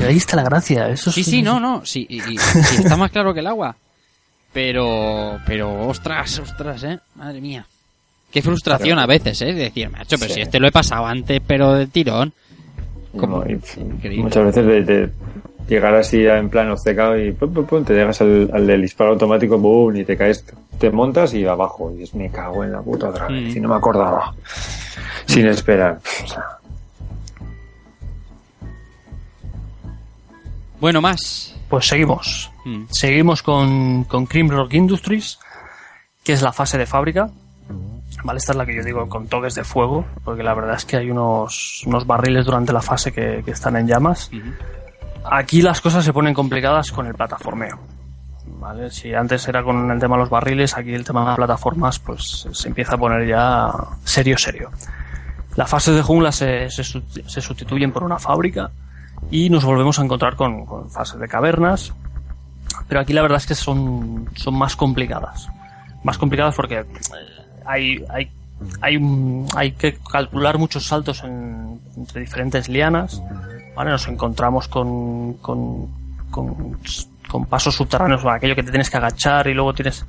Ahí está la gracia, eso Sí, es- sí, no, no. Sí, y, y- y está más claro que el agua. Pero, pero, ostras, ostras, eh. Madre mía. Qué frustración a veces, eh. de Decir, macho, pero Sí. si este lo he pasado antes, pero de tirón. Como- Increíble. muchas veces de, de llegar así en plan obcecado y pum, pum, pum, te llegas al, al del disparo automático, boom, y te caes, te montas y abajo. Y es, me cago en la puta otra vez. Mm. Y no me acordaba. Sin esperar. O sea, Bueno, más. Pues seguimos. Mm. Seguimos con, con Crimrock Industries, que es la fase de fábrica. Vale, esta es la que yo digo con toques de fuego, porque la verdad es que hay unos, unos barriles durante la fase que, que están en llamas. Aquí las cosas se ponen complicadas con el plataformeo. ¿Vale? Si antes era con el tema de los barriles, aquí el tema de las plataformas, pues se empieza a poner ya serio, serio. Las fases de jungla se, se, se sustituyen por una fábrica y nos volvemos a encontrar con, fases de cavernas, pero aquí la verdad es que son, son más complicadas. Más complicadas porque eh, hay, hay, hay, hay que calcular muchos saltos en- entre diferentes lianas. ¿Vale? Nos encontramos con, con, con, con pasos subterráneos, o aquello que te tienes que agachar y luego tienes...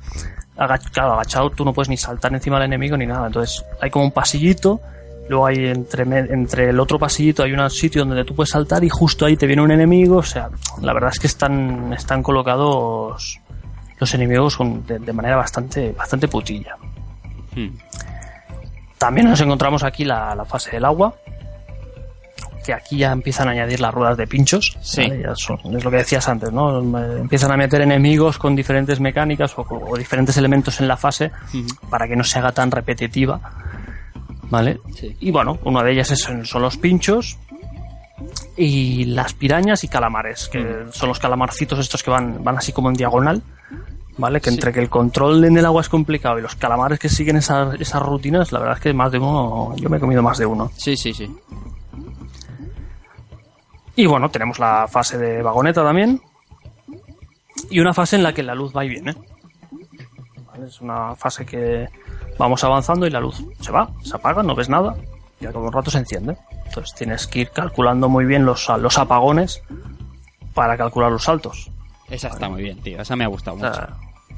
agach- claro, agachado tú no puedes ni saltar encima del enemigo ni nada. Entonces hay como un pasillito Luego hay entre, entre el otro pasillito hay un sitio donde tú puedes saltar y justo ahí te viene un enemigo. O sea, la verdad es que están, están colocados los enemigos de, de manera bastante, bastante putilla. Mm. También nos encontramos aquí la, la fase del agua, que aquí ya empiezan a añadir las ruedas de pinchos. Sí. ¿vale? Ya son- es lo que decías antes, ¿no? Empiezan a meter enemigos con diferentes mecánicas o, o diferentes elementos en la fase para que no se haga tan repetitiva. ¿Vale? Sí. Y bueno, una de ellas es- son los pinchos y las pirañas y calamares, que son los calamarcitos estos que van, van así como en diagonal. ¿Vale? Que Sí. entre que el control en el agua es complicado y los calamares que siguen esas, esas rutinas, la verdad es que más de uno, yo me he comido más de uno. Sí, sí, sí. Y bueno, tenemos la fase de vagoneta también. Y una fase en la que la luz va y viene. ¿Vale? Es una fase que vamos avanzando y la luz se va, se apaga, no ves nada. Y a todo un rato se enciende. Entonces tienes que ir calculando muy bien los, los apagones para calcular los saltos. Esa está muy bien, tío. Esa me ha gustado mucho.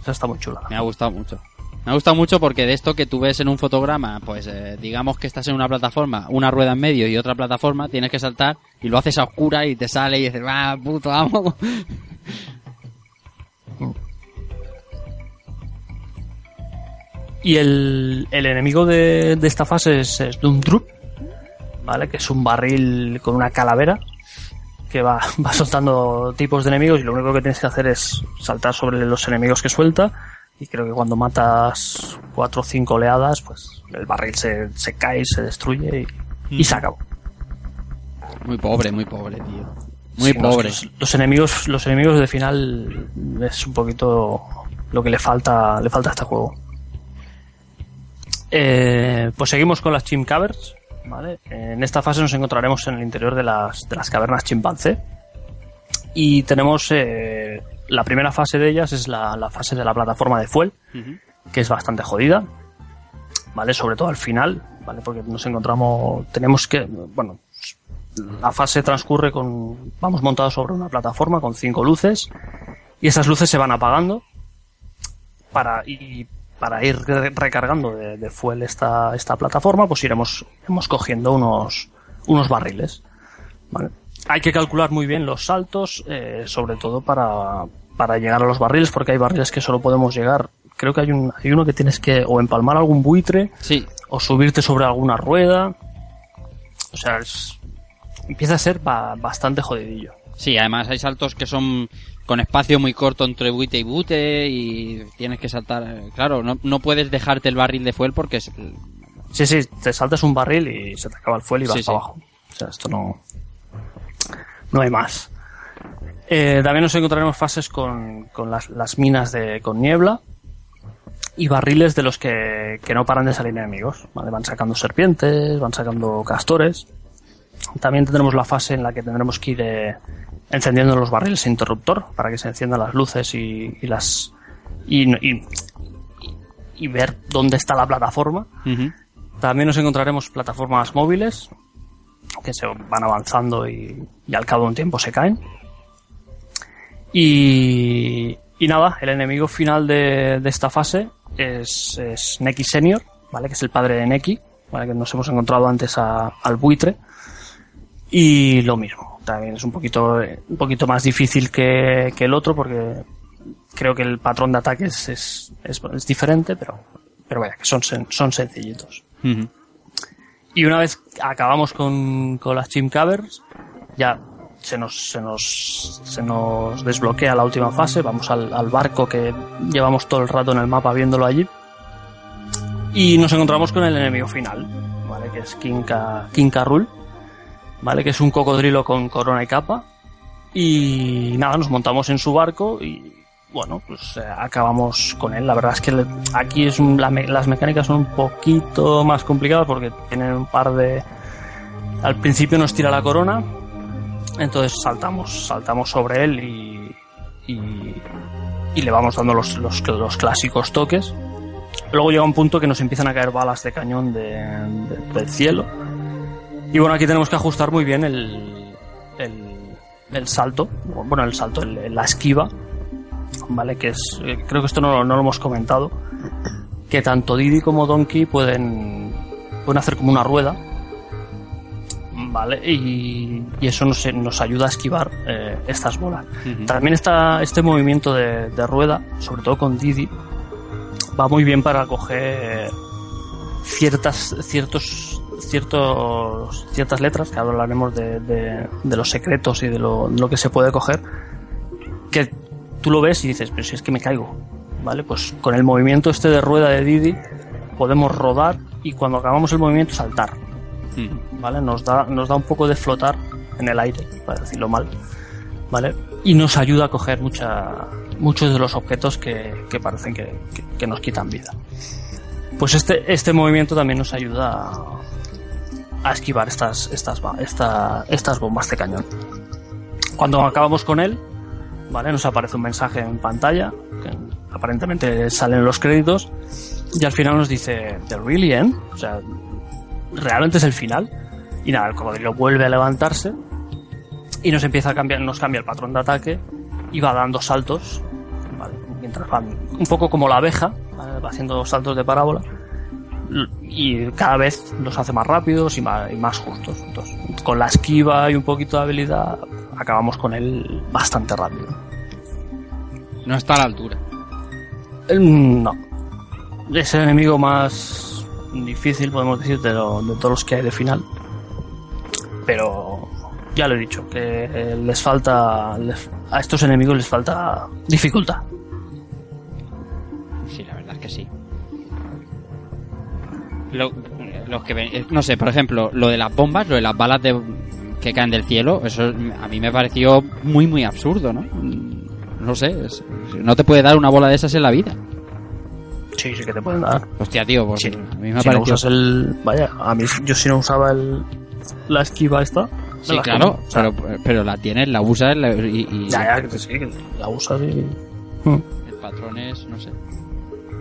esa está muy chula. Me ha gustado mucho. Me ha gustado mucho porque de esto que tú ves en un fotograma, pues eh, digamos que estás en una plataforma, una rueda en medio y otra plataforma, tienes que saltar y lo haces a oscura y te sale y dices, va, puto, vamos. Y el, el enemigo de, de esta fase es, es ¿vale? Que es un barril con una calavera. que va, va soltando tipos de enemigos y lo único que tienes que hacer es saltar sobre los enemigos que suelta y creo que cuando matas cuatro o cinco oleadas pues el barril se, se cae, se destruye y, y se acabó. Muy pobre, muy pobre, tío. Muy Sí, pobre. los, los enemigos, los enemigos de final es un poquito lo que le falta, le falta a este juego. Eh, pues seguimos con las Chim Caverns, ¿vale? En esta fase nos encontraremos en el interior de las, de las cavernas chimpancé. Y tenemos eh, la primera fase de ellas es la, la fase de la plataforma de Fuel, que es bastante jodida, ¿vale? Sobre todo al final, ¿vale? Porque nos encontramos, tenemos que, bueno, la fase transcurre con, vamos montados sobre una plataforma con cinco luces y esas luces se van apagando para, y para ir re- recargando de, de fuel esta, esta plataforma, pues iremos, iremos cogiendo unos, unos barriles, ¿vale? Hay que calcular muy bien los saltos, eh, sobre todo para, para llegar a los barriles, porque hay barriles que solo podemos llegar. Creo que hay, un, hay uno que tienes que o empalmar algún buitre Sí, o subirte sobre alguna rueda. O sea, es- empieza a ser ba- bastante jodidillo. sí, además hay saltos que son con espacio muy corto entre bute y bute y tienes que saltar. eh, Claro, no, no puedes dejarte el barril de fuel porque es, Sí, sí, te saltas un barril y se te acaba el fuel y vas Sí, para sí. abajo. O sea, esto no. No hay más. Eh, también nos encontraremos fases con, con las, las minas de, con niebla y barriles de los que, que no paran de salir enemigos. ¿vale? Van sacando serpientes, van sacando castores. También tendremos la fase en la que tendremos que ir eh, encendiendo los barriles interruptor para que se enciendan las luces y, y las. Y, y, y ver dónde está la plataforma. También nos encontraremos plataformas móviles que se van avanzando y, y al cabo de un tiempo se caen. Y, y nada, el enemigo final de, esta fase es, es Neki Senior, ¿vale? Que es el padre de Neki, ¿vale? Que nos hemos encontrado antes a- al buitre. Y lo mismo, también es un poquito, un poquito más difícil que, que el otro porque creo que el patrón de ataque es, es, es- diferente, pero, pero vaya, que son, son sencillitos. Y una vez acabamos con, con las Chim Caverns, ya se nos, se nos, se nos desbloquea la última fase, vamos al, al barco que llevamos todo el rato en el mapa viéndolo allí. Y nos encontramos con el enemigo final, ¿vale? Que es King, Ka, King Karul, ¿vale? Que es un cocodrilo con corona y capa. Y nada, nos montamos en su barco y bueno, pues eh, acabamos con él. La verdad es que aquí es un- la las mecánicas son un poquito más complicadas porque tienen un par de... Al principio nos tira la corona, entonces saltamos, saltamos sobre él y, y, y le vamos dando los, los, los clásicos toques. Luego llega un punto que nos empiezan a caer balas de cañón de- del cielo. Y bueno, aquí tenemos que ajustar muy bien el, el, el salto, bueno, el salto, el- la esquiva, ¿vale? Que es, eh, creo que esto no, no lo hemos comentado, que tanto Didi como Donkey pueden, pueden hacer como una rueda, ¿vale? Y, y eso nos, nos ayuda a esquivar eh, estas bolas. También está este movimiento de, de rueda, sobre todo con Didi, va muy bien para coger ciertas, ciertos, ciertos, ciertas letras, que ahora hablaremos de, de, de los secretos y de lo, lo que se puede coger, que tú lo ves y dices, pero si es que me caigo, ¿vale? Pues con el movimiento este de rueda de Didi podemos rodar y cuando acabamos el movimiento saltar, ¿vale? Nos da, nos da un poco de flotar en el aire, para decirlo mal, ¿vale? Y nos ayuda a coger mucha, muchos de los objetos que, que parecen que, que- que nos quitan vida. Pues este, este movimiento también nos ayuda a, a esquivar estas, estas, esta- estas bombas de cañón. Cuando acabamos con él, ¿vale? Nos aparece un mensaje en pantalla, que aparentemente salen los créditos, y al final nos dice, ¿The really end? O sea, realmente es el final. Y nada, el cocodrilo vuelve a levantarse y nos empieza a cambiar, nos cambia el patrón de ataque y va dando saltos, ¿vale? mientras van un poco como la abeja, va haciendo saltos de parábola y cada vez los hace más rápidos y más, y más justos. Con la esquiva y un poquito de habilidad, acabamos con él bastante rápido. No está a la altura. Mm, No. Es el enemigo más difícil, podemos decir, de, lo- de todos los que hay de final. Pero, ya lo he dicho, que eh, les falta, les- a estos enemigos les falta dificultad. Sí, la verdad es que sí. Lo- los que ven- eh, no sé, por ejemplo, lo de las bombas, lo de las balas de, que caen del cielo, eso a mí me pareció muy, muy absurdo, ¿no? Mm, No sé, es- no te puede dar una bola de esas en la vida. Sí, sí que te pueden dar. Hostia, tío, pues Sí, a mí me si no parecido... usas el, vaya, a mí yo si no usaba el, la esquiva esta. Sí, la claro, como. O sea, pero, pero la tienes, la usas la- y, y ya, ya, que sí, que la usas y... Mm. el patrón es, no sé.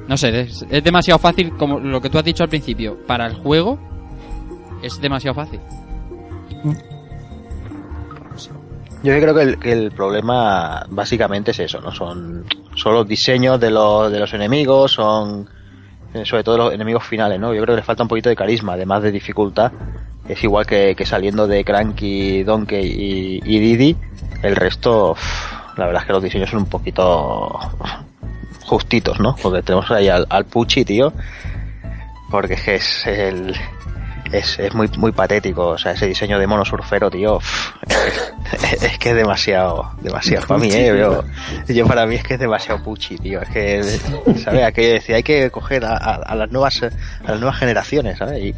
No sé, es, es demasiado fácil, como lo que tú has dicho al principio, para el juego es demasiado fácil. Yo creo que el, que el problema básicamente es eso, ¿no? Son, son los diseños de los, de los enemigos, son eh, sobre todo los enemigos finales, ¿no? Yo creo que le falta un poquito de carisma, además de dificultad. Es igual que, que saliendo de Cranky, Donkey y, y Didi, el resto, la verdad es que los diseños son un poquito justitos, ¿no? Porque tenemos ahí al, al Pucci, tío, porque es que es el... Es, es muy muy patético, o sea, ese diseño de mono surfero, tío, es, es que es demasiado, demasiado para mí, eh, yo, yo para mí es que es demasiado puchi, tío, es que, ¿sabes? Aquello decía, hay que coger a, a- a las nuevas, a las nuevas generaciones, ¿sabes? Y,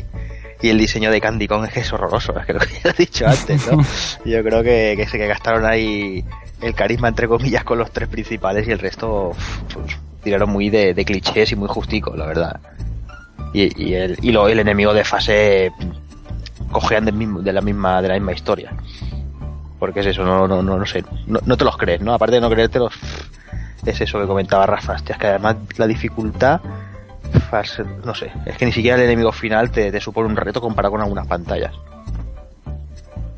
y el diseño de Candy Kong es que es horroroso, es que lo que ya he dicho antes, ¿no? Yo creo que, que, que gastaron ahí el carisma, entre comillas, con los tres principales y el resto, pues, tiraron muy de, de clichés y muy justicos, la verdad. Y, y, el, y lo, el enemigo de fase cojean del mismo, de la misma de la misma historia. Porque es eso no no no, no sé no, no te los crees no aparte de no creértelos es eso que comentaba Rafa es que además la dificultad no sé es que ni siquiera el enemigo final te, te supone un reto comparado con algunas pantallas.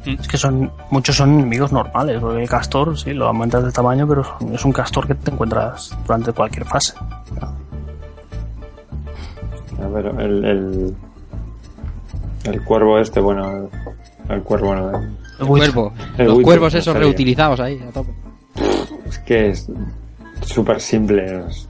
Es que son muchos son enemigos normales, porque el castor, sí, lo aumentas de tamaño, pero es un castor que te encuentras durante cualquier fase. A ver, el, el, el cuervo este, bueno, el cuervo no, El El buitre. cuervo, El los cuervos esos reutilizados ahí, a tope. es que es súper simple, es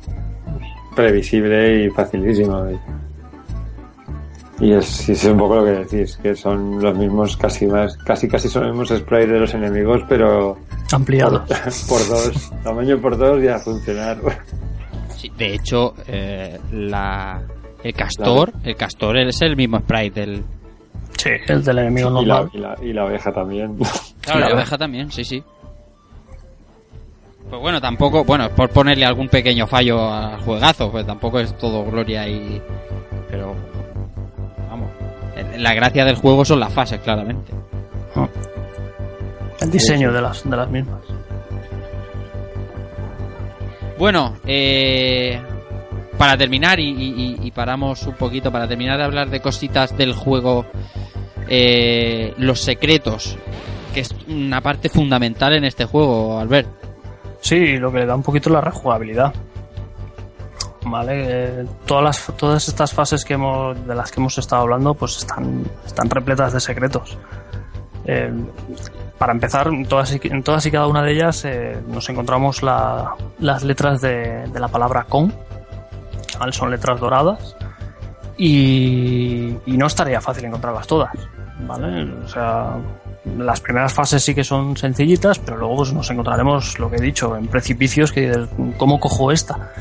previsible y facilísimo. Y, y es, un poco lo que decís, que son los mismos, casi más, casi casi son los mismos sprites de los enemigos, pero por, Ampliado. por dos, tamaño por dos y a funcionar. Sí, de hecho, eh, la, el castor, el castor es el mismo sprite del... Sí, el del enemigo Y la, normal. y, la, y la oveja también. Claro, la oveja también, sí, sí. Pues bueno, tampoco, bueno, es por ponerle algún pequeño fallo al juegazo, pues tampoco es todo gloria y... Pero, vamos, la gracia del juego son las fases, claramente. El diseño de las, de las mismas. Bueno, eh, para terminar y, paramos un poquito, para terminar de hablar de cositas del juego, eh, los secretos, que es una parte fundamental en este juego, Albert. Sí, lo que le da un poquito la rejugabilidad. Vale, eh, todas las todas estas fases que hemos de las que hemos estado hablando, pues están están repletas de secretos. Para empezar, en todas y, en todas y cada una de ellas eh, nos encontramos la- las letras de la palabra con, son letras doradas y, no estaría fácil encontrarlas todas, ¿vale? O sea, las primeras fases sí que son sencillitas, pero luego pues, nos encontraremos, lo que he dicho, en precipicios que ¿cómo cojo esta?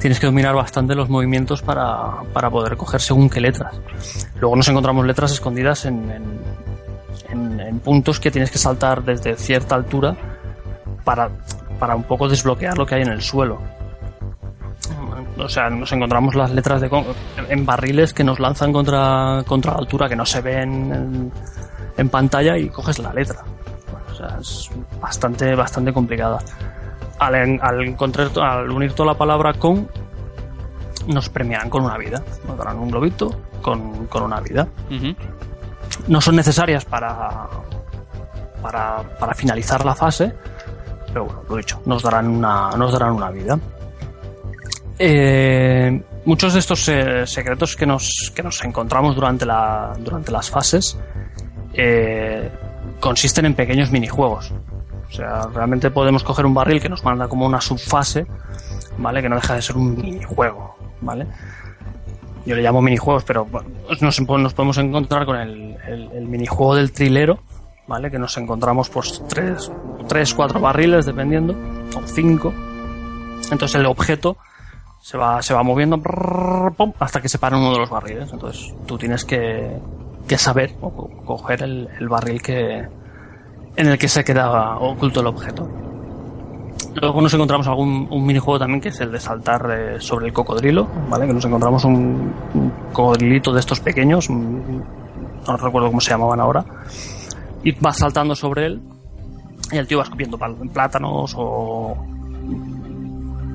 Tienes que dominar bastante los movimientos para, para poder coger según qué letras. Luego nos encontramos letras escondidas en, en, en- en puntos que tienes que saltar desde cierta altura para, para un poco desbloquear lo que hay en el suelo. O sea, nos encontramos las letras de con- en barriles que nos lanzan contra, contra la altura que no se ven en, en pantalla y coges la letra. O sea, es bastante, bastante complicada. Al, en- al encontrar, al unir toda la palabra con, nos premiarán con una vida. Nos darán un globito con, con una vida. No son necesarias para, para, para finalizar la fase, pero bueno, lo dicho, nos darán una, nos darán una vida. Eh, muchos de estos eh, secretos que nos, que nos encontramos durante, la, durante las fases eh, consisten en pequeños minijuegos. O sea, realmente podemos coger un barril que nos manda como una subfase, ¿vale? Que no deja de ser un minijuego, ¿vale? Yo le llamo minijuegos, pero nos, nos podemos encontrar con el, el- el minijuego del trilero, ¿vale? Que nos encontramos pues tres, tres, cuatro barriles dependiendo, o cinco. Entonces el objeto se va, se va moviendo hasta que se para uno de los barriles. Entonces tú tienes que, que saber o co- coger el, barril que en el que se queda oculto el objeto. Luego nos encontramos algún un minijuego también que es el de saltar eh, sobre el cocodrilo, ¿vale? Que nos encontramos un, cocodrilito de estos pequeños, no recuerdo cómo se llamaban ahora, y vas saltando sobre él y el tío va escupiendo plátanos o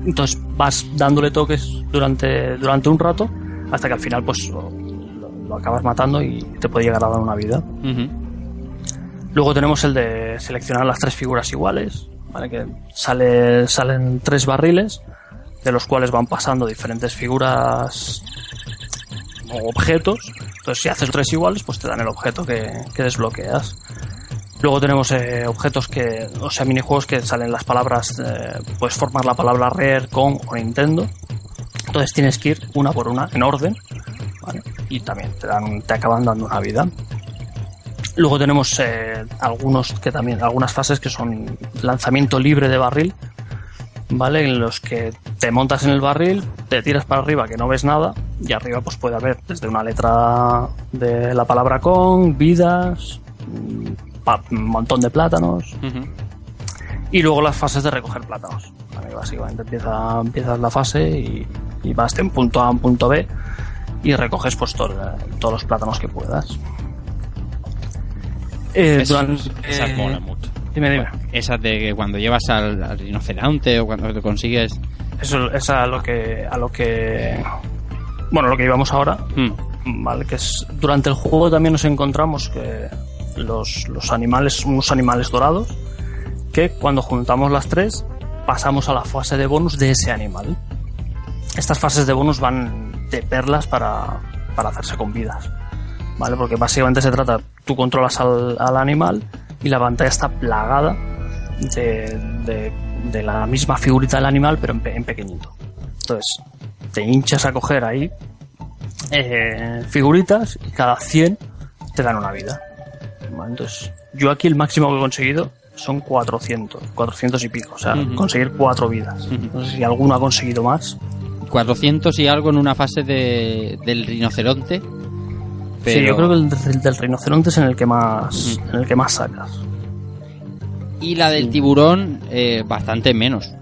entonces vas dándole toques durante durante un rato hasta que al final pues lo, acabas matando y te puede llegar a dar una vida. Luego tenemos el de seleccionar las tres figuras iguales, ¿vale? Que sale, salen tres barriles, de los cuales van pasando diferentes figuras o objetos. Entonces, si haces tres iguales, pues te dan el objeto que, que desbloqueas. Luego tenemos eh, objetos que, o sea, minijuegos que salen las palabras, eh, puedes formar la palabra Rare con o Nintendo. Entonces tienes que ir una por una en orden, ¿vale? Y también te dan, te acaban dando una vida. Luego tenemos eh, algunos que también, algunas fases que son lanzamiento libre de barril, ¿vale? En los que te montas en el barril, te tiras para arriba que no ves nada, y arriba pues puede haber desde una letra de la palabra con, vidas, un montón de plátanos, y luego las fases de recoger plátanos. ¿vale? Básicamente empieza, empiezas la fase y, y vas de un punto A a un punto B y recoges pues todo- todos los plátanos que puedas. Eh, durante- esas eh, molan mucho. Dime, dime. Esas de que cuando llevas al, al rinoceronte o cuando te consigues. Eso es a lo que a lo que bueno, lo que íbamos ahora, Mm, vale, que es durante el juego también nos encontramos que los, los animales, unos animales dorados, que cuando juntamos las tres pasamos a la fase de bonus de ese animal. Estas fases de bonus van de perlas para, para hacerse con vidas. ¿Vale? Porque básicamente se trata, tú controlas al, al animal y la pantalla está plagada de, de, la misma figurita del animal, pero en, pe- en pequeñito. Entonces, te hinchas a coger ahí eh, figuritas y cada 100 te dan una vida. Entonces, yo aquí el máximo que he conseguido son 400, 400 y pico. O sea, conseguir cuatro vidas. No sé si alguno ha conseguido más. 400 y algo en una fase de, del rinoceronte. Pero... Sí, yo creo que el del, del rinoceronte es en el que más, en el que más sacas. Y la del tiburón, eh, bastante menos.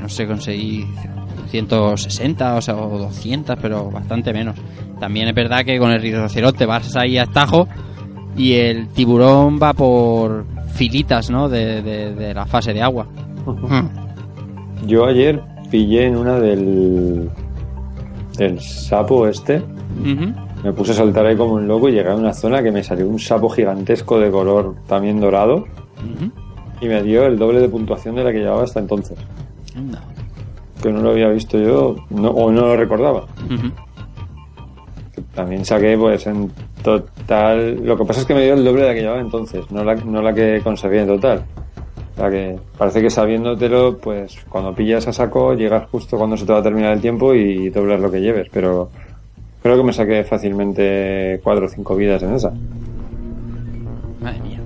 No sé, conseguí 160 o, sea, o 200, pero bastante menos. También es verdad que con el rinoceronte vas ahí a tajo y el tiburón va por filitas, ¿no? De, de- de la fase de agua. Yo ayer pillé en una del, del sapo este. Me puse a saltar ahí como un loco y llegué a una zona que me salió un sapo gigantesco de color también dorado y me dio el doble de puntuación de la que llevaba hasta entonces. Que no lo había visto yo no, o no lo recordaba. Ujú. También saqué pues en total... Lo que pasa es que me dio el doble de la que llevaba entonces, no la, no la que conseguí en total. O sea que parece que sabiéndotelo, pues cuando pillas a saco, llegas justo cuando se te va a terminar el tiempo y doblas lo que lleves. Pero creo que me saqué fácilmente cuatro o cinco vidas en esa. Madre mía.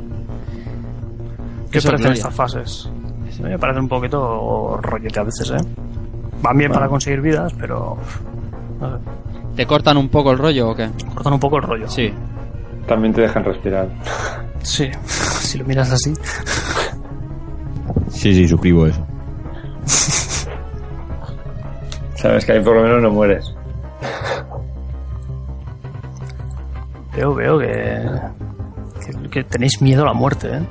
¿Qué te parecen estas fases? Me parecen un poquito rollete a veces, ¿eh? Van bien para conseguir vidas, pero no sé, ¿Te cortan un poco el rollo o qué? cortan un poco el rollo. Sí. También te dejan respirar. Sí, si lo miras así. Sí, sí, suscribo eso. Sabes que ahí por lo menos no mueres. Veo, veo que, que, que tenéis miedo a la muerte, ¿eh?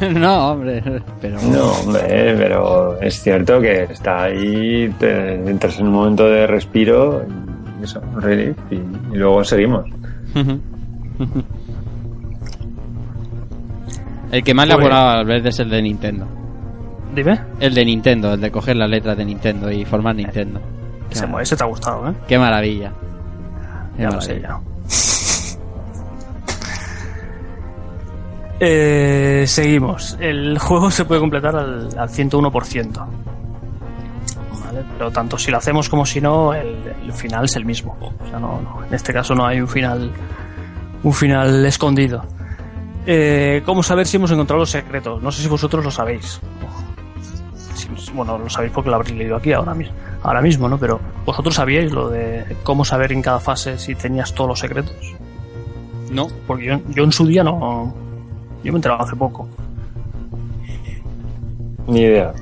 no, hombre. Pero... No, hombre, pero es cierto que está ahí, te entras en un momento de respiro, y eso, relief, y, y luego seguimos. el que más le ha Pues- volado al verde es el de Nintendo. Dime. El de Nintendo, el de coger las letras de Nintendo y formar Nintendo. Ese, ese te ha gustado, ¿eh? qué maravilla. Qué Ya lo sé, ya. Eh, seguimos. El juego se puede completar al, al 101%. ¿Vale? Pero tanto si lo hacemos como si no, el, el final es el mismo. O sea, no, no, en este caso no hay un final, un final escondido. Eh, ¿Cómo saber si hemos encontrado los secretos? No sé si vosotros lo sabéis. Si- bueno, lo sabéis porque lo habréis leído aquí ahora mismo, ahora mismo, ¿no? Pero vosotros sabíais lo de cómo saber en cada fase si tenías todos los secretos. No. Porque yo, yo en su día no. Yo me he enterado hace poco. Ni idea.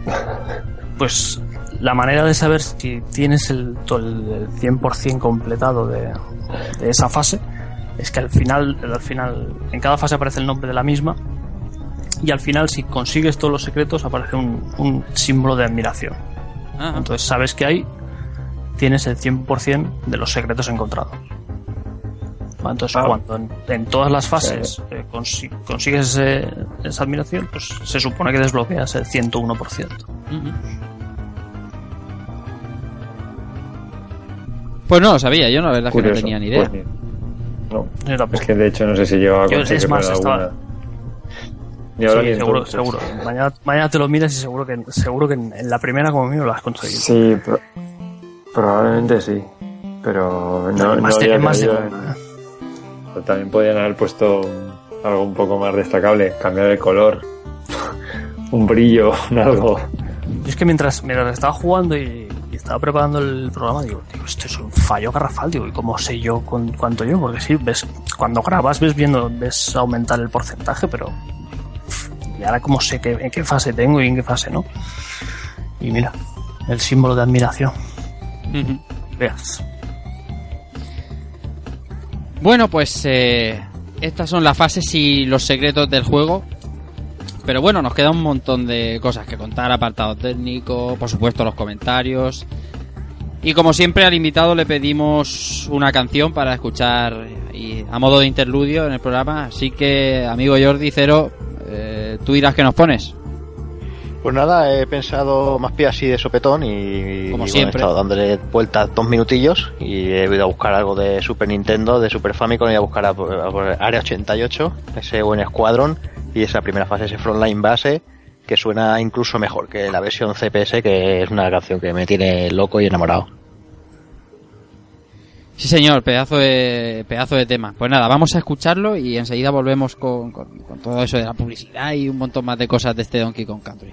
Pues la manera de saber si tienes el, el 100% completado de, de esa fase es que al final, al final, en cada fase aparece el nombre de la misma y al final si consigues todos los secretos aparece un, un símbolo de admiración. Ajá. Entonces sabes que ahí tienes el 100% de los secretos encontrados. Entonces Ah. cuando en, en todas las fases eh, consi- consigues ese- esa admiración, pues se supone que desbloqueas el 101%. Ujú. Pues no lo sabía, yo la verdad es que no tenía ni idea. Pues ni- no, Yo tampoco. es que de hecho no sé si llevaba a Yo, es más, estaba- alguna. Ni ahora Sí, seguro, entonces. seguro. Mañana, mañana te lo miras y seguro que, seguro que en, en la primera como mío lo has conseguido. Sí, pro- probablemente sí. Pero no, más no de- había más de una. en- También podían haber puesto algo un poco más destacable, cambiar el color, un brillo, un algo. Yo es que mientras, mientras estaba jugando y, y estaba preparando el programa, digo, digo, esto es un fallo garrafal, digo, ¿y cómo sé yo con, cuánto yo? Porque sí, ves, cuando grabas ves viendo, ves aumentar el porcentaje, pero y ahora cómo sé que, en qué fase tengo y en qué fase no. Y mira, el símbolo de admiración. Veas. Bueno, pues eh, estas son las fases y los secretos del juego. Pero bueno, nos queda un montón de cosas que contar, apartado técnico, por supuesto los comentarios. Y como siempre al invitado le pedimos una canción para escuchar y a modo de interludio en el programa. Así que, amigo Jordi Cero, eh, tú dirás que nos pones. Pues nada, he pensado más pie así de sopetón y, Como y, bueno, siempre. he estado dándole vueltas dos minutillos y he ido a buscar algo de Super Nintendo, de Super Famicom y a buscar a, a por Área 88, ese buen escuadrón y esa primera fase, ese frontline base que suena incluso mejor que la versión CPS, que es una canción que me tiene loco y enamorado. Sí, señor, pedazo de, pedazo de tema. Pues nada, vamos a escucharlo y enseguida volvemos con, con- con todo eso de la publicidad y un montón más de cosas de este Donkey Kong Country.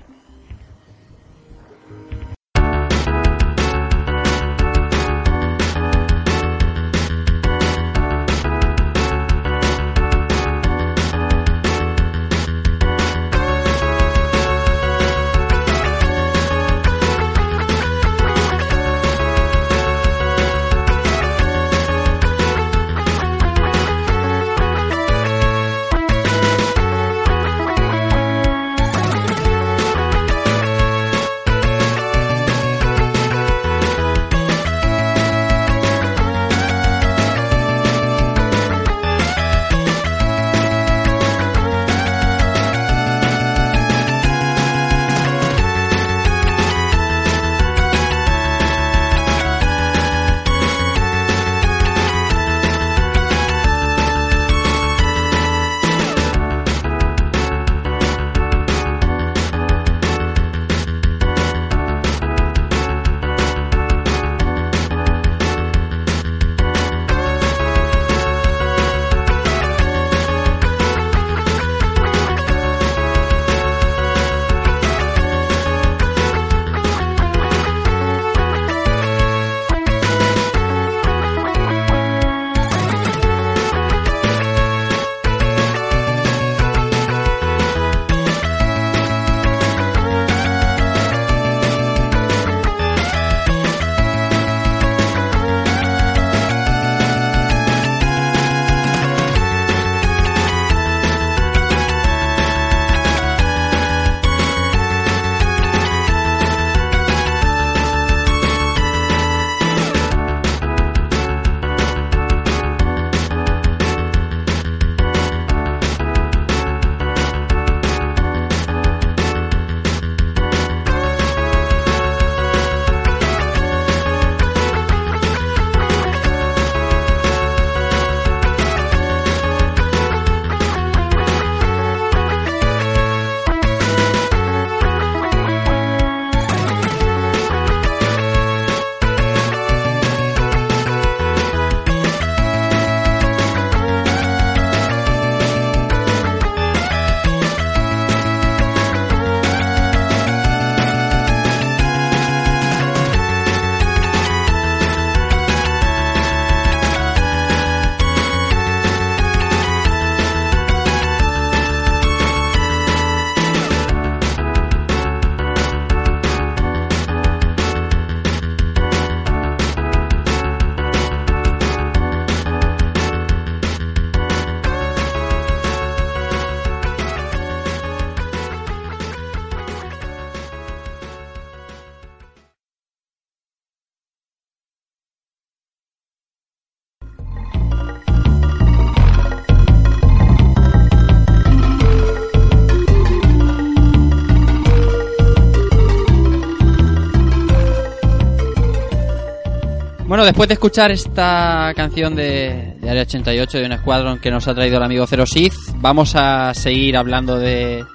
Bueno, después de escuchar esta canción de, de Área 88 de un escuadrón que nos ha traído el amigo Zero Sith, vamos a seguir hablando de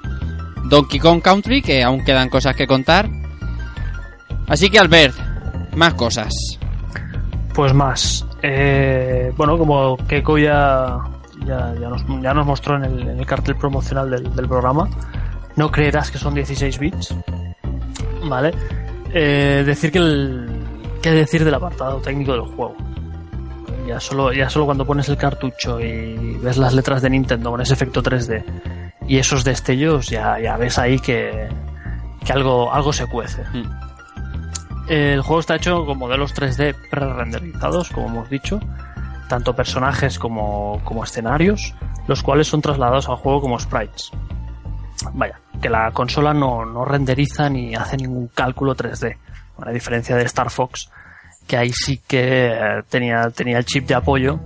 Donkey Kong Country, que aún quedan cosas que contar. Así que Albert, más cosas. Pues más. Eh, bueno, como Keiko ya, ya, ya nos, ya nos mostró en el, cartel promocional del, del programa, no creerás que son 16 bits. ¿Vale? Eh, decir que el. ¿Qué decir del apartado técnico del juego? Ya solo, ya solo cuando pones el cartucho y ves las letras de Nintendo con ese efecto 3D y esos destellos, ya, ya ves ahí que, que algo, algo se cuece. El juego está hecho con modelos 3D pre-renderizados, como hemos dicho, tanto personajes como, como escenarios, los cuales son trasladados al juego como sprites. Vaya, que la consola no, no renderiza ni hace ningún cálculo 3D, a diferencia de Star Fox, que ahí sí que eh, tenía, tenía el chip de apoyo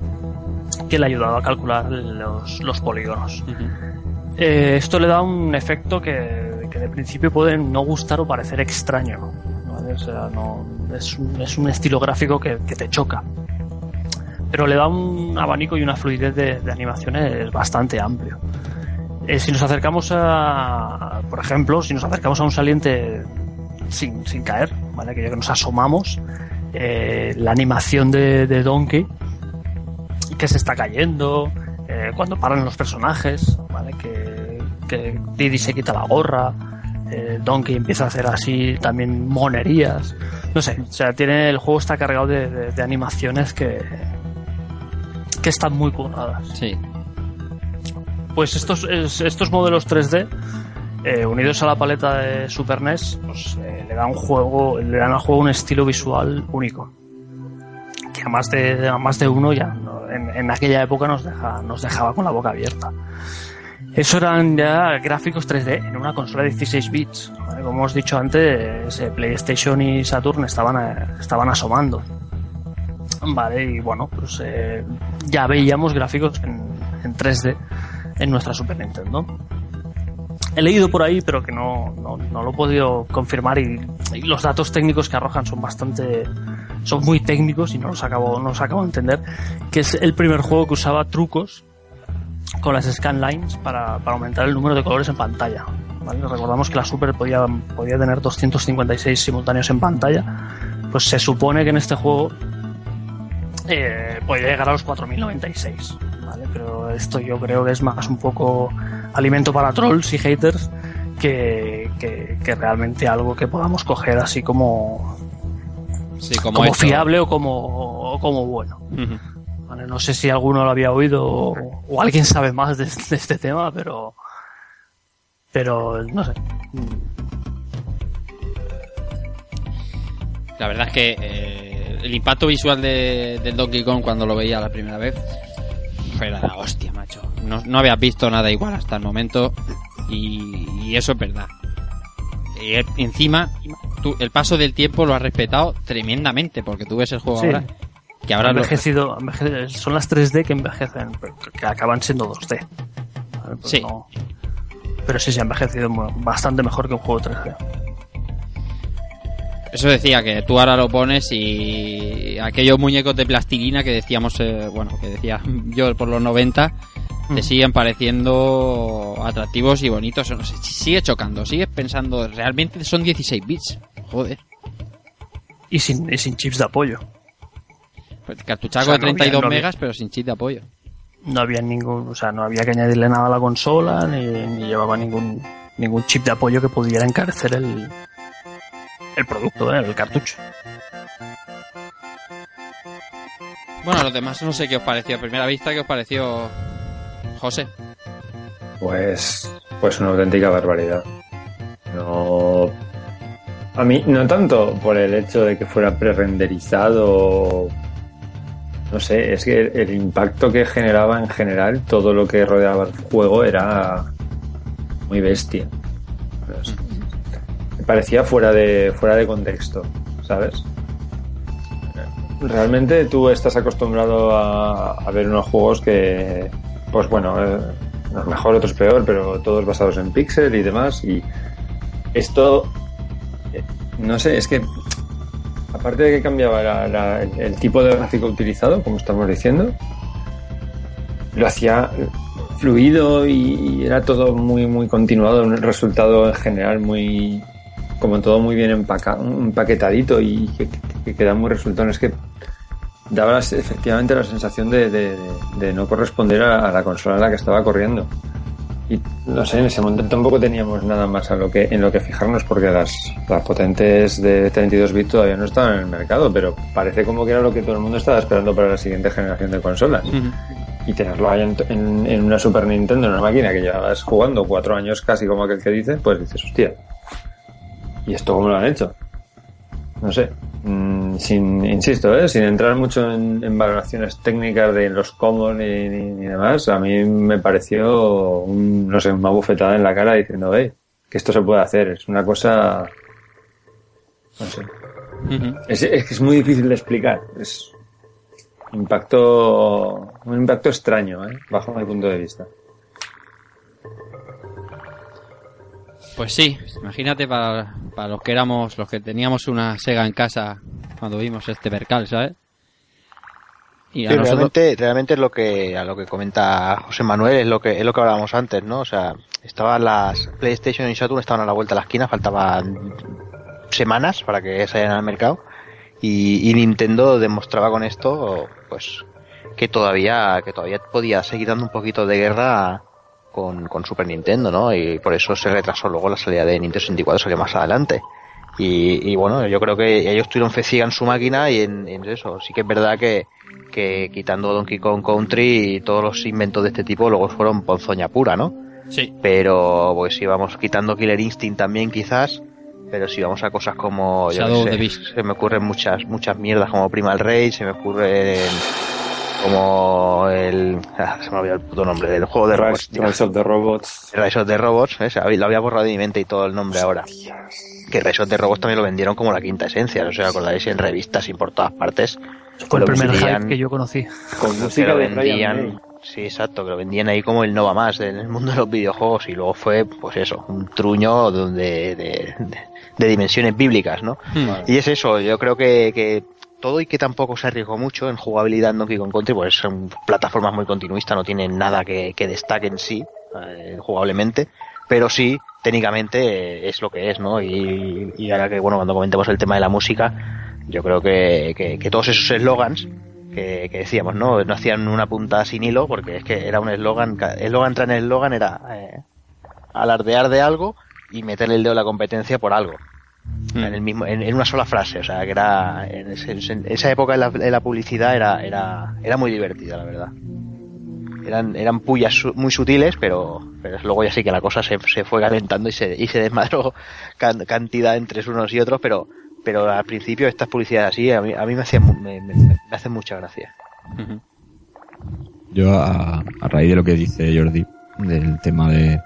que le ayudaba a calcular los, los polígonos. Eh, esto le da un efecto que, que de principio puede no gustar o parecer extraño. ¿vale? O sea, no, es, un, es un estilo gráfico que, que te choca. Pero le da un abanico y una fluidez de, de animaciones bastante amplio. Eh, si nos acercamos a, por ejemplo, si nos acercamos a un saliente sin, sin caer, ¿vale? que ya que nos asomamos, eh, la animación de, de Donkey, que se está cayendo, eh, cuando paran los personajes, ¿vale? que, que Diddy se quita la gorra, eh, Donkey empieza a hacer así también monerías, no sé, o sea, tiene el juego está cargado de, de- de animaciones que, que están muy curradas Sí. pues estos, es- estos modelos 3D eh, unidos a la paleta de Super NES pues, eh, le dan juego le dan al juego un estilo visual único. Que a más de, a de uno ya en, aquella época nos, deja, nos dejaba con la boca abierta. Eso eran ya gráficos 3D en una consola de 16 bits como hemos dicho antes eh, PlayStation y Saturn estaban, estaban asomando. Vale, y bueno, pues ya veíamos gráficos en, en 3D en nuestra Super Nintendo. He leído por ahí, pero que no, no, no lo he podido confirmar y, los datos técnicos que arrojan son bastante... son muy técnicos y no los acabo, no los acabo de entender, que es el primer juego que usaba trucos con las scanlines para, para aumentar el número de colores en pantalla. Recordamos que la Super podía, podía tener 256 simultáneos en pantalla. Pues se supone que en este juego eh, podría llegar a los 4096, ¿vale? Pero esto yo creo que es más un poco alimento para trolls y haters que, que, que realmente algo que podamos coger así como, Sí, como, fiable o como, o como bueno. ¿vale? No sé si alguno lo había oído o, o alguien sabe más de, de este tema, pero pero no sé. La verdad es que eh, el impacto visual de, del Donkey Kong cuando lo veía la primera vez fue la hostia, macho. No, no habías visto nada igual hasta el momento y, y eso es verdad. Y encima, tú, el paso del tiempo lo has respetado tremendamente porque tú ves el juego Sí. ahora. Que ahora lo- envejecido, enveje- son las 3D que envejecen, que acaban siendo 2D. ¿vale? Pues Sí. no- Pero sí se ha envejecido bastante mejor que un juego 3D. Eso decía que tú ahora lo pones y aquellos muñecos de plastilina que decíamos, eh, bueno, que decía yo por los 90, te Mm. siguen pareciendo atractivos y bonitos. No sé, sigue chocando, sigues pensando, realmente son 16 bits. Joder. Y sin, y sin chips de apoyo. Pues cartuchaco O sea, de no había- 32 no había- megas, pero sin chip de apoyo. No había ningún, o sea, no había que añadirle nada a la consola, ni, ni llevaba ningún, ningún chip de apoyo que pudiera encarecer el, el producto, ¿eh? el cartucho. Bueno, los demás no sé qué os pareció. A primera vista, ¿qué os pareció, José? Pues, pues una auténtica barbaridad. No. A mí, no tanto por el hecho de que fuera pre-renderizado. No sé, es que el impacto que generaba en general todo lo que rodeaba el juego era muy bestia. Me parecía fuera de, fuera de contexto, ¿sabes? Realmente tú estás acostumbrado a, ver unos juegos que, pues bueno, eh, mejor, otros peor, pero todos basados en pixel y demás. Y esto, eh, no sé, es que aparte de que cambiaba la- la- el, tipo de gráfico utilizado, como estamos diciendo, lo hacía fluido y era todo muy muy continuado, un resultado en general muy como todo muy bien empaca- empaquetadito y que, que queda muy resultón. Es que daba efectivamente la sensación de, de- de- de no corresponder a, a la consola en la que estaba corriendo. Y no sé, en ese momento tampoco teníamos nada más a lo que, en lo que fijarnos porque las, las potentes de 32 bits todavía no estaban en el mercado, pero parece como que era lo que todo el mundo estaba esperando para la siguiente generación de consolas. Y tenerlo ahí en, en- en una Super Nintendo, en una máquina que llevabas jugando cuatro años casi como aquel que dice, pues dices, hostia, ¿y esto cómo lo han hecho? No sé, mm, sin, insisto, ¿eh? sin entrar mucho en, en valoraciones técnicas de los combos ni, ni, ni demás, a mí me pareció, un, no sé, una bufetada en la cara diciendo, hey, que esto se puede hacer, es una cosa, no sé, es, es que es muy difícil de explicar, es impacto, un impacto extraño, ¿eh? bajo mi punto de vista. Pues sí, imagínate para, para los que éramos, los que teníamos una Sega en casa cuando vimos este percal, ¿sabes? Y a Sí, nosotros- realmente, realmente es lo que a lo que comenta José Manuel, es lo que es lo que hablábamos antes, ¿no? O sea, estaban las PlayStation y Saturn estaban a la vuelta de la esquina, faltaban semanas para que salieran al mercado y, y Nintendo demostraba con esto, pues, que todavía que todavía podía seguir dando un poquito de guerra con, con Super Nintendo, ¿no? Y por eso se retrasó luego la salida de Nintendo 64, salió más adelante. Y, y bueno, yo creo que ellos tuvieron fe ciega en su máquina y en, en eso. Sí que es verdad que, que quitando Donkey Kong Country y todos los inventos de este tipo luego fueron ponzoña pura, ¿no? Sí. Pero pues si vamos quitando Killer Instinct también quizás, pero si vamos a cosas como yo Shadow sé, se me ocurren muchas muchas mierdas como Primal Rage, se me ocurre como el ah, se me olvidó el puto nombre del juego de robots. Rise, of the Robots. Rise of the Robots, ¿ves? Lo había borrado de mi mente y todo el nombre ahora. Que Rise of the Robots también lo vendieron como la quinta esencia, no sé si acordáis en revistas y por todas partes. Fue el primer vendían- hype que yo conocí. Con que música lo vendían, sí, exacto, que lo vendían ahí como el no va más en el mundo de los videojuegos y luego fue, pues eso, un truño donde, de, de, de dimensiones bíblicas, ¿no? Hmm. Y es eso, yo creo que, que todo y que tampoco se arriesgó mucho en jugabilidad en Donkey Kong Country, pues son plataformas muy continuistas, no tienen nada que, que destaque en sí, eh, jugablemente, pero sí, técnicamente eh, es lo que es, ¿no? Y, y ahora que, bueno, cuando comentemos el tema de la música, yo creo que, que, todos esos eslogans que, decíamos, ¿no? No hacían una punta sin hilo, porque es que era un eslogan, eslogan tras eslogan era eh, alardear de algo y meterle el dedo a la competencia por algo. Hmm. En, el mismo, en, en una sola frase, o sea, que era, en, ese- en esa época en la, publicidad era, era, era muy divertida, la verdad. Eran, eran pullas su- muy sutiles, pero, pero luego ya sí que la cosa se, se fue calentando y se, y se desmadró can- cantidad entre unos y otros, pero, pero al principio estas publicidades así a mí, a mí me, hacían, mu- me, me, me hacen mucha gracia. Yo, a, a raíz de lo que dice Jordi, del tema de,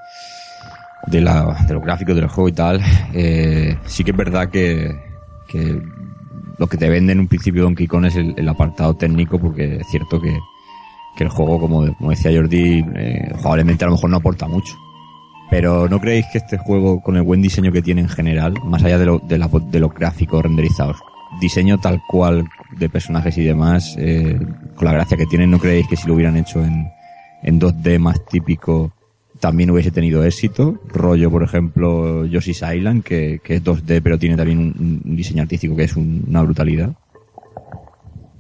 de, la, de los gráficos del juego y tal, eh, sí que es verdad que, que lo que te vende en un principio Donkey Kong es el, apartado técnico, porque es cierto que, el juego, como, como decía Jordi, eh, jugablemente a lo mejor no aporta mucho. Pero ¿no creéis que este juego, con el buen diseño que tiene en general, más allá de, lo, de, la- de los gráficos renderizados, diseño tal cual de personajes y demás, eh, con la gracia que tienen, ¿no creéis que si lo hubieran hecho en, en 2D más típico también hubiese tenido éxito? Rollo, por ejemplo, Yoshi's Island, que, que es 2D pero tiene también un, un diseño artístico que es un- una brutalidad.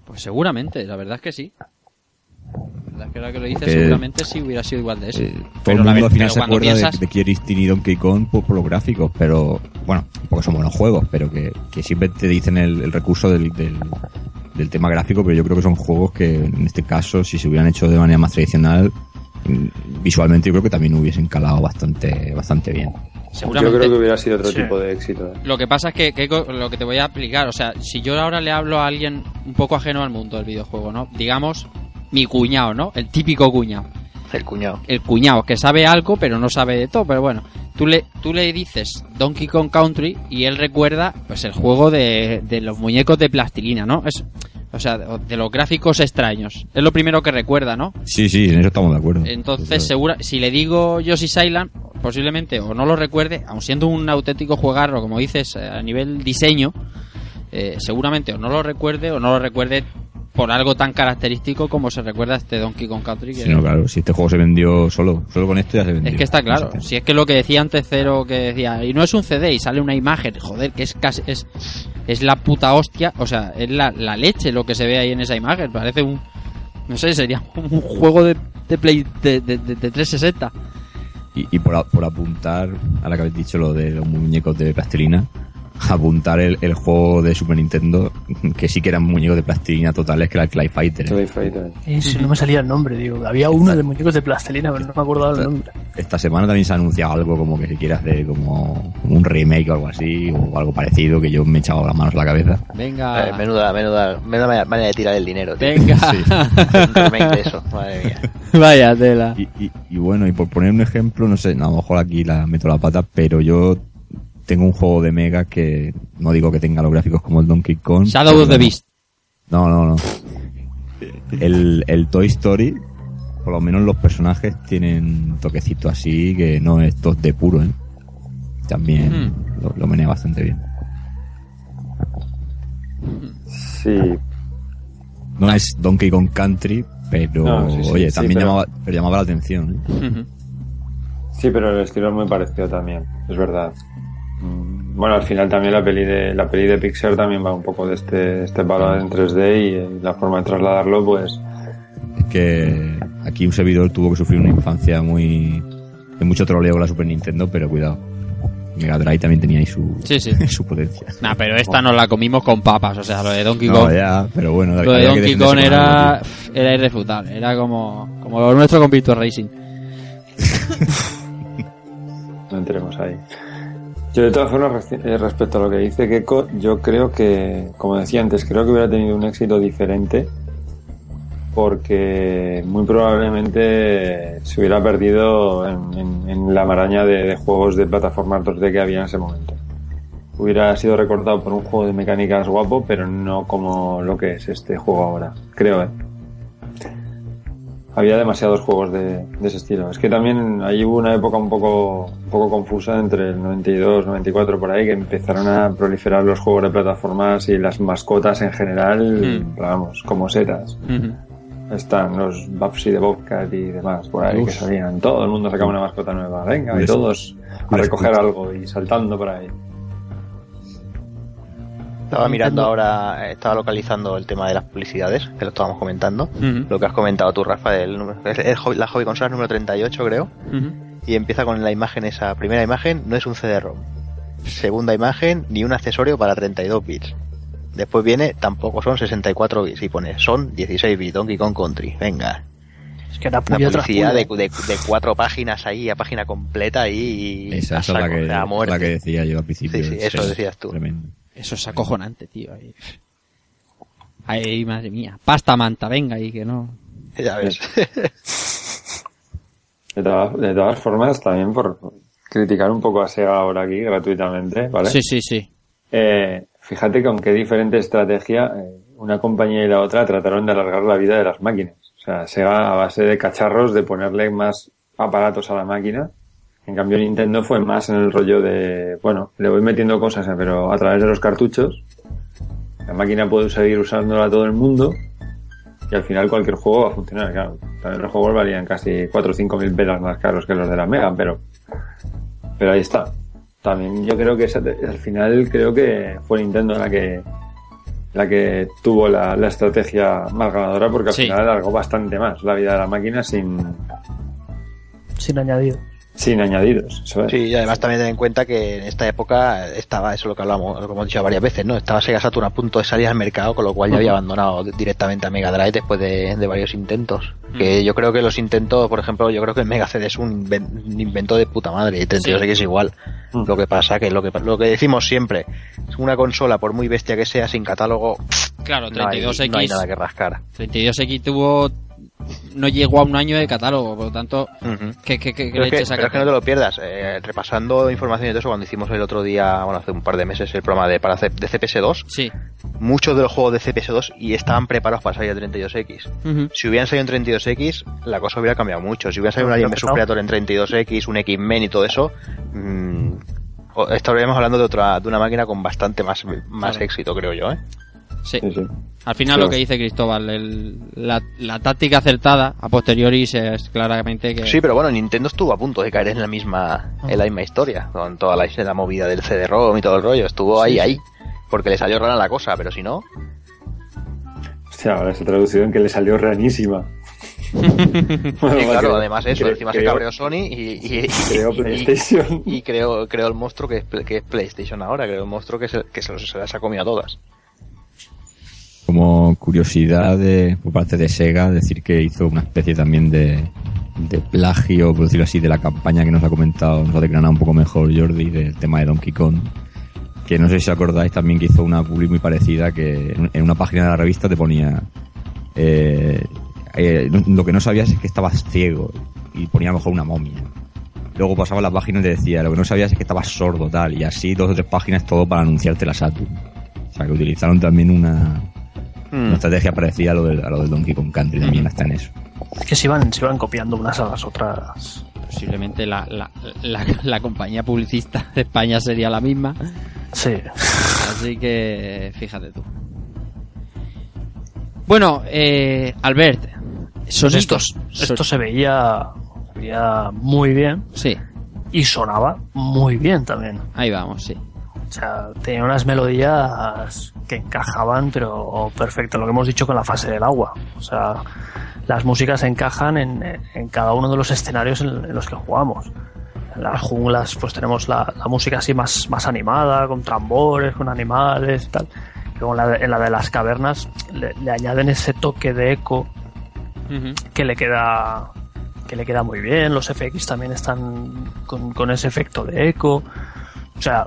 Pues seguramente, la verdad es que sí. La verdad es que ahora que lo dices, seguramente sí hubiera sido igual de eso. Eh, todo el mundo al final se acuerda de- piensas- de, Kirsten y Donkey Kong por, por los gráficos, pero bueno, porque son buenos juegos, pero que, que siempre te dicen el, el recurso del, del, del tema gráfico, pero yo creo que son juegos que en este caso, si se hubieran hecho de manera más tradicional, visualmente yo creo que también hubiesen calado bastante, bastante bien. Yo creo que hubiera sido otro Sí. tipo de éxito. ¿eh? Lo que pasa es que, que lo que te voy a explicar, o sea, si yo ahora le hablo a alguien un poco ajeno al mundo del videojuego, ¿no? Digamos, mi cuñado, ¿no? El típico cuñado. El cuñado. El cuñado que sabe algo, pero no sabe de todo, pero bueno. Tú le, tú le dices Donkey Kong Country y él recuerda, pues, el juego de, de los muñecos de plastilina, ¿no? Es, o sea, de, de los gráficos extraños. Es lo primero que recuerda, ¿no? Sí, sí, en eso estamos de acuerdo. Entonces, segura, si le digo Yoshi's Island, posiblemente o no lo recuerde, aun siendo un auténtico juegarro, como dices, eh, a nivel diseño, eh, seguramente o no lo recuerde o no lo recuerde por algo tan característico como se recuerda este Donkey Kong Country. Que Sí, no, claro, si este juego se vendió solo, solo con esto ya se vendió. es que está claro, No sé. si es que lo que decía antes Cero, que decía, y no es un CD y sale una imagen, joder, que es casi, es, es la puta hostia, o sea, es la, la leche lo que se ve ahí en esa imagen, parece un, no sé, sería un juego de, de Play de, de, de- de 360. Y, y por, a- por apuntar, ahora que habéis dicho lo de los muñecos de plastilina, apuntar el, el juego de Super Nintendo, que sí que eran muñecos de plastilina totales, que era el Clay Fighter. ¿eh? Clay Fighter. Si no me salía el nombre, digo. Había uno de muñecos de plastilina, pero no me acordaba el nombre. Esta semana también se ha anunciado algo como que se quiere hacer como un remake o algo así, o algo parecido, que yo me he echado las manos a la cabeza. Venga, Eh, menuda, menuda, menuda manera- de tirar el dinero, tío. venga, Un remake de eso, madre mía. vaya tela. Y, y- y bueno, y por poner un ejemplo, no sé, a lo mejor aquí la meto la pata, pero yo tengo un juego de Mega que no digo que tenga los gráficos como el Donkey Kong. Shadow of the. Beast. No, no, no. El, el Toy Story, por lo menos los personajes tienen toquecito así que no es tos de puro, ¿eh? También Hmm. lo, lo menea bastante bien. Sí, No es Donkey Kong Country, pero No, sí, sí, oye, sí, también pero- llamaba, pero llamaba la atención. ¿eh? Sí, pero el estilo es muy parecido también, es verdad. Mm, Bueno, al final también la peli de la peli de Pixar también va un poco de este este palo en 3D y eh, la forma de trasladarlo, pues Es que aquí un servidor tuvo que sufrir una infancia muy de mucho troleo con la Super Nintendo, pero cuidado. Mega Drive también tenía ahí su, Sí, sí. su potencia. Nah, pero esta nos la comimos con papas, o sea, lo de Donkey No, Kong. ya, pero bueno, Lo de Donkey Kong era, algo, era irrefutable, era como, como lo nuestro con Virtua Racing. no entremos ahí. Yo de todas formas, eh, respecto a lo que dice Keiko, yo creo que, como decía antes, creo que hubiera tenido un éxito diferente porque muy probablemente se hubiera perdido en, en- en la maraña de, de juegos de plataformas 2D que había en ese momento. Hubiera sido recordado por un juego de mecánicas guapo, pero no como lo que es este juego ahora. Creo, ¿eh? Había demasiados juegos de, de ese estilo. Es que también ahí hubo una época un poco, un poco confusa entre el 92, 94 por ahí, que empezaron a proliferar los juegos de plataformas y las mascotas en general, Mm. vamos, como setas. Están los Babsy de Bobcat y demás por ahí que salían. Todo el mundo sacaba una mascota nueva. Venga, y todos a recoger algo y saltando por ahí. Estaba mirando ahora, eh, estaba localizando el tema de las publicidades, que lo estábamos comentando. Lo que has comentado tú, Rafa, número- es el hobby- la hobby consola número 38, creo. Ujú. Y empieza con la imagen, esa primera imagen, no es un CD-ROM. Segunda imagen, ni un accesorio para 32 bits. Después viene, tampoco son 64 bits. Y pone, son 16 bits, Donkey Kong Country. Venga. Es que era Una publicidad de, de, de cuatro páginas ahí, a página completa ahí. y Esa, es la que, la decía yo al principio. Sí, sí, eso decías tú. Tremendo. Eso es acojonante, tío. Ahí. Ay, madre mía. Pasta manta, venga, y que no. Ya ves. De todas, de todas formas, también por criticar un poco a Sega ahora aquí gratuitamente, ¿vale? Sí, sí, sí. Eh, fíjate con qué diferente estrategia eh, una compañía y la otra trataron de alargar la vida de las máquinas. O sea, Sega a base de cacharros, de ponerle más aparatos a la máquina. En cambio Nintendo fue más en el rollo de, bueno, le voy metiendo cosas, eh, pero a través de los cartuchos. La máquina puede seguir usándola todo el mundo y al final cualquier juego va a funcionar. Claro, también los juegos valían casi 4 o 5 mil pelas más caros que los de la Mega, pero, pero ahí está. También yo creo que esa- al final creo que fue Nintendo la que la que tuvo la, la estrategia más ganadora porque al Sí. final alargó bastante más la vida de la máquina sin, Sin añadido. Sin añadidos. Eso es. Sí, y además también ten en cuenta que en esta época estaba, eso es lo que hablamos, lo que hemos dicho varias veces, ¿no? Estaba Sega Saturn a punto de salir al mercado, con lo cual ya había abandonado directamente a Mega Drive después de, de varios intentos. Que yo creo que los intentos, por ejemplo, yo creo que el Mega CD es un, inven- un invento de puta madre, y 32X igual. Mm. Lo que pasa que lo que lo que decimos siempre, es una consola, por muy bestia que sea, sin catálogo, Claro, no hay, 32X. no hay nada que rascar. 32X tuvo. No llegó a un año de catálogo, por lo tanto. Ujú. ¿Qué, qué, qué, qué Pero es, que, pero es que no te lo pierdas. Eh, repasando información y todo eso, cuando hicimos el otro día, bueno, hace un par de meses, el programa de, para C- de CPS2, Sí. muchos de los juegos de CPS2 y estaban preparados para salir a 32X. Ujú. Si hubieran salido en 32X, la cosa hubiera cambiado mucho. Si hubiera salido un Alien vs. Predator en 32X, un X-Men y todo eso, mm, estaríamos hablando de otra de una máquina con bastante más, más Claro. éxito, creo yo, ¿eh? Sí. Sí, sí. Al final Sí. lo que dice Cristóbal, el- la, la táctica acertada a posteriori se- es claramente que... Sí, pero bueno, Nintendo estuvo a punto de caer en la misma en la misma historia, con toda la, la movida del CD-ROM y todo el rollo. Estuvo ahí, Sí, ahí, porque le salió rara la cosa, pero si no... Hostia, ahora se ha traducido en que le salió ranísima. Sí, claro, además eso, cre- encima se creo- cabreó Sony y, y, y- Creó y- PlayStation. y creó, creó el monstruo que es, que es PlayStation ahora, creó el monstruo que se, que se, se las ha comido a todas. Como curiosidad de, por parte de Sega, decir que hizo una especie también de, plagio, por decirlo así, de la campaña que nos ha comentado, nos ha declarado un poco mejor Jordi, del tema de Donkey Kong. Que no sé si acordáis también que hizo una publi muy parecida, que en una página de la revista te ponía... eh, eh, lo que no sabías es que estabas ciego y ponía a lo mejor una momia. Luego pasaba la página y te decía, lo que no sabías es que estabas sordo, tal, y así dos o tres páginas todo para anunciarte la Saturn. O sea, que utilizaron también una, Hmm. una estrategia parecida a lo, del, a lo del Donkey Kong Country, también está en eso. Es que se iban, se iban copiando unas a las otras. Posiblemente la, la, la, la compañía publicista de España sería la misma. Sí. Así que fíjate tú. Bueno, eh, Albert, Pues sonidos. esto, esto se veía, se veía muy bien Sí, y sonaba muy bien también. ahí vamos, sí. O sea, tenía unas melodías que encajaban, pero perfecto. Lo que hemos dicho con la fase del agua. O sea, las músicas encajan en, en cada uno de los escenarios en, en los que jugamos. En las junglas, pues tenemos la, la música así más, más animada, con tambores, con animales y tal. Luego en la, de- en la de las cavernas le, le añaden ese toque de eco que le queda que le queda muy bien los FX también están con, con ese efecto de eco o sea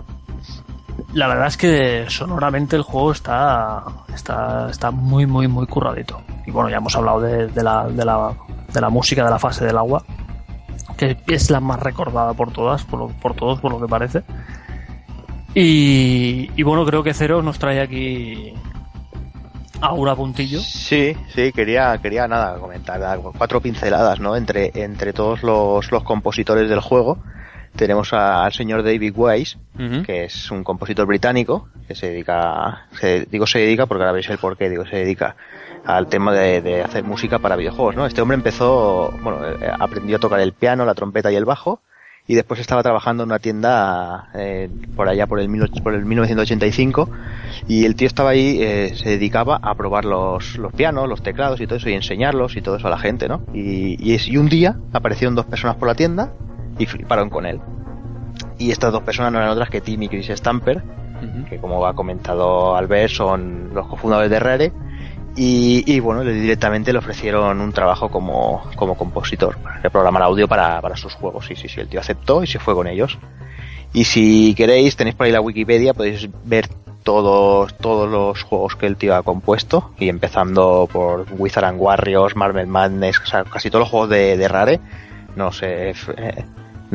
la verdad es que sonoramente el juego está está está muy muy muy curradito y bueno ya hemos hablado de, la, de la de la música de la fase del agua que es la más recordada por todas por, por todos por lo que parece y, y bueno creo que Cero nos trae aquí Aura Puntillo Sí, sí, quería, quería nada, comentar cuatro pinceladas, ¿no? Entre, entre todos los, los compositores del juego. Tenemos a- al señor David Wise, que es un compositor británico, que se dedica, se, digo se dedica porque ahora veis el porqué, digo se dedica al tema de, de hacer música para videojuegos, ¿no? Este hombre empezó, bueno, eh, aprendió a tocar el piano, la trompeta y el bajo, y después estaba trabajando en una tienda eh, por allá por el, mil- por el 1985 y el tío estaba ahí, eh, se dedicaba a probar los, los pianos, los teclados y todo eso y enseñarlos y todo eso a la gente, ¿no? Y, y, es- y un día aparecieron dos personas por la tienda y fliparon con él. Y estas dos personas no eran otras que Tim y Chris Stamper, que como ha comentado Albert son los cofundadores de Rare y, y, bueno, directamente le ofrecieron un trabajo como, como compositor, de programar audio para, para sus juegos. Sí, sí, sí, el tío aceptó y se fue con ellos. Y si queréis, tenéis por ahí la Wikipedia, podéis ver todos, todos los juegos que el tío ha compuesto, y empezando por Wizard and Warriors, Marvel Madness, o sea, casi todos los juegos de, de Rare, no sé, f-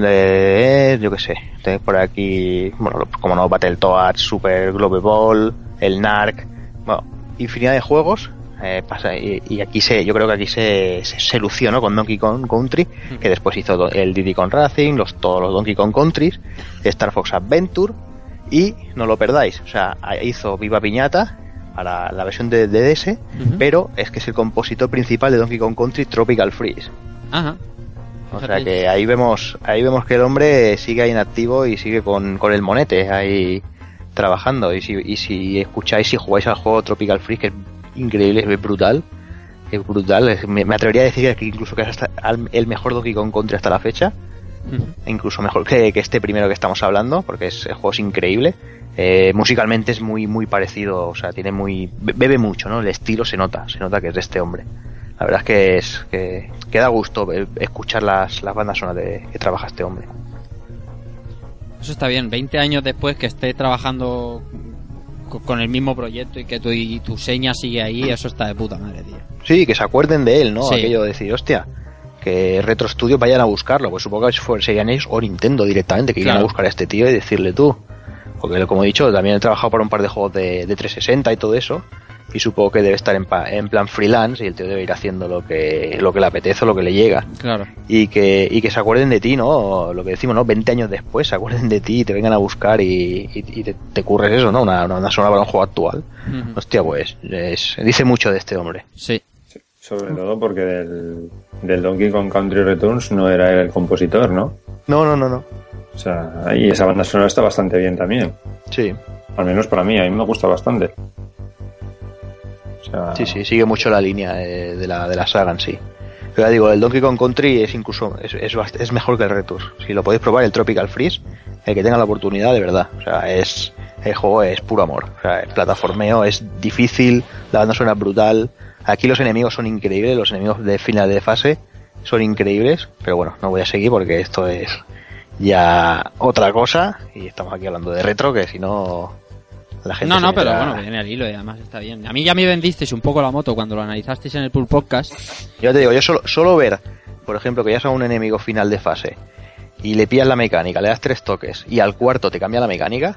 eh, de, yo qué sé, tenéis por aquí, bueno, como no, Battletoads, Super Globe Ball, el NARC, bueno, infinidad de juegos. eh, pasa, y, y aquí se, yo creo que aquí se, se, se lució, ¿no? Con Donkey Kong Country, que después hizo el Diddy Kong Racing, los, todos los Donkey Kong Countries, Star Fox Adventure, y no lo perdáis, o sea, hizo Viva Piñata para la versión de DDS, Ujú. pero es que es el compositor principal de Donkey Kong Country Tropical Freeze. Ajá. O sea que ahí vemos, ahí vemos que el hombre sigue ahí en activo y sigue con, con el monete ahí trabajando. Y si, y si escucháis, si jugáis al juego Tropical Freeze, que es increíble, es brutal, es brutal. me, me atrevería a decir que incluso que es hasta al- el mejor Donkey Kong Country hasta la fecha, e incluso mejor que, que este primero que estamos hablando, porque es, el juego es increíble. Eh, musicalmente es muy muy parecido, o sea, tiene muy be- bebe mucho, ¿no? El estilo se nota, se nota que es de este hombre. La verdad es que es que, que da gusto escuchar las, las bandas sonoras de, que trabaja este hombre. Eso está bien. 20 años después que esté trabajando co- con el mismo proyecto y que tu, y tu seña sigue ahí, eso está de puta madre, tío. Sí, que se acuerden de él, ¿no? Sí. Aquello de decir, hostia, que Retro Studios vayan a buscarlo, pues supongo que serían ellos o Nintendo directamente, que iban Claro. a buscar a este tío y decirle tú. Porque como he dicho, también he trabajado para un par de juegos de, de 360 y todo eso. Y supongo que debe estar en, pa- en plan freelance y el tío debe ir haciendo lo que lo que le apetece o lo que le llega Claro. y que, y que se acuerden de ti, ¿no? Lo que decimos, ¿no? 20 años después se acuerden de ti y te vengan a buscar y, y- y te, te curres eso, ¿no? Una, una sonora para un juego actual. Ujú. Hostia, pues es- dice mucho de este hombre. Sí. Sobre todo porque del, del Donkey Kong Country Returns no era él el compositor, ¿no? No, no, no, no. O sea, y esa banda sonora está bastante bien también. Sí, Al menos para mí, a mí me gusta bastante. Sí, sí, sigue mucho la línea de, la, de la saga en sí. Pero ya digo, el Donkey Kong Country es incluso es, es, mejor que el Return. Si lo podéis probar, el Tropical Freeze, el que tenga la oportunidad, de verdad. O sea, es el juego es puro amor. O sea, el plataformeo es difícil, la banda suena brutal. Aquí los enemigos son increíbles, los enemigos de final de fase son increíbles. Pero bueno, no voy a seguir porque esto es ya otra cosa. Y estamos aquí hablando de retro, que si no... La gente No, no, pero bueno, viene al hilo y además está bien. A mí ya me vendisteis un poco la moto cuando lo analizasteis en el Pool Podcast. Yo te digo, yo solo, solo ver, por ejemplo, que ya sea un enemigo final de fase y le pillas la mecánica, le das tres toques y al cuarto te cambia la mecánica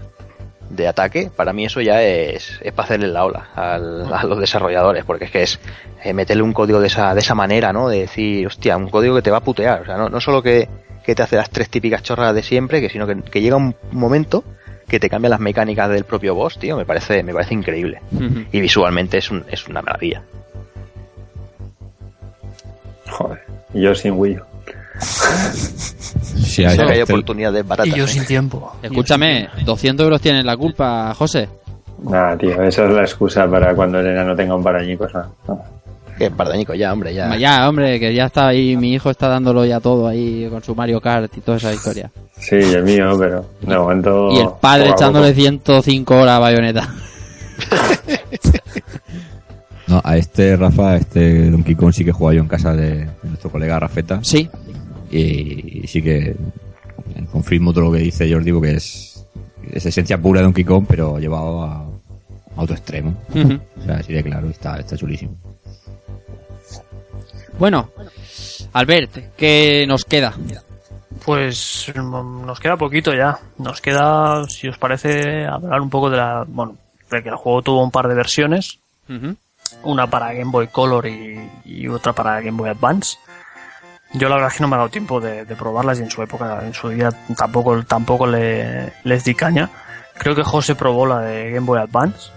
de ataque, para mí eso ya es, es para hacerle la ola al- a los desarrolladores, porque es que es eh, meterle un código de esa, de esa manera, ¿no? De decir, hostia, un código que te va a putear, o sea, no, no solo que, que te hace las tres típicas chorradas de siempre, que sino que, que llega un momento que te cambia las mecánicas del propio boss, tío, me parece, me parece increíble. Y visualmente es, un, es una maravilla. Joder, y yo sin Wii U. Sí, O sea, que hay este- oportunidades baratas. Y yo ¿eh? sin tiempo. Escúchame, 200 euros tienes la culpa, José. Nada, tío, esa es la excusa para cuando Elena no tenga un. No. Que pardañico ya, hombre, ya. Ya, hombre, que ya está ahí, mi hijo está dándolo ya todo ahí con su Mario Kart y toda esa historia. Sí, y el mío, pero de momento. Y el padre echándole poco. 105 horas a bayoneta. No, a este Rafa, a este Donkey Kong sí que jugaba yo en casa de, de nuestro colega Rafeta. Sí, Y, sí que confirmo todo lo que dice Jordi, porque es, es esencia pura de Donkey Kong, pero llevado a, a otro extremo. O sea, así de claro, está, está chulísimo. Bueno, Albert, ¿qué nos queda? Pues mm, nos queda poquito ya. Nos queda, si os parece, hablar un poco de la. Bueno, de que el juego tuvo un par de versiones. Una para Game Boy Color y, y otra para Game Boy Advance. Yo la verdad es que no me ha dado tiempo de, de probarlas y en su época, en su día tampoco, tampoco le, les di caña. Creo que José probó la de Game Boy Advance.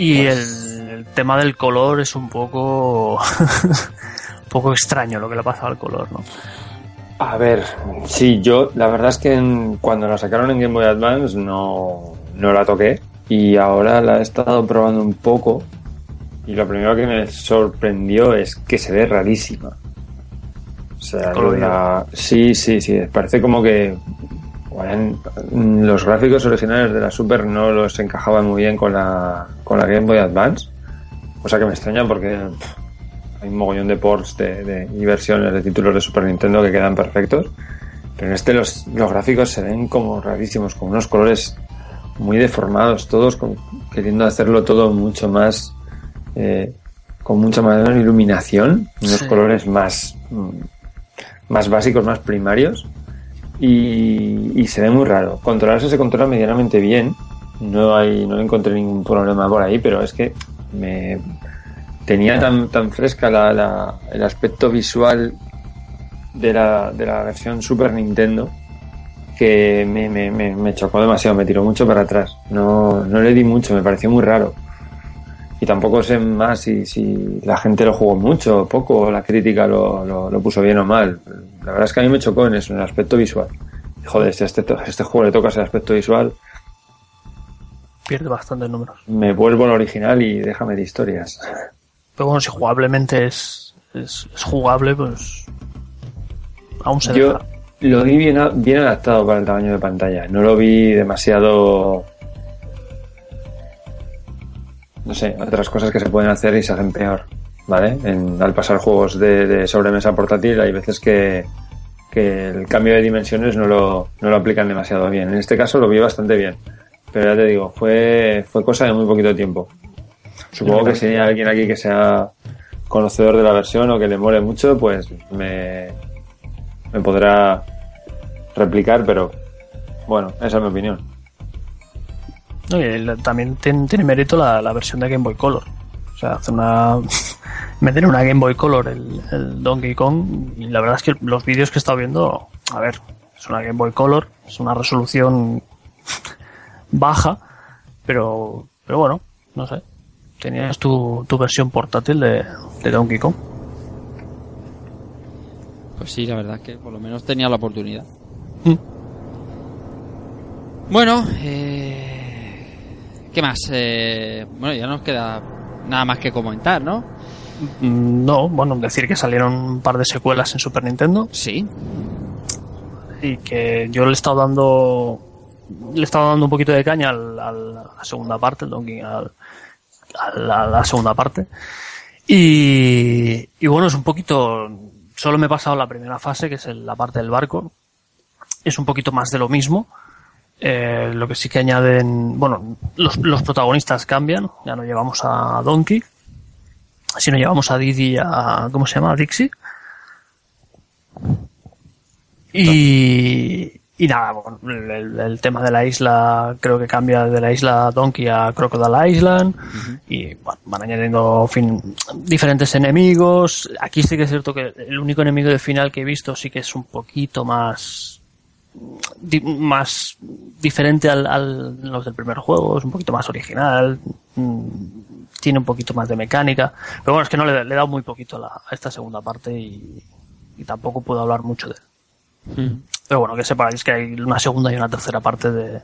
Y el, el tema del color es un poco, un poco extraño lo que le ha pasado al color, ¿no? A ver, sí, yo la verdad es que en- cuando la sacaron en Game Boy Advance no, no la toqué y ahora la he estado probando un poco y lo primero que me sorprendió es que se ve rarísima. O sea, la- sí, sí, sí, parece como que en- los gráficos originales de la Super no los encajaban muy bien con la, con la Game Boy Advance, cosa que me extraña porque pff, hay un mogollón de ports de, de- y versiones de títulos de Super Nintendo que quedan perfectos. Pero en este los, los gráficos se ven como rarísimos, con unos colores muy deformados, todos con- queriendo hacerlo todo mucho más, eh, con mucha más iluminación, unos Sí. colores más, mm, más básicos, más primarios. Y, se ve muy raro. Controlarse se controla medianamente bien. No hay, no encontré ningún problema por ahí, pero es que me, tenía tan, tan fresca la, la- el aspecto visual de la, de la versión Super Nintendo que me, me, me, chocó demasiado, me tiró mucho para atrás. No, no le di mucho, me pareció muy raro. Y tampoco sé más si, si la gente lo jugó mucho o poco, la crítica lo, lo, lo puso bien o mal. La verdad es que a mí me chocó en eso, en el aspecto visual. Joder, si a este, a este juego le tocas el aspecto visual, Pierde bastantes números. me vuelvo al original y déjame de historias. Pero bueno, si jugablemente es, es, es jugable, pues aún se Yo deja. lo vi bien, bien adaptado para el tamaño de pantalla. No lo vi demasiado. No sé, otras cosas que se pueden hacer y se hacen peor. ¿Vale? En- al pasar juegos de, de sobremesa portátil, hay veces que, el cambio de dimensiones no lo, aplican demasiado bien. En este caso lo vi bastante bien. Pero ya te digo, fue, fue cosa de muy poquito tiempo. Supongo que si hay alguien aquí que sea conocedor de la versión o que le mole mucho, pues me, podrá replicar, pero bueno, esa es mi opinión. No, también tiene, mérito la versión de Game Boy Color. O sea, hace una. meter una Game Boy Color el, el Donkey Kong. Y la verdad es que los vídeos que he estado viendo. A ver, es una Game Boy Color. Es una resolución baja. Pero. Pero bueno, no sé. Tenías tu, tu versión portátil de, de Donkey Kong. Pues sí, la verdad es que por lo menos tenía la oportunidad. Mm. Bueno, eh... ¿qué más? Eh, Bueno, ya no nos queda nada más que comentar, ¿no? Mm, No, bueno, decir que salieron un par de secuelas en Super Nintendo. Sí. y que yo le he estado dando le he estado dando un poquito de caña al, al- a la segunda parte el Donkey al, a la, la segunda parte y, y bueno es un poquito solo me he pasado la primera fase que es el- la parte del barco es un poquito más de lo mismo Eh, lo que sí que añaden bueno los, los protagonistas cambian ya no llevamos a Donkey sino llevamos a Didi y a ¿cómo se llama? a Dixie y, y nada, bueno, el, el tema de la isla creo que cambia de la isla Donkey a Crocodile Island y bueno, van añadiendo fin, diferentes enemigos. Aquí sí que es cierto que el único enemigo de final que he visto sí que es un poquito más di- más diferente al, al los del primer juego, es un poquito más original, mm, tiene un poquito más de mecánica, pero bueno, es que no le, le he dado muy poquito a, la- a esta segunda parte y, y tampoco puedo hablar mucho de él. Pero bueno, que sepáis que hay una segunda y una tercera parte de,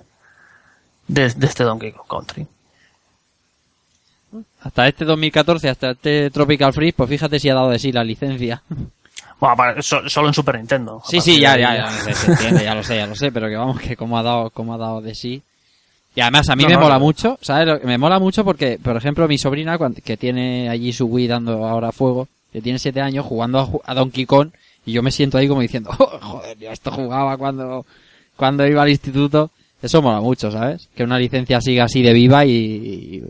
de, de este Donkey Kong Country. Hasta este 2014, hasta este Tropical Freeze, pues fíjate si ha dado de sí la licencia. Bueno, para- so- solo en Super Nintendo. Sí, sí, ya, de ya, ahí ya, se- entiende, ya lo sé, ya lo sé, pero que vamos, que como ha dado, como ha dado de sí. Y además a mí No, me no, mola no. mucho, ¿sabes? Me mola mucho porque, por ejemplo, mi sobrina, que tiene allí su Wii dando ahora fuego, que tiene siete años jugando a, a Donkey Kong, y yo me siento ahí como diciendo, "Oh, joder, yo esto jugaba cuando, cuando iba al instituto. Eso mola mucho, ¿sabes? Que una licencia siga así de viva y, y,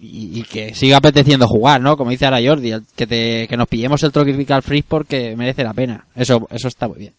y que siga apeteciendo jugar, ¿no? Como dice ahora Jordi, el- que, te, que nos pillemos el Tropical Freeze porque merece la pena. Eso, eso está muy bien.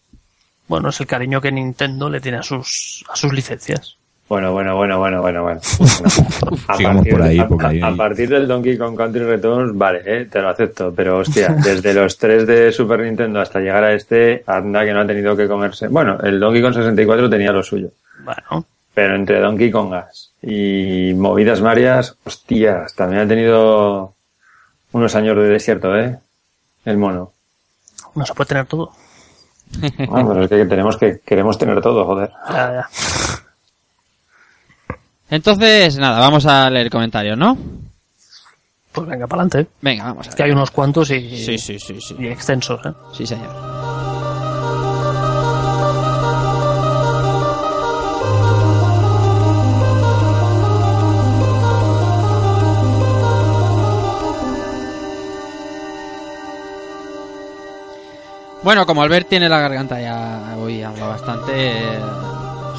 Bueno, es el cariño que Nintendo le tiene a sus, a sus licencias. Bueno, bueno, bueno, bueno, bueno, bueno. a, Sigamos por ahí, a- porque ahí- a- a partir del Donkey Kong Country Returns, vale, eh, te lo acepto. Pero hostia, desde los tres de Super Nintendo hasta llegar a este, anda que no ha tenido que comerse. Bueno, el Donkey Kong 64 tenía lo suyo. Bueno, Pero entre Donkey Kongas y movidas varias, hostias, también ha tenido unos años de desierto, ¿eh? El mono. no se puede tener todo. Ah, pero es que tenemos que, queremos tener todo, joder. Ya, ya. Entonces, nada, vamos a leer comentarios, ¿no? Pues venga, para adelante. Venga, vamos a Que hay unos cuantos y, Sí, sí, sí, sí. y extensos, ¿eh? Sí, señor. Bueno, como Albert tiene la garganta ya hoy habla bastante, eh,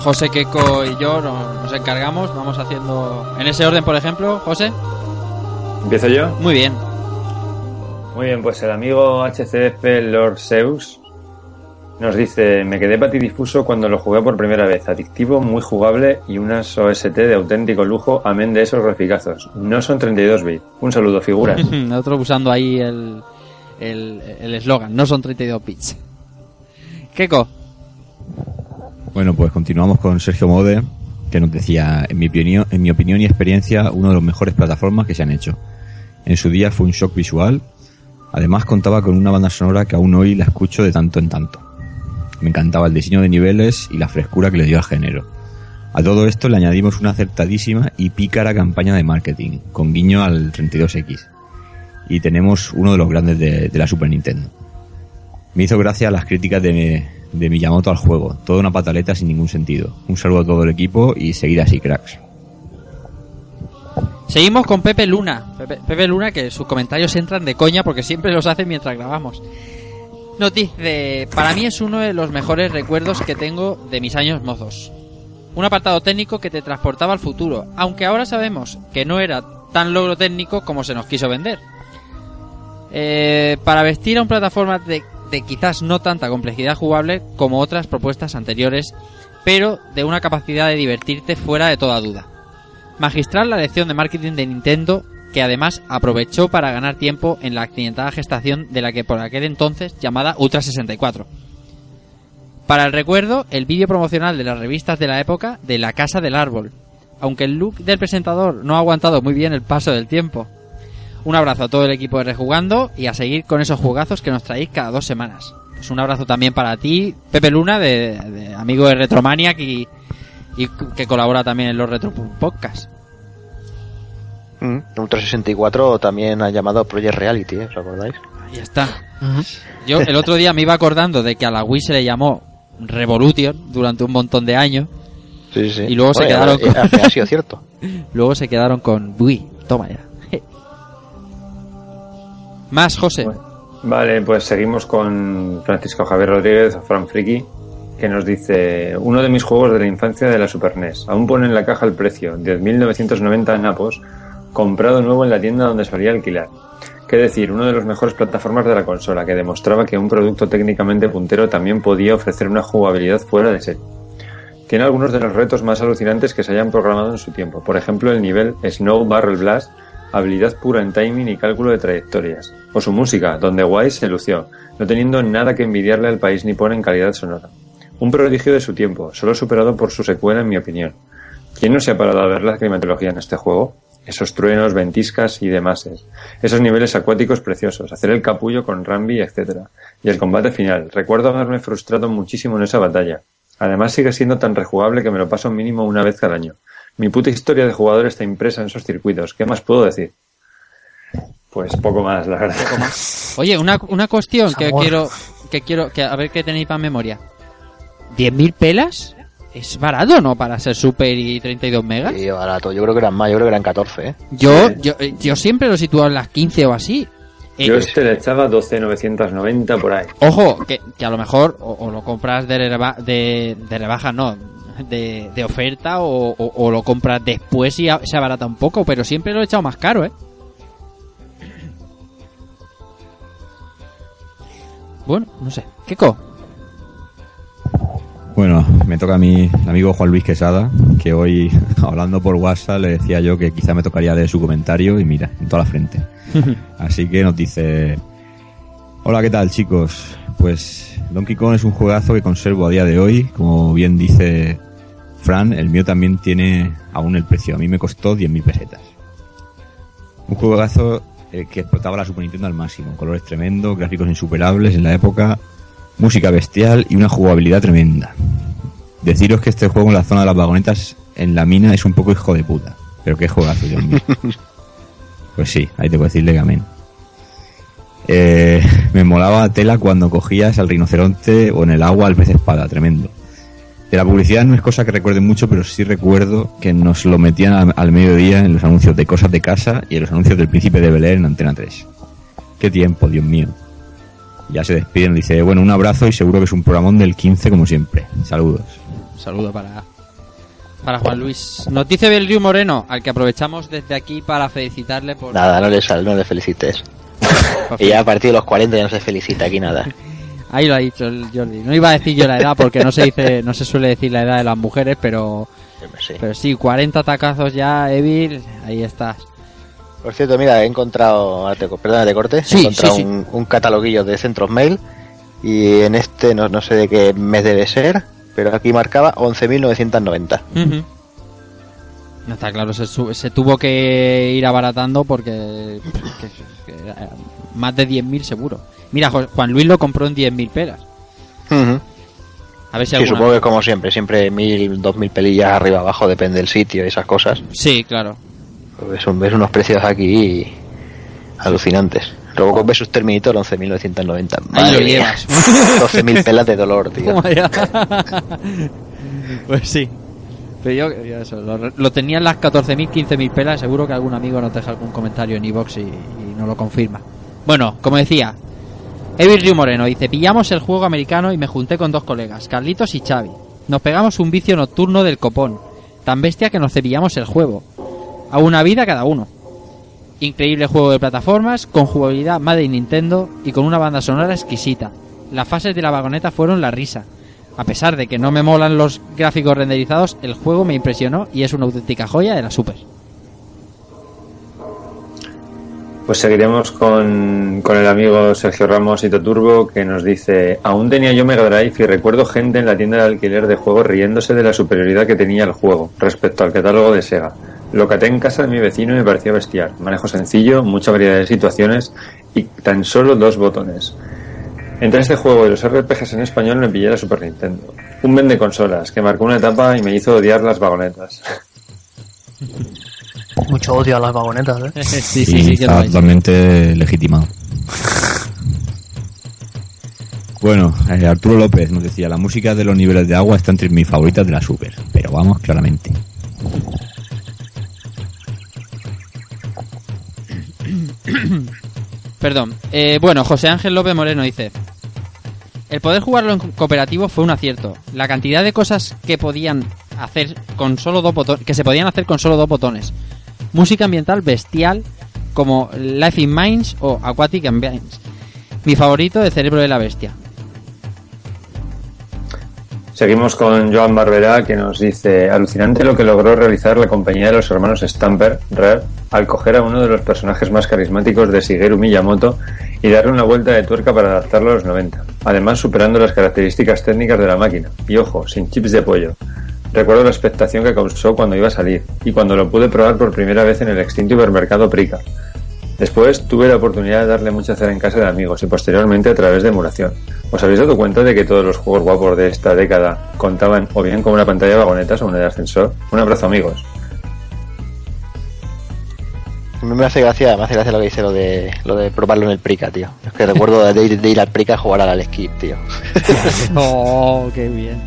José Queco y yo nos, encargamos, vamos haciendo en ese orden, por ejemplo, José. ¿Empiezo yo? Muy bien. Muy bien, pues el amigo HCF Lord Zeus nos dice, me quedé patidifuso cuando lo jugué por primera vez, adictivo, muy jugable y unas OST de auténtico lujo, amén de esos graficazos. No son 32 bits. Un saludo, figuras. Nosotros usando ahí el el eslogan, no son 32 bits. Keiko, Bueno, pues continuamos con Sergio Mode, que nos decía, en mi, opinión, en mi opinión y experiencia, uno de los mejores plataformas que se han hecho. En su día fue un shock visual, además contaba con una banda sonora que aún hoy la escucho de tanto en tanto. Me encantaba el diseño de niveles y la frescura que le dio al género. A todo esto le añadimos una acertadísima y pícara campaña de marketing, con guiño al 32X. Y tenemos uno de los grandes de, la Super Nintendo. Me hizo gracia las críticas de, de Miyamoto al juego. Toda una pataleta sin ningún sentido. Un saludo a todo el equipo y seguid así, cracks. seguimos con Pepe Luna. Pepe, Pepe Luna que sus comentarios entran de coña porque siempre los hace mientras grabamos. Nos dice, para mí es uno de los mejores recuerdos que tengo de mis años mozos. Un apartado técnico que te transportaba al futuro, aunque ahora sabemos que no era tan logro técnico como se nos quiso vender. Eh, para vestir a un plataforma de, de quizás no tanta complejidad jugable como otras propuestas anteriores, pero de una capacidad de divertirte fuera de toda duda. Magistral la lección de marketing de Nintendo, que además aprovechó para ganar tiempo en la accidentada gestación de la que por aquel entonces llamada Ultra 64. Para el recuerdo, el vídeo promocional de las revistas de la época de La Casa del Árbol, aunque el look del presentador no ha aguantado muy bien el paso del tiempo. Un abrazo a todo el equipo de Rejugando y a seguir con esos jugazos que nos traéis cada dos semanas. Pues un abrazo también para ti, Pepe Luna, de, de amigo de Retromaniac y, y que colabora también en los Retro Podcast. Mm, Ultra 64 también ha llamado Project Reality, ¿eh? ¿os acordáis? Ahí está. Yo el otro día me iba acordando de que a la Wii se le llamó Revolution durante un montón de años. Sí, sí. Y luego se quedaron con- ha sido cierto. Luego se quedaron con Wii. Toma ya. Más, José. Vale, pues seguimos con Francisco Javier Rodríguez, Fran Friki, que nos dice: Uno de mis juegos de la infancia de la Super NES. Aún pone en la caja el precio: 10.990 napos, comprado nuevo en la tienda donde solía alquilar. Qué decir, uno de los mejores plataformas de la consola, que demostraba que un producto técnicamente puntero también podía ofrecer una jugabilidad fuera de serie. Tiene algunos de los retos más alucinantes que se hayan programado en su tiempo. Por ejemplo, el nivel Snow Barrel Blast, habilidad pura en timing y cálculo de trayectorias. O su música, donde Wise se lució, no teniendo nada que envidiarle al país nipón en calidad sonora. Un prodigio de su tiempo, solo superado por su secuela en mi opinión. ¿Quién no se ha parado a ver la climatología en este juego? Esos truenos, ventiscas y demás. Esos niveles acuáticos preciosos, hacer el capullo con Rambi, etc. Y el combate final. Recuerdo haberme frustrado muchísimo en esa batalla. Además sigue siendo tan rejugable que me lo paso mínimo una vez cada año. Mi puta historia de jugador está impresa en esos circuitos. ¿Qué más puedo decir? Pues poco más, la verdad. Oye, una, una cuestión que Amor. quiero, que quiero, que a ver qué tenéis para memoria. ¿10.000 pelas? ¿Es barato no para ser super y 32 megas? Y barato, yo creo que eran más, yo creo que eran 14, ¿eh? Yo, yo, eh, yo siempre lo he situado en las 15 o así. Eh, Yo este le echaba 12.990 por ahí. Ojo, que, que a lo mejor o, o lo compras de, reba- de, de rebaja, no, de, de oferta o, o- o lo compras después y se abarata un poco, pero siempre lo he echado más caro, ¿eh? Bueno, no sé. Keko, Bueno, me toca a el amigo Juan Luis Quesada, que hoy, hablando por WhatsApp, le decía yo que quizá me tocaría leer su comentario y mira, en toda la frente. Así que nos dice... Hola, ¿qué tal chicos? Pues Donkey Kong es un juegazo que conservo a día de hoy. Como bien dice Fran, el mío también tiene aún el precio. A mí me costó 10.000 pesetas. Un juegazo eh, que explotaba la Super Nintendo al máximo. Colores tremendos, gráficos insuperables en la época, música bestial y una jugabilidad tremenda. Deciros que este juego en la zona de las vagonetas en la mina es un poco hijo de puta. Pero qué juegazo, Dios mío. Pues sí, ahí te puedo decirle que amén. Eh, me molaba tela cuando cogías al rinoceronte o en el agua al pez espada, tremendo. De la publicidad no es cosa que recuerde mucho, pero sí recuerdo que nos lo metían al, al mediodía en los anuncios de cosas de casa y en los anuncios del príncipe de Bel Air en Antena 3. Qué tiempo, Dios mío. Ya se despiden, dice, bueno, un abrazo y seguro que es un programón del 15 como siempre. Saludos. saludo para, para Juan Luis. Noticia del Río Moreno, al que aprovechamos desde aquí para felicitarle por... Nada, no le, sal, no le felicites. Y ya a partir de los 40 ya no se felicita aquí nada. Ahí lo ha dicho el Jordi. No iba a decir yo la edad porque no se dice, no se suele decir la edad de las mujeres, pero, Sí. pero sí, 40 tacazos ya, Evil, ahí estás. Por cierto, mira, he encontrado, perdona, te corte, Sí, he encontrado sí, sí. Un, un cataloguillo de centros mail y en este no, no sé de qué mes debe ser, pero aquí marcaba 11.990. Ujú. No está claro, se, se tuvo que ir abaratando porque que- que- más de 10.000 seguro. Mira, Juan Luis lo compró en 10.000 pelas. Ujú. A ver si Sí, supongo que como siempre, siempre mil, dos mil pelillas arriba abajo, depende del sitio y esas cosas. Sí, claro. Ves, un- ves unos precios aquí alucinantes. Robocop vs Terminator 11.990. Ahí Madre lo mía. llevas. 12.000 pelas de dolor, tío. Pues sí. Pero yo, eso, lo, lo tenía en las 14.000, 15.000 pelas. Seguro que algún amigo nos deja algún comentario en iBox y, nos lo confirma. Bueno, como decía, Evil Río Moreno dice: Pillamos el juego americano y me junté con dos colegas, Carlitos y Xavi. Nos pegamos un vicio nocturno del copón, tan bestia que nos cepillamos el juego. A una vida cada uno. Increíble juego de plataformas, con jugabilidad Made in Nintendo y con una banda sonora exquisita. Las fases de la vagoneta fueron la risa. A pesar de que no me molan los gráficos renderizados, el juego me impresionó y es una auténtica joya de la Super. Pues seguiremos con, con el amigo Sergio Ramos y Turbo que nos dice, aún tenía yo Mega Drive y recuerdo gente en la tienda de alquiler de juegos riéndose de la superioridad que tenía el juego respecto al catálogo de Sega. Lo caté en casa de mi vecino y me parecía bestial. Manejo sencillo, mucha variedad de situaciones y tan solo dos botones. Entre este juego y los RPGs en español me pillé la Super Nintendo. Un vende consolas que marcó una etapa y me hizo odiar las vagonetas. Mucho odio a las vagonetas, ¿eh? sí, sí, sí, está totalmente legitimado. Bueno, eh, Arturo López nos decía, la música de los niveles de agua está entre mis favoritas de la Super, pero vamos, claramente. Perdón. Eh, bueno, José Ángel López Moreno dice: El poder jugarlo en cooperativo fue un acierto. La cantidad de cosas que podían hacer con solo dos que se podían hacer con solo dos botones. Música ambiental bestial como Life in Mines o Aquatic Ambience. Mi favorito de Cerebro de la Bestia. Seguimos con Joan Barberá que nos dice, alucinante lo que logró realizar la compañía de los hermanos Stamper, Rare, al coger a uno de los personajes más carismáticos de Shigeru Miyamoto y darle una vuelta de tuerca para adaptarlo a los 90, además superando las características técnicas de la máquina, y ojo, sin chips de pollo. Recuerdo la expectación que causó cuando iba a salir, y cuando lo pude probar por primera vez en el extinto hipermercado Prica. Después tuve la oportunidad de darle mucha cera en casa de amigos y posteriormente a través de emulación. ¿Os habéis dado cuenta de que todos los juegos guapos de esta década contaban o bien con una pantalla de vagonetas o una de ascensor? Un abrazo amigos. Me hace gracia, me hace gracia lo que dice lo de lo de probarlo en el Prica, tío. Es que recuerdo de ir, de ir al Prica a jugar al Skip, tío. Oh, qué bien.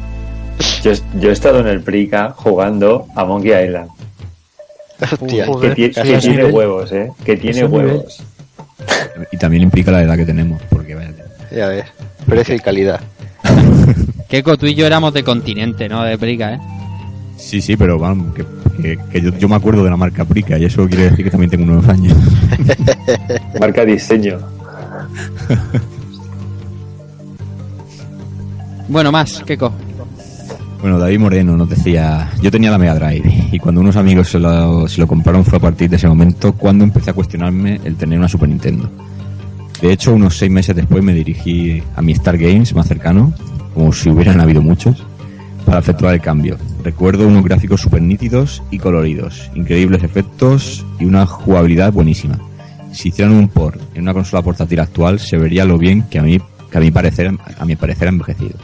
Yo, yo he estado en el Prica jugando a Monkey Island. Hostia, Que, que tiene nivel. huevos, ¿eh? Que tiene nivel. huevos. Y también implica la edad que tenemos, porque vaya. ya ves. Precio y calidad. Keiko, tú y yo éramos de continente, ¿no? De Prica, ¿eh? Sí, sí, pero vamos, que, que- que yo, yo me acuerdo de la marca Prica y eso quiere decir que también tengo unos años. Marca diseño. Bueno, más, Keiko. Bueno, David Moreno nos decía, yo tenía la Mega Drive y cuando unos amigos se lo, se lo compraron fue a partir de ese momento cuando empecé a cuestionarme el tener una Super Nintendo. De hecho, unos seis meses después me dirigí a mi Star Games más cercano, como si hubieran habido muchos, para efectuar el cambio. Recuerdo unos gráficos súper nítidos y coloridos, increíbles efectos y una jugabilidad buenísima. Si hicieran un port en una consola portátil actual, se vería lo bien que a mí, que a mi parecer, a mi parecer ha envejecido.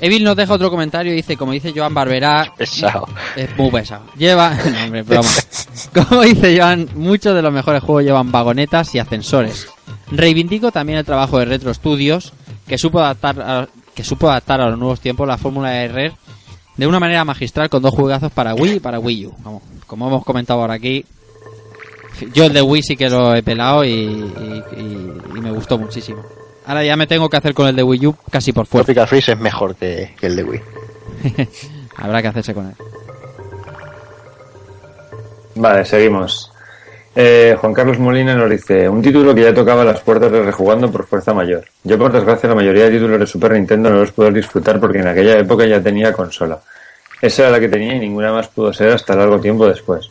Evil nos deja otro comentario y dice, como dice Joan Barberá, Pesado. es muy pesado. Lleva, no, hombre, broma. Como dice Joan, muchos de los mejores juegos llevan vagonetas y ascensores. Reivindico también el trabajo de Retro Studios, que supo adaptar a, que supo adaptar a los nuevos tiempos la fórmula de Rare de una manera magistral con dos juegazos para Wii y para Wii U. Vamos, como hemos comentado ahora aquí, yo el de Wii sí que lo he pelado y, y- y- y me gustó muchísimo. Ahora ya me tengo que hacer con el de Wii U casi por fuerza. Tropical Freeze es mejor que, que el de Wii. Habrá que hacerse con él. Vale, seguimos. Eh, Juan Carlos Molina nos dice, un título que ya tocaba las puertas de rejugando por fuerza mayor. Yo por desgracia la mayoría de títulos de Super Nintendo no los puedo disfrutar porque en aquella época ya tenía consola. Esa era la que tenía y ninguna más pudo ser hasta largo tiempo después.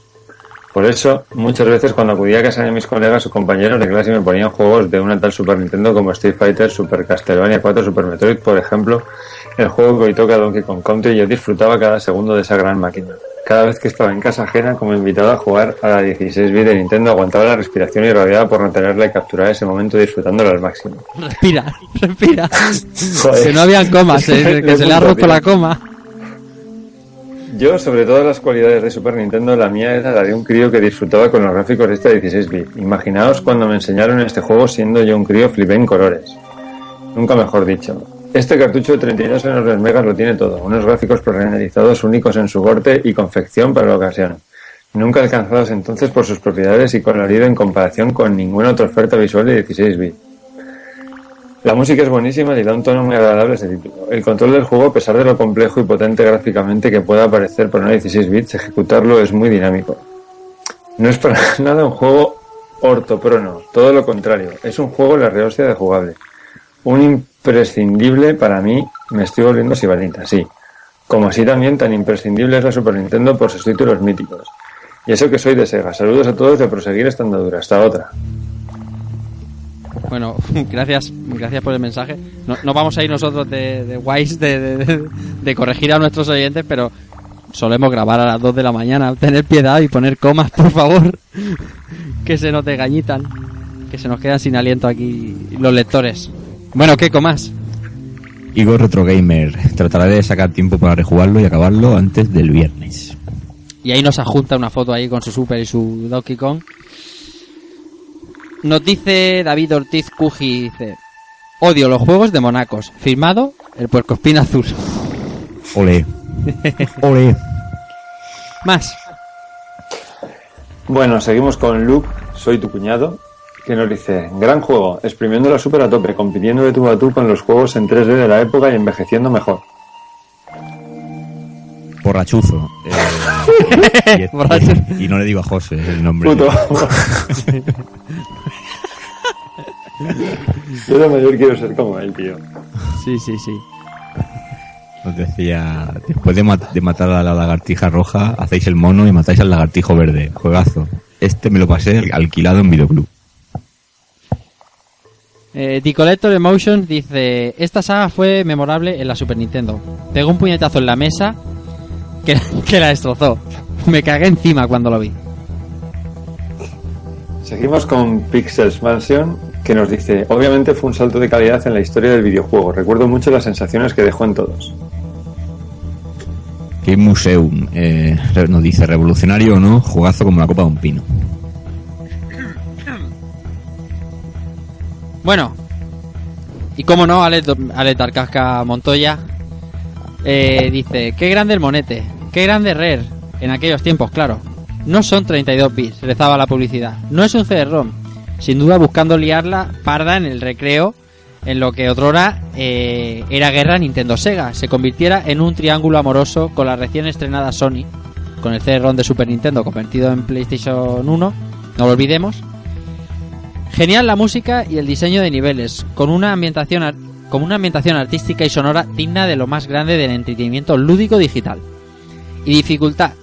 Por eso, muchas veces cuando acudía a casa de mis colegas o compañeros de clase me ponían juegos de una tal Super Nintendo como Street Fighter, Super Castlevania 4, Super Metroid, por ejemplo, el juego que hoy toca Donkey Kong Country, yo disfrutaba cada segundo de esa gran máquina. Cada vez que estaba en casa ajena como invitado a jugar a la 16 bit de Nintendo, aguantaba la respiración y rabiaba por no tenerla y capturar ese momento disfrutándolo al máximo. Respira, respira. Que no habían comas, eh, que se le ha roto la coma. Yo, sobre todas las cualidades de Super Nintendo, la mía era la de un crío que disfrutaba con los gráficos de esta 16 bit. Imaginaos cuando me enseñaron este juego siendo yo un crío flipé en colores. Nunca mejor dicho. Este cartucho de 32 enormes megas lo tiene todo. Unos gráficos prerenderizados únicos en su corte y confección para la ocasión. Nunca alcanzados entonces por sus propiedades y colorido en comparación con ninguna otra oferta visual de 16 bit. La música es buenísima y da un tono muy agradable a ese título. El control del juego, a pesar de lo complejo y potente gráficamente que pueda parecer por una 16 bits, ejecutarlo es muy dinámico. No es para nada un juego ortoprono, todo lo contrario, es un juego la rehostia de jugable. Un imprescindible para mí, me estoy volviendo sibarita, sí. Como así también tan imprescindible es la Super Nintendo por sus títulos míticos. Y eso que soy de Sega. Saludos a todos de proseguir esta andadura. Hasta otra. Bueno, gracias, gracias por el mensaje. No, vamos a ir nosotros de, de guays de, corregir a nuestros oyentes, pero solemos grabar a las 2 de la mañana. Tener piedad y poner comas, por favor. que se nos desgañitan. Que se nos quedan sin aliento aquí los lectores. Bueno, ¿qué comas? Igor Retro Gamer tratará de sacar tiempo para rejugarlo y acabarlo antes del viernes. Y ahí nos adjunta una foto ahí con su Super y su Donkey Kong. Nos dice David Ortiz Cuji, dice... Odio los juegos de monacos. Firmado, el puercoespín azul. Ole. Ole. Más. Bueno, seguimos con Luke, soy tu cuñado, que nos dice, gran juego, exprimiendo la super a tope, compitiendo de tú a tú con los juegos en 3D de la época y envejeciendo mejor. Borrachuzo. Eh, y, Borracho. y no le digo a José, el nombre. Puto. Yo de mayor quiero ser como él, tío. Sí, sí, sí. Os decía, después de, de matar a la lagartija roja, hacéis el mono y matáis al lagartijo verde. Juegazo. Este me lo pasé alquilado en videoclub. Eh, The Collector Emotion dice... Esta saga fue memorable en la Super Nintendo. Pegó un puñetazo en la mesa que, que la destrozó. Me cagué encima cuando lo vi. Seguimos con Pixels Mansion, que nos dice, obviamente fue un salto de calidad en la historia del videojuego. Recuerdo mucho las sensaciones que dejó en todos. Game Museum eh, nos dice, revolucionario o no, jugazo como la copa de un pino. Bueno, y cómo no, Ale, Tarcasca Montoya eh, dice: Qué grande el monete, qué grande Rare, en aquellos tiempos, claro. No son 32 bits, rezaba la publicidad. No es un CD-ROM. Sin duda buscando liarla parda en el recreo, en lo que otrora eh, era guerra Nintendo-Sega. Se convirtiera en un triángulo amoroso con la recién estrenada Sony, con el CD-ROM de Super Nintendo convertido en PlayStation 1, no lo olvidemos. Genial la música y el diseño de niveles, con una ambientación con una ambientación artística y sonora digna de lo más grande del entretenimiento lúdico digital. Y dificultad.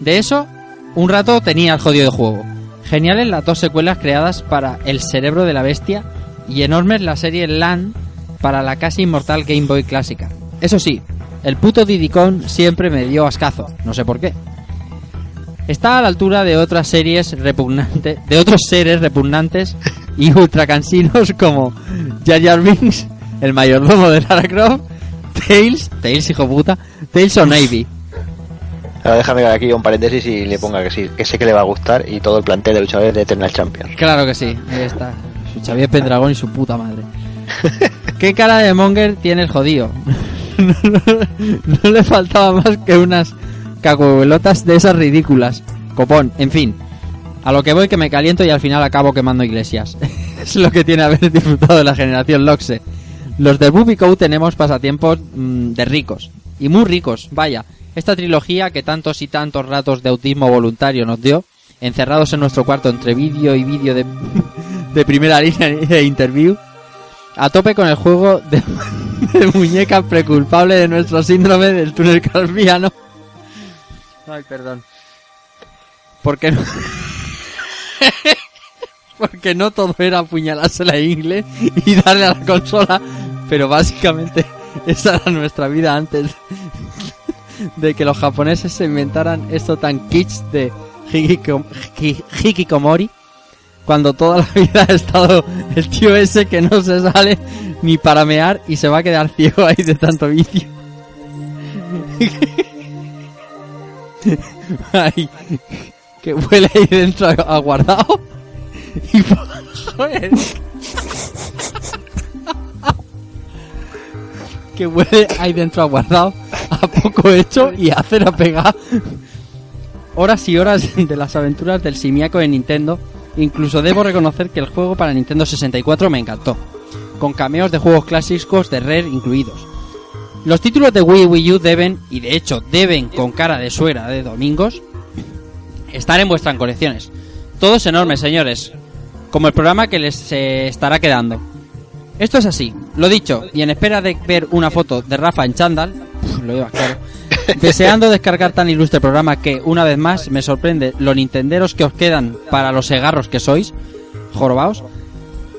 De eso, un rato tenía el jodido juego. Geniales las dos secuelas creadas para El cerebro de la bestia y enormes la serie LAN para la casi inmortal Game Boy clásica. Eso sí, el puto Diddy Kong siempre me dio ascazo, no sé por qué. Está a la altura de otras series repugnantes, de otros seres repugnantes y ultra cansinos como Jar Jar Binks, el mayordomo de Lara Croft, Tails, Tails hijo puta, Tails o Navy. Ahora déjame aquí un paréntesis y le ponga que sí, que sé que le va a gustar y todo el plantel de luchadores de Eternal Champions. Claro que sí, ahí está. Su Xavier Pendragón y su puta madre. ¿Qué cara de Monger tiene el jodido? no le faltaba más que unas cacuelotas de esas ridículas. Copón, en fin. A lo que voy que me caliento y al final acabo quemando iglesias. es lo que tiene haber disfrutado la generación Loxe. Los de Bubico tenemos pasatiempos mm, de ricos. Y muy ricos, vaya. Esta trilogía que tantos y tantos ratos de autismo voluntario nos dio, encerrados en nuestro cuarto entre vídeo y vídeo de, de primera línea de interview, a tope con el juego de, de muñeca preculpable de nuestro síndrome del túnel carpiano. Ay, perdón. Porque no... Porque no todo era apuñalarse la ingle y darle a la consola, pero básicamente esa era nuestra vida antes de que los japoneses se inventaran esto tan kitsch de hikiko- hiki- hikikomori cuando toda la vida ha estado el tío ese que no se sale ni para mear y se va a quedar ciego ahí de tanto vicio. Ay, que huele ahí dentro aguardado. Y joder. que huele ahí dentro aguardado a poco hecho y a cera pegada. Horas y horas de las aventuras del simiaco de Nintendo. Incluso debo reconocer que el juego para Nintendo 64 me encantó. Con cameos de juegos clásicos de Rare incluidos. Los títulos de Wii Wii U deben, y de hecho deben con cara de suera de domingos, estar en vuestras colecciones. Todos enormes, señores. Como el programa que les eh, estará quedando. Esto es así, lo dicho, y en espera de ver una foto de Rafa en chándal, lo llevas claro, deseando descargar tan ilustre programa que, una vez más, me sorprende los nintenderos que os quedan para los segarros que sois, jorobaos.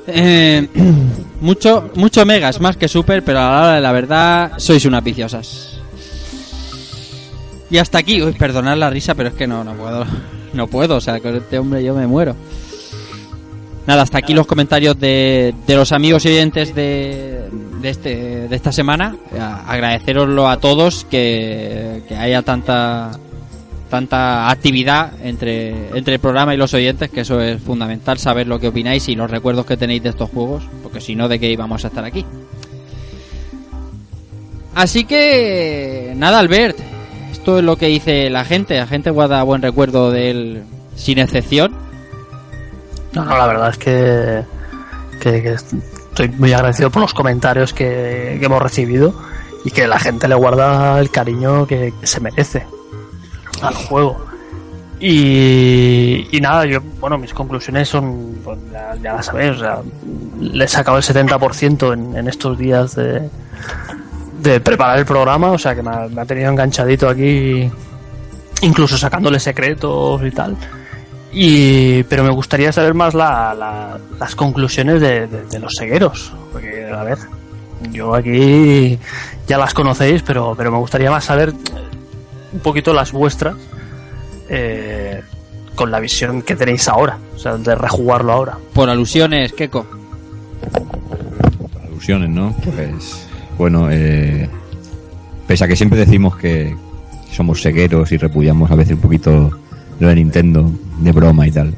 Eh, mucho, mucho megas más que super, pero a la hora de la verdad sois unas viciosas. Y hasta aquí, uy, perdonad la risa, pero es que no, no puedo, no puedo, o sea, con este hombre yo me muero. Nada, hasta aquí los comentarios de, de los amigos y oyentes de, de, este, de esta semana. Agradeceroslo a todos que, que haya tanta tanta actividad entre, entre el programa y los oyentes, que eso es fundamental, saber lo que opináis y los recuerdos que tenéis de estos juegos, porque si no, ¿de qué íbamos a estar aquí? Así que, nada, Albert, esto es lo que dice la gente, la gente guarda buen recuerdo de él sin excepción. No, no, la verdad es que, que, que estoy muy agradecido por los comentarios que, que hemos recibido y que la gente le guarda el cariño que, que se merece al juego. Y, y nada, yo, bueno, mis conclusiones son, pues, ya, ya las sabéis, o sea, le he sacado el 70% en, en estos días de, de preparar el programa, o sea que me ha, tenido enganchadito aquí, incluso sacándole secretos y tal. Y, pero me gustaría saber más la- la- las conclusiones de, de- los segueros. Porque, a ver, yo aquí ya las conocéis, pero, pero me gustaría más saber un poquito las vuestras eh, con la visión que tenéis ahora, o sea, de rejugarlo ahora. Por alusiones, Keko. alusiones, ¿no? Pues bueno, eh, pese a que siempre decimos que somos segueros y repudiamos a veces un poquito lo de Nintendo, de broma y tal,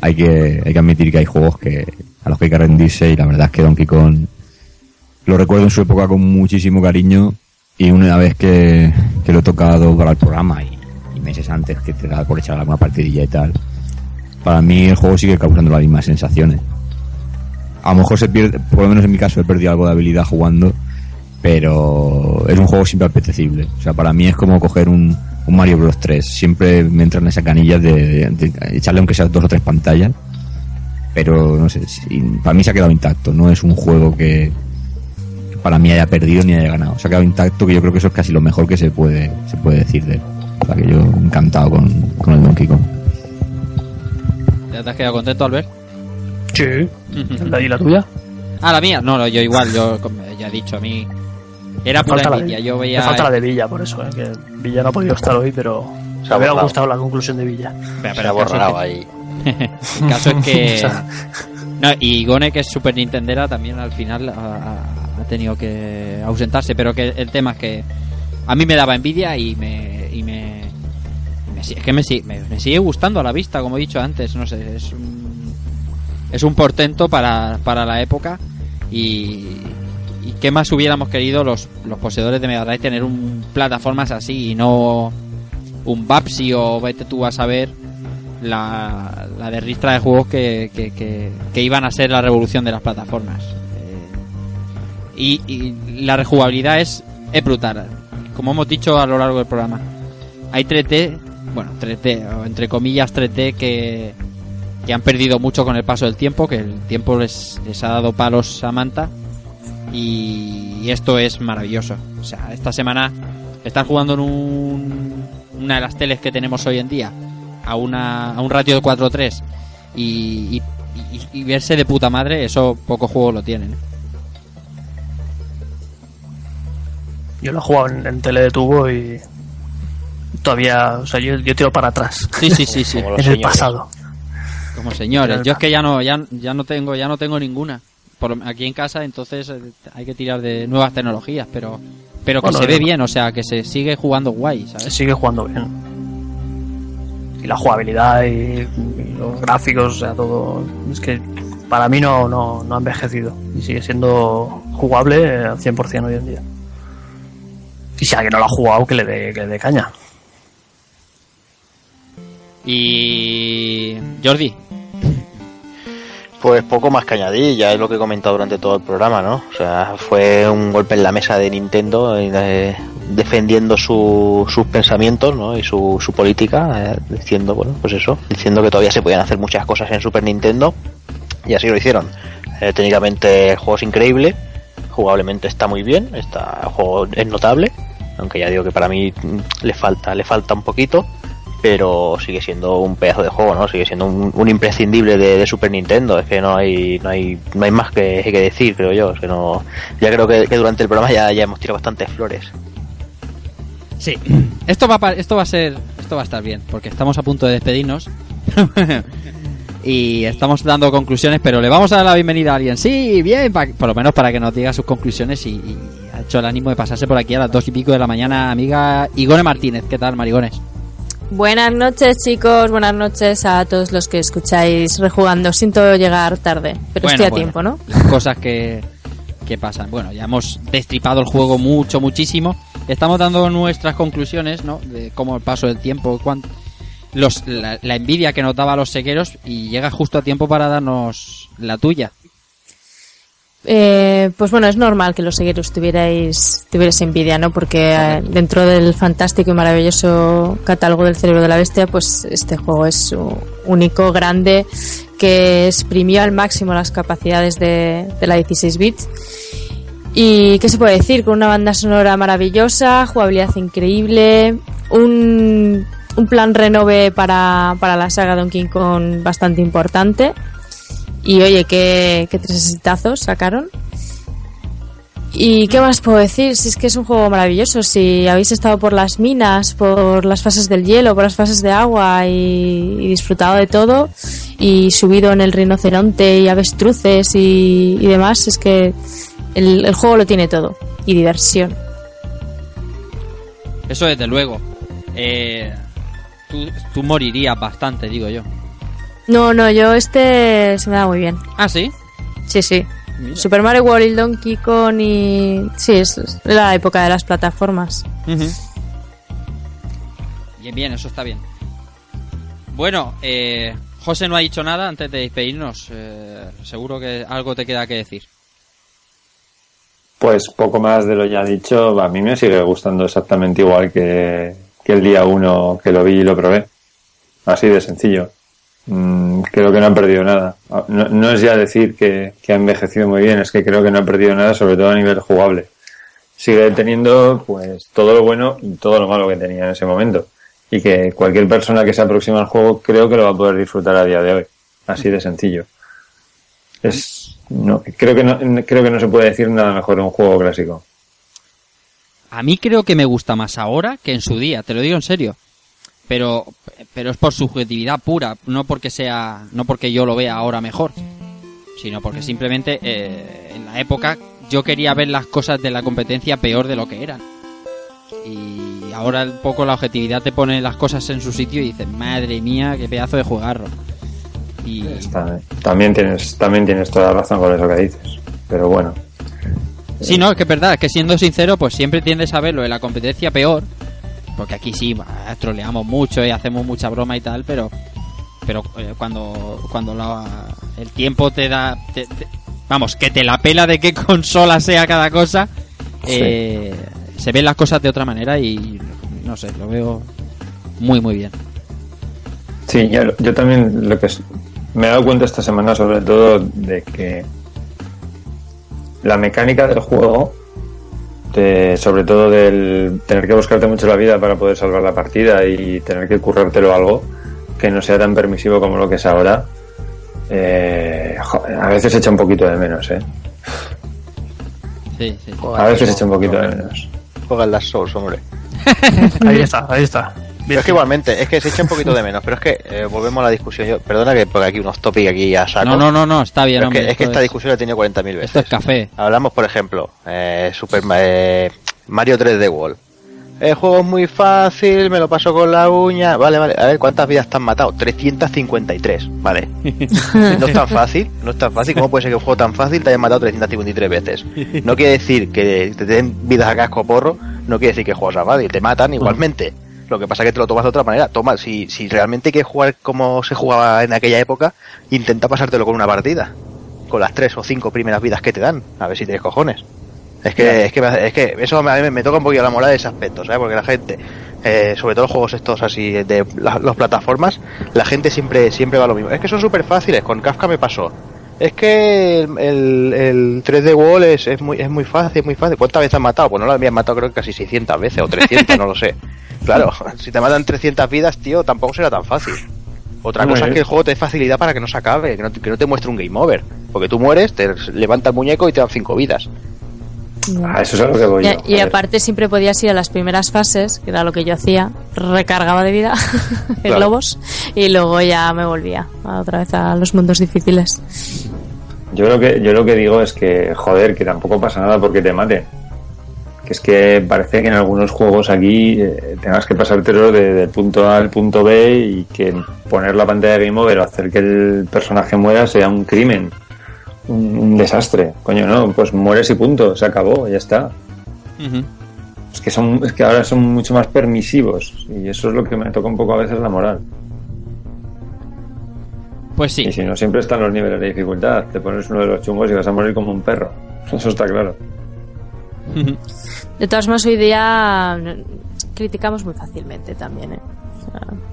hay que, hay que admitir que hay juegos que a los que hay que rendirse y la verdad es que Donkey Kong lo recuerdo en su época con muchísimo cariño y una vez que, que lo he tocado para el programa y, meses antes que te da por echar alguna partidilla y tal, para mí el juego sigue causando las mismas sensaciones a lo mejor se pierde, por lo menos en mi caso he perdido algo de habilidad jugando, pero es un juego siempre apetecible. O sea, para mí es como coger un, un Mario Bros 3. Siempre me entran esas canillas de, de- echarle aunque sea dos o tres pantallas. Pero no sé, si- para mí se ha quedado intacto. No es un juego que para mí haya perdido ni haya ganado. Se ha quedado intacto, que yo creo que eso es casi lo mejor que se puede, se puede decir de él. O sea, que yo encantado con, con el Donkey Kong. ¿Ya te has quedado contento, Albert? Sí. ¿Y la tuya? Ah, la mía. No, no, yo igual, yo ya he dicho, a mí era pura Falta la envidia. Yo Me veía. falta la de Villa, por eso, eh, que Villa no ha podido estar hoy, pero Se me ha hubiera gustado la conclusión de Villa. Pero- Se ha el caso es borrado que- ahí. El caso es que. No, y Gone, que es Super Nintendera, también al final ha, ha- tenido que ausentarse. Pero que el tema es que a mí me daba envidia y me. Y me, es que me, me- me sigue gustando a la vista, como he dicho antes. No sé, es un, es un portento para, para la época. Y, y qué más hubiéramos querido los, los poseedores de Mega Drive tener un plataformas así y no un Babsy o vete tú a saber la, la de ristra de juegos que- que iban a ser la revolución de las plataformas. Y, y la rejugabilidad es, es brutal. Como hemos dicho a lo largo del programa, hay 3D, bueno, 3D, o entre comillas 3D, que, que han perdido mucho con el paso del tiempo, que el tiempo les, les ha dado palos a manta. Y, esto es maravilloso. O sea, esta semana están jugando en un, una de las teles que tenemos hoy en día a, una, a un ratio de 4.3 y, y, y- y verse de puta madre, eso pocos juegos lo tienen. Yo lo he jugado en, en tele de tubo y todavía, o sea, yo, yo tiro para atrás, Sí, sí, sí, sí. En el señores. pasado. Como señores. Yo es que ya no, ya, ya no tengo, ya no tengo ninguna. Por, aquí en casa, entonces eh, hay que tirar de nuevas tecnologías, pero, pero que Bueno, se ve bien, o sea, que se sigue jugando guay, Se ¿sabes? sigue jugando bien. Y la jugabilidad y, y los gráficos, o sea, todo. Es que para mí no, no, no ha envejecido. Y sigue siendo jugable al 100% hoy en día. Y si alguien no lo ha jugado, que le dé, que le dé caña. Y Jordi, Pues poco más que añadir, ya es lo que he comentado durante todo el programa, ¿no? O sea, fue un golpe en la mesa de Nintendo eh, defendiendo su- sus pensamientos, ¿no? Y su, su política, eh, diciendo, bueno, pues eso, diciendo que todavía se podían hacer muchas cosas en Super Nintendo y así lo hicieron. Eh, técnicamente el juego es increíble, jugablemente está muy bien, está, el juego es notable, aunque ya digo que para mí mm, le falta, le falta un poquito, pero sigue siendo un pedazo de juego, ¿no? Sigue siendo un, imprescindible de, Super Nintendo, es que no hay, no hay, no hay más que, decir, creo yo, ya creo que, durante el programa ya, ya hemos tirado bastantes flores. Sí, esto va, a, esto va a ser, esto va a estar bien, porque estamos a punto de despedirnos y estamos dando conclusiones, pero le vamos a dar la bienvenida a alguien. Sí, bien, pa- por lo menos para que nos diga sus conclusiones y, y hecho el ánimo de pasarse por aquí a las dos y pico de la mañana, amiga Igone Martínez. ¿Qué tal, Marigones? Buenas noches chicos, buenas noches a todos los que escucháis rejugando. Siento llegar tarde, pero Bueno, estoy a bueno, tiempo, ¿no? Las cosas que, que pasan. Bueno, ya hemos destripado el juego mucho, muchísimo. Estamos dando nuestras conclusiones, ¿no? De cómo el paso del tiempo, cuán- los, la, la envidia que nos daba a los sequeros y llega justo a tiempo para darnos la tuya. Eh, pues bueno, es normal que los seguidores tuvierais, tuvierais envidia, ¿no? Porque eh, dentro del fantástico y maravilloso catálogo del cerebro de la bestia, pues este juego es único, grande, que exprimió al máximo las capacidades de, de la 16 bits. Y qué se puede decir, con una banda sonora maravillosa, jugabilidad increíble, un, un plan renove para, para la saga Donkey Kong bastante importante. Y oye, qué, qué tres exitazos sacaron. ¿Y qué más puedo decir? Si es que es un juego maravilloso. Si habéis estado por las minas, por las fases del hielo, por las fases de agua y, disfrutado de todo, y subido en el rinoceronte y avestruces y, demás, es que el, el juego lo tiene todo. Y diversión. Eso desde luego. Eh, tú, tú morirías bastante, digo yo. No, no, yo este se me da muy bien. Ah, sí. Sí, sí. Mira. Super Mario World, Donkey Kong y... Sí, es la época de las plataformas. Bien, bien, eso está bien. Bueno, eh, José no ha dicho nada antes de despedirnos. Eh, seguro que algo te queda que decir. Pues poco más de lo ya dicho, a mí me sigue gustando exactamente igual que, que el día uno que lo vi y lo probé. Así de sencillo. Mm, creo que no ha perdido nada. No, no es ya decir que, que ha envejecido muy bien, es que creo que no ha perdido nada, sobre todo a nivel jugable. Sigue teniendo pues todo lo bueno y todo lo malo que tenía en ese momento. Y que cualquier persona que se aproxima al juego creo que lo va a poder disfrutar a día de hoy. Así de sencillo. Es, no, creo que no, creo que no se puede decir nada mejor de un juego clásico. A mí creo que me gusta más ahora que en su día, te lo digo en serio. Pero, pero es por subjetividad pura, no porque sea, no porque yo lo vea ahora mejor, sino porque simplemente eh, en la época yo quería ver las cosas de la competencia peor de lo que eran. Y ahora un poco la objetividad te pone las cosas en su sitio y dices, madre mía, qué pedazo de jugarro. Y Está- también tienes, también tienes toda la razón con eso que dices. Pero bueno. Sí, no, es que es verdad, es que siendo sincero, pues siempre tiendes a ver lo de la competencia peor. Porque aquí sí, troleamos mucho y hacemos mucha broma y tal, pero pero eh, cuando cuando la- el tiempo te da... te- te- vamos, que te la pela de qué consola sea cada cosa, eh, se ven las cosas de otra manera y no sé, lo veo muy, muy bien. Sí, yo, yo también lo que es- me he dado cuenta esta semana sobre todo de que la mecánica del juego, de- sobre todo del tener que buscarte mucho la vida para poder salvar la partida y tener que currártelo algo que no sea tan permisivo como lo que es ahora, eh, a veces echa un poquito de menos, ¿eh? Sí, sí. A veces echa un poquito de menos. Juegan las Souls, hombre. Ahí está, ahí está. Pero es que igualmente, es que se echa un poquito de menos, pero es que eh, volvemos a la discusión. Yo, perdona que ponga aquí unos topic aquí a saco. No, no, no, no, está bien, es, hombre, que, es que esta es- discusión la he tenido 40.000 veces. Esto es café. Hablamos, por ejemplo, eh, Super eh, Mario 3D World. El juego es muy fácil, me lo paso con la uña. Vale, vale. A ver, ¿cuántas vidas te han matado? 353. Vale. no es tan fácil, no es tan fácil. ¿Cómo puede ser que un juego tan fácil te haya matado 353 veces? No quiere decir que te den vidas a casco porro, no quiere decir que el juego sea fácil. Te matan igualmente. Lo que pasa es que te lo tomas de otra manera. Toma, si, si realmente quieres jugar como se jugaba en aquella época, intenta pasártelo con una partida. Con las tres o cinco primeras vidas que te dan. A ver si tienes cojones. Es que, es que, me hace- es que eso me, a mí me toca un poquito la moral de ese aspecto, ¿sabes? Porque la gente, eh, sobre todo los juegos estos así de las plataformas, la gente siempre siempre va a lo mismo. Es que son súper fáciles, con Kafka me pasó. Es que el, el, el 3D Wall es, es, muy, es muy fácil, es muy fácil. ¿Cuántas veces has matado? Pues no lo habías matado creo que casi 600 veces o 300, no lo sé. Claro, si te matan 300 vidas, tío, tampoco será tan fácil. Otra cosa es que el juego te dé facilidad para que no se acabe, que no, te- que no te muestre un game over. Porque tú mueres, te levanta el muñeco y te dan 5 vidas. Ah, eso es a lo que voy Y, yo. y A ver. aparte siempre podías ir a las primeras fases, que era lo que yo hacía, recargaba de vida de Claro. globos y luego ya me volvía otra vez a los mundos difíciles. Yo lo que yo lo que digo es que joder, que tampoco pasa nada porque te maten. Que es que parece que en algunos juegos aquí eh, tengas que pasártelo de- del punto A al punto B y que poner la pantalla de game over o hacer que el personaje muera sea un crimen, un, un desastre. Coño, no, pues mueres y punto, se acabó, ya está. Es que son es que ahora son mucho más permisivos y eso es lo que me toca un poco a veces la moral. Pues sí. Y si no siempre están los niveles de dificultad, te pones uno de los chungos y vas a morir como un perro. Eso está claro. De todas formas, hoy día mm, criticamos muy fácilmente también, ¿eh?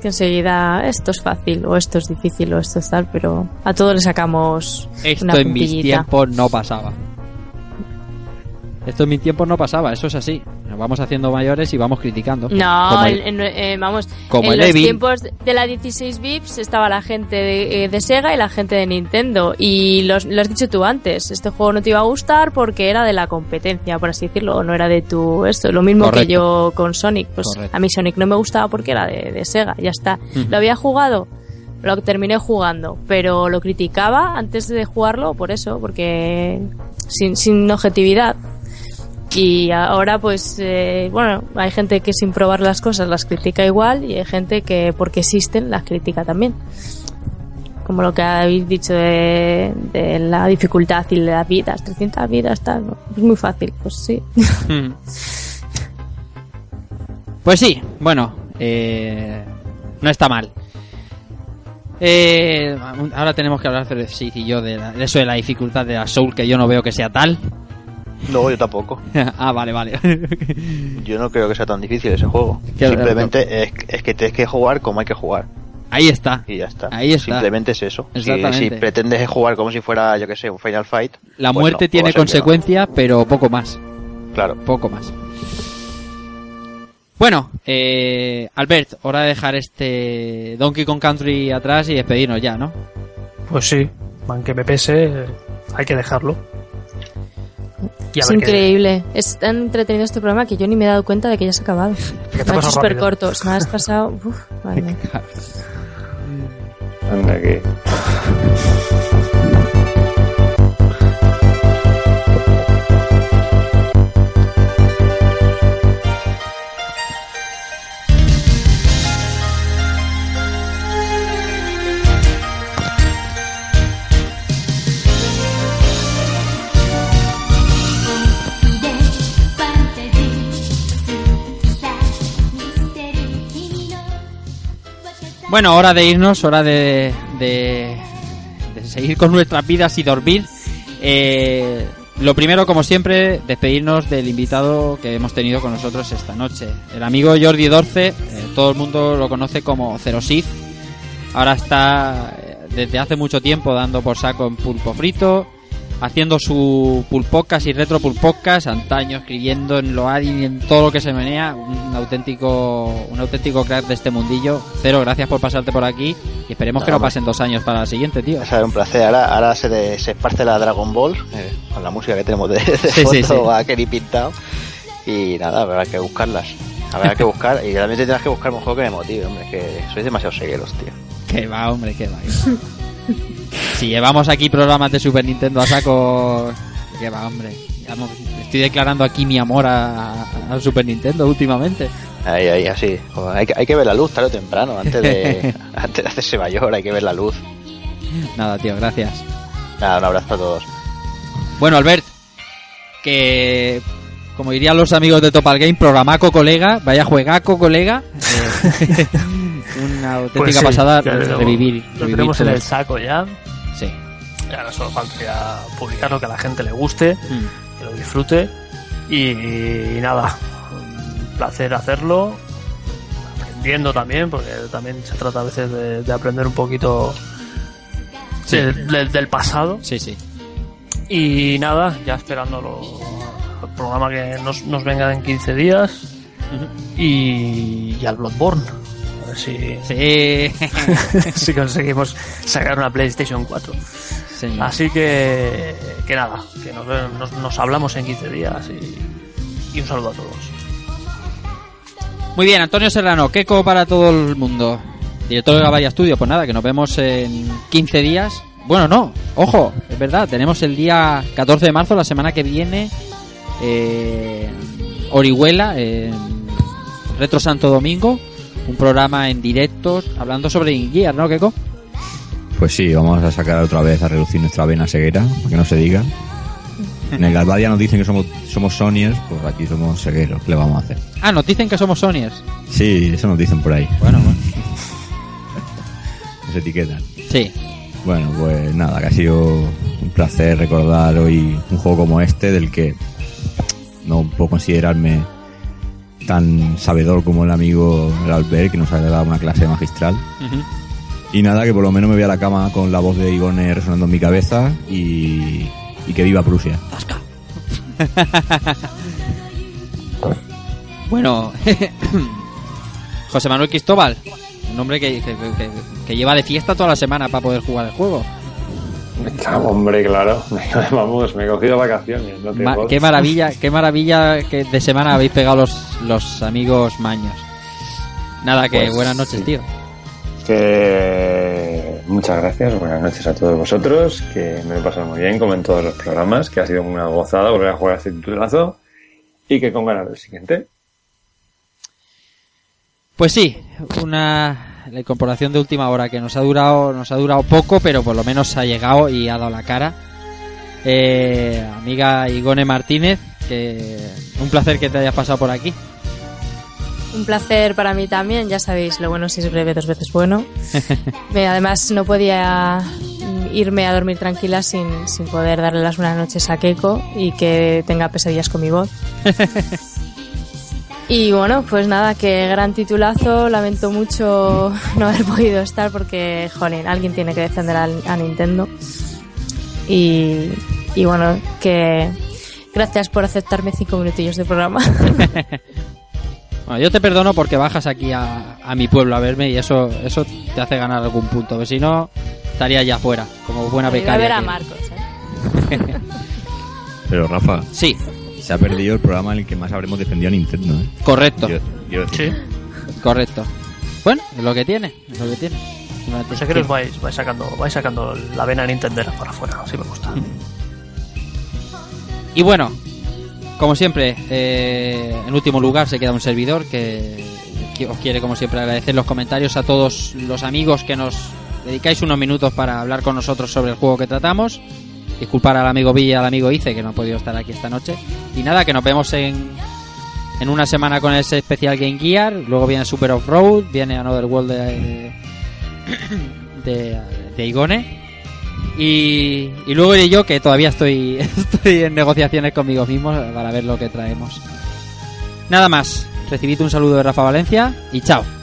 Que enseguida esto es fácil, o esto es difícil, o esto es tal, pero a todos le sacamos Esto una en mis tiempos no pasaba. Esto en mis tiempos no pasaba, eso es así. Nos vamos haciendo mayores y vamos criticando. No, Como el- en- en- eh, vamos, como en el los tiempos de la 16 bits estaba la gente de, eh, de Sega y la gente de Nintendo. Y los- lo has dicho tú antes, este juego no te iba a gustar porque era de la competencia, por así decirlo, no era de tu esto. Lo mismo Correcto. que yo con Sonic, pues Correcto. a mí Sonic no me gustaba porque era de, de Sega, ya está. Lo había jugado, lo terminé jugando, pero lo criticaba antes de jugarlo por eso, porque sin, sin objetividad. Y ahora, pues, eh, bueno, hay gente que sin probar las cosas las critica igual y hay gente que porque existen las critica también. Como lo que habéis dicho de, de la dificultad y de las vidas, 300 vidas, tal, es muy fácil, pues sí. Mm. Pues sí, bueno, eh, no está mal. Eh, ahora tenemos que hablar, sí y yo, de, la- de eso de la dificultad de la Soul, que yo no veo que sea tal. No, yo tampoco. ah, vale, vale. Yo no creo que sea tan difícil ese juego. Simplemente es, es que tienes que jugar como hay que jugar. Ahí está. Y ya está. Ahí está. Simplemente es eso. Si, Exactamente. si pretendes jugar como si fuera, yo que sé, un Final Fight. La pues muerte no, tiene va a ser que no. consecuencias, pero poco más. Claro. Poco más. Bueno, eh, Albert, hora de dejar este Donkey Kong Country atrás y despedirnos ya, ¿no? Pues sí, aunque me pese, hay que dejarlo. Es ver qué- increíble. Es tan entretenido este programa que yo ni me he dado cuenta de que ya se ha acabado. Me súper rápido. corto. Se me has pasado. Uf, mía. Anda que. Bueno, hora de irnos, hora de, de, seguir con nuestras vidas y dormir. Eh, lo primero, como siempre, despedirnos del invitado que hemos tenido con nosotros esta noche. El amigo Jordi Dorce, eh, todo el mundo lo conoce como Cerosif. Ahora está eh, desde hace mucho tiempo dando por saco en pulpo frito, haciendo su pulpocas y retro pulpocas, antaño escribiendo en Loading y en todo lo que se menea, un auténtico un auténtico crack de este mundillo. Cero, gracias por pasarte por aquí y esperemos No, que no pasen dos años para la siguiente, tío. Sea, un placer. Ahora, ahora se, de- se esparce la Dragon Ball eh, con la música que tenemos de, de Sí, fondo sí, sí. a Kenny pintado. Y nada, habrá que buscarlas. Habrá que buscar. Y realmente tendrás que buscar un juego que me motive, hombre. Que sois demasiado segueros, tío. Que va, hombre, que va. si llevamos aquí programas de Super Nintendo a saco, que va, hombre. Estoy declarando aquí mi amor a, a Super Nintendo últimamente. Ahí, ahí, así. Joder, Hay que, hay que ver la luz tarde o temprano. Antes de, antes de hacerse mayor, hay que ver la luz. Nada, tío, gracias. Nada, un abrazo a todos. Bueno, Albert, que como dirían los amigos de Topal Game, programaco colega, vaya juegaco colega. Eh, una auténtica Pues sí, pasada lo- revivir. Lo revivir tenemos en el saco ya. No solo faltaría publicarlo, que a la gente le guste, Mm. que lo disfrute. Y, y nada, un placer hacerlo. Aprendiendo también, porque también se trata a veces de, de aprender un poquito Sí. del pasado. Sí, sí. Y nada, ya esperando lo- el programa que nos, nos venga en 15 días. y, y al Bloodborne. Ver si, Sí. si conseguimos sacar una PlayStation 4. Señor. Así que, que nada, que nos, nos, nos hablamos en 15 días y, y un saludo a todos. Muy bien, Antonio Serrano, Keco para todo el mundo. Director de Gabaya Studio, pues nada, que nos vemos en 15 días. Bueno, no, ojo, es verdad, tenemos el día 14 de marzo, la semana que viene, eh, Orihuela, en Retro Santo Domingo, un programa en directos hablando sobre Ingear, ¿no, Keco? Pues sí, vamos a sacar otra vez a reducir nuestra vena ceguera, para que no se diga. En el Galvadia nos dicen que somos, somos Sonyers, pues aquí somos cegueros, ¿qué le vamos a hacer? Ah, nos dicen que somos Sonyers. Sí, eso nos dicen por ahí, Bueno, bueno. nos etiquetan. Sí, Bueno, pues nada, que ha sido un placer recordar hoy un juego como este, del que no puedo considerarme tan sabedor como el amigo el Albert, que nos ha dado una clase magistral. Y nada, que por lo menos me voy a la cama con la voz de Igone resonando en mi cabeza y, y que viva Prusia. Bueno, José Manuel Cristóbal, un hombre que, que- que- que lleva de fiesta toda la semana para poder jugar el juego. Claro, hombre, claro. Vamos, me he cogido vacaciones. No te Ma- qué maravilla, qué maravilla que de semana habéis pegado los, los amigos maños. Nada, que Pues, buenas noches, sí. tío. Que muchas gracias, buenas noches a todos vosotros, que me he pasado muy bien como en todos los programas, que ha sido una gozada volver a jugar a este titulazo y que con ganas del siguiente. Pues sí, una la incorporación de última hora que nos ha durado, nos ha durado poco, pero por lo menos ha llegado y ha dado la cara. Eh, amiga Igone Martínez, que un placer que te hayas pasado por aquí. Un placer para mí también, ya sabéis, lo bueno si es breve, dos veces bueno. Además, no podía irme a dormir tranquila sin, sin poder darle las buenas noches a Keiko y que tenga pesadillas con mi voz. Y bueno, pues nada, que gran titulazo. Lamento mucho no haber podido estar porque, jolín, alguien tiene que defender a, Nintendo. Y, y bueno, que gracias por aceptarme cinco minutillos de programa. Bueno, yo te perdono porque bajas aquí a, a mi pueblo a verme y eso eso te hace ganar algún punto. Porque si no, estaría ya fuera, como buena Voy a becaria. ver a que- Marcos, ¿eh? Pero Rafa, Sí, se ha perdido el programa en el que más habremos defendido a Nintendo. ¿eh? correcto, decir, Sí, correcto. Bueno, es lo que tiene, es lo que tiene. Sé que os vais, vais sacando, vais sacando la vena Nintendera para afuera, así me gusta. Y bueno, como siempre, eh, en último lugar se queda un servidor que, que os quiere, como siempre, agradecer los comentarios a todos los amigos que nos dedicáis unos minutos para hablar con nosotros sobre el juego que tratamos. Disculpar al amigo Villa y al amigo Ice que no ha podido estar aquí esta noche. Y nada, que nos vemos en, en una semana con ese especial Game Gear. Luego viene Super Off-Road, viene Another World de, de, de Igone. Y, y luego iré yo, que todavía estoy, estoy en negociaciones conmigo mismo para ver lo que traemos. Nada más. Recibid un saludo de Rafa Valencia y chao.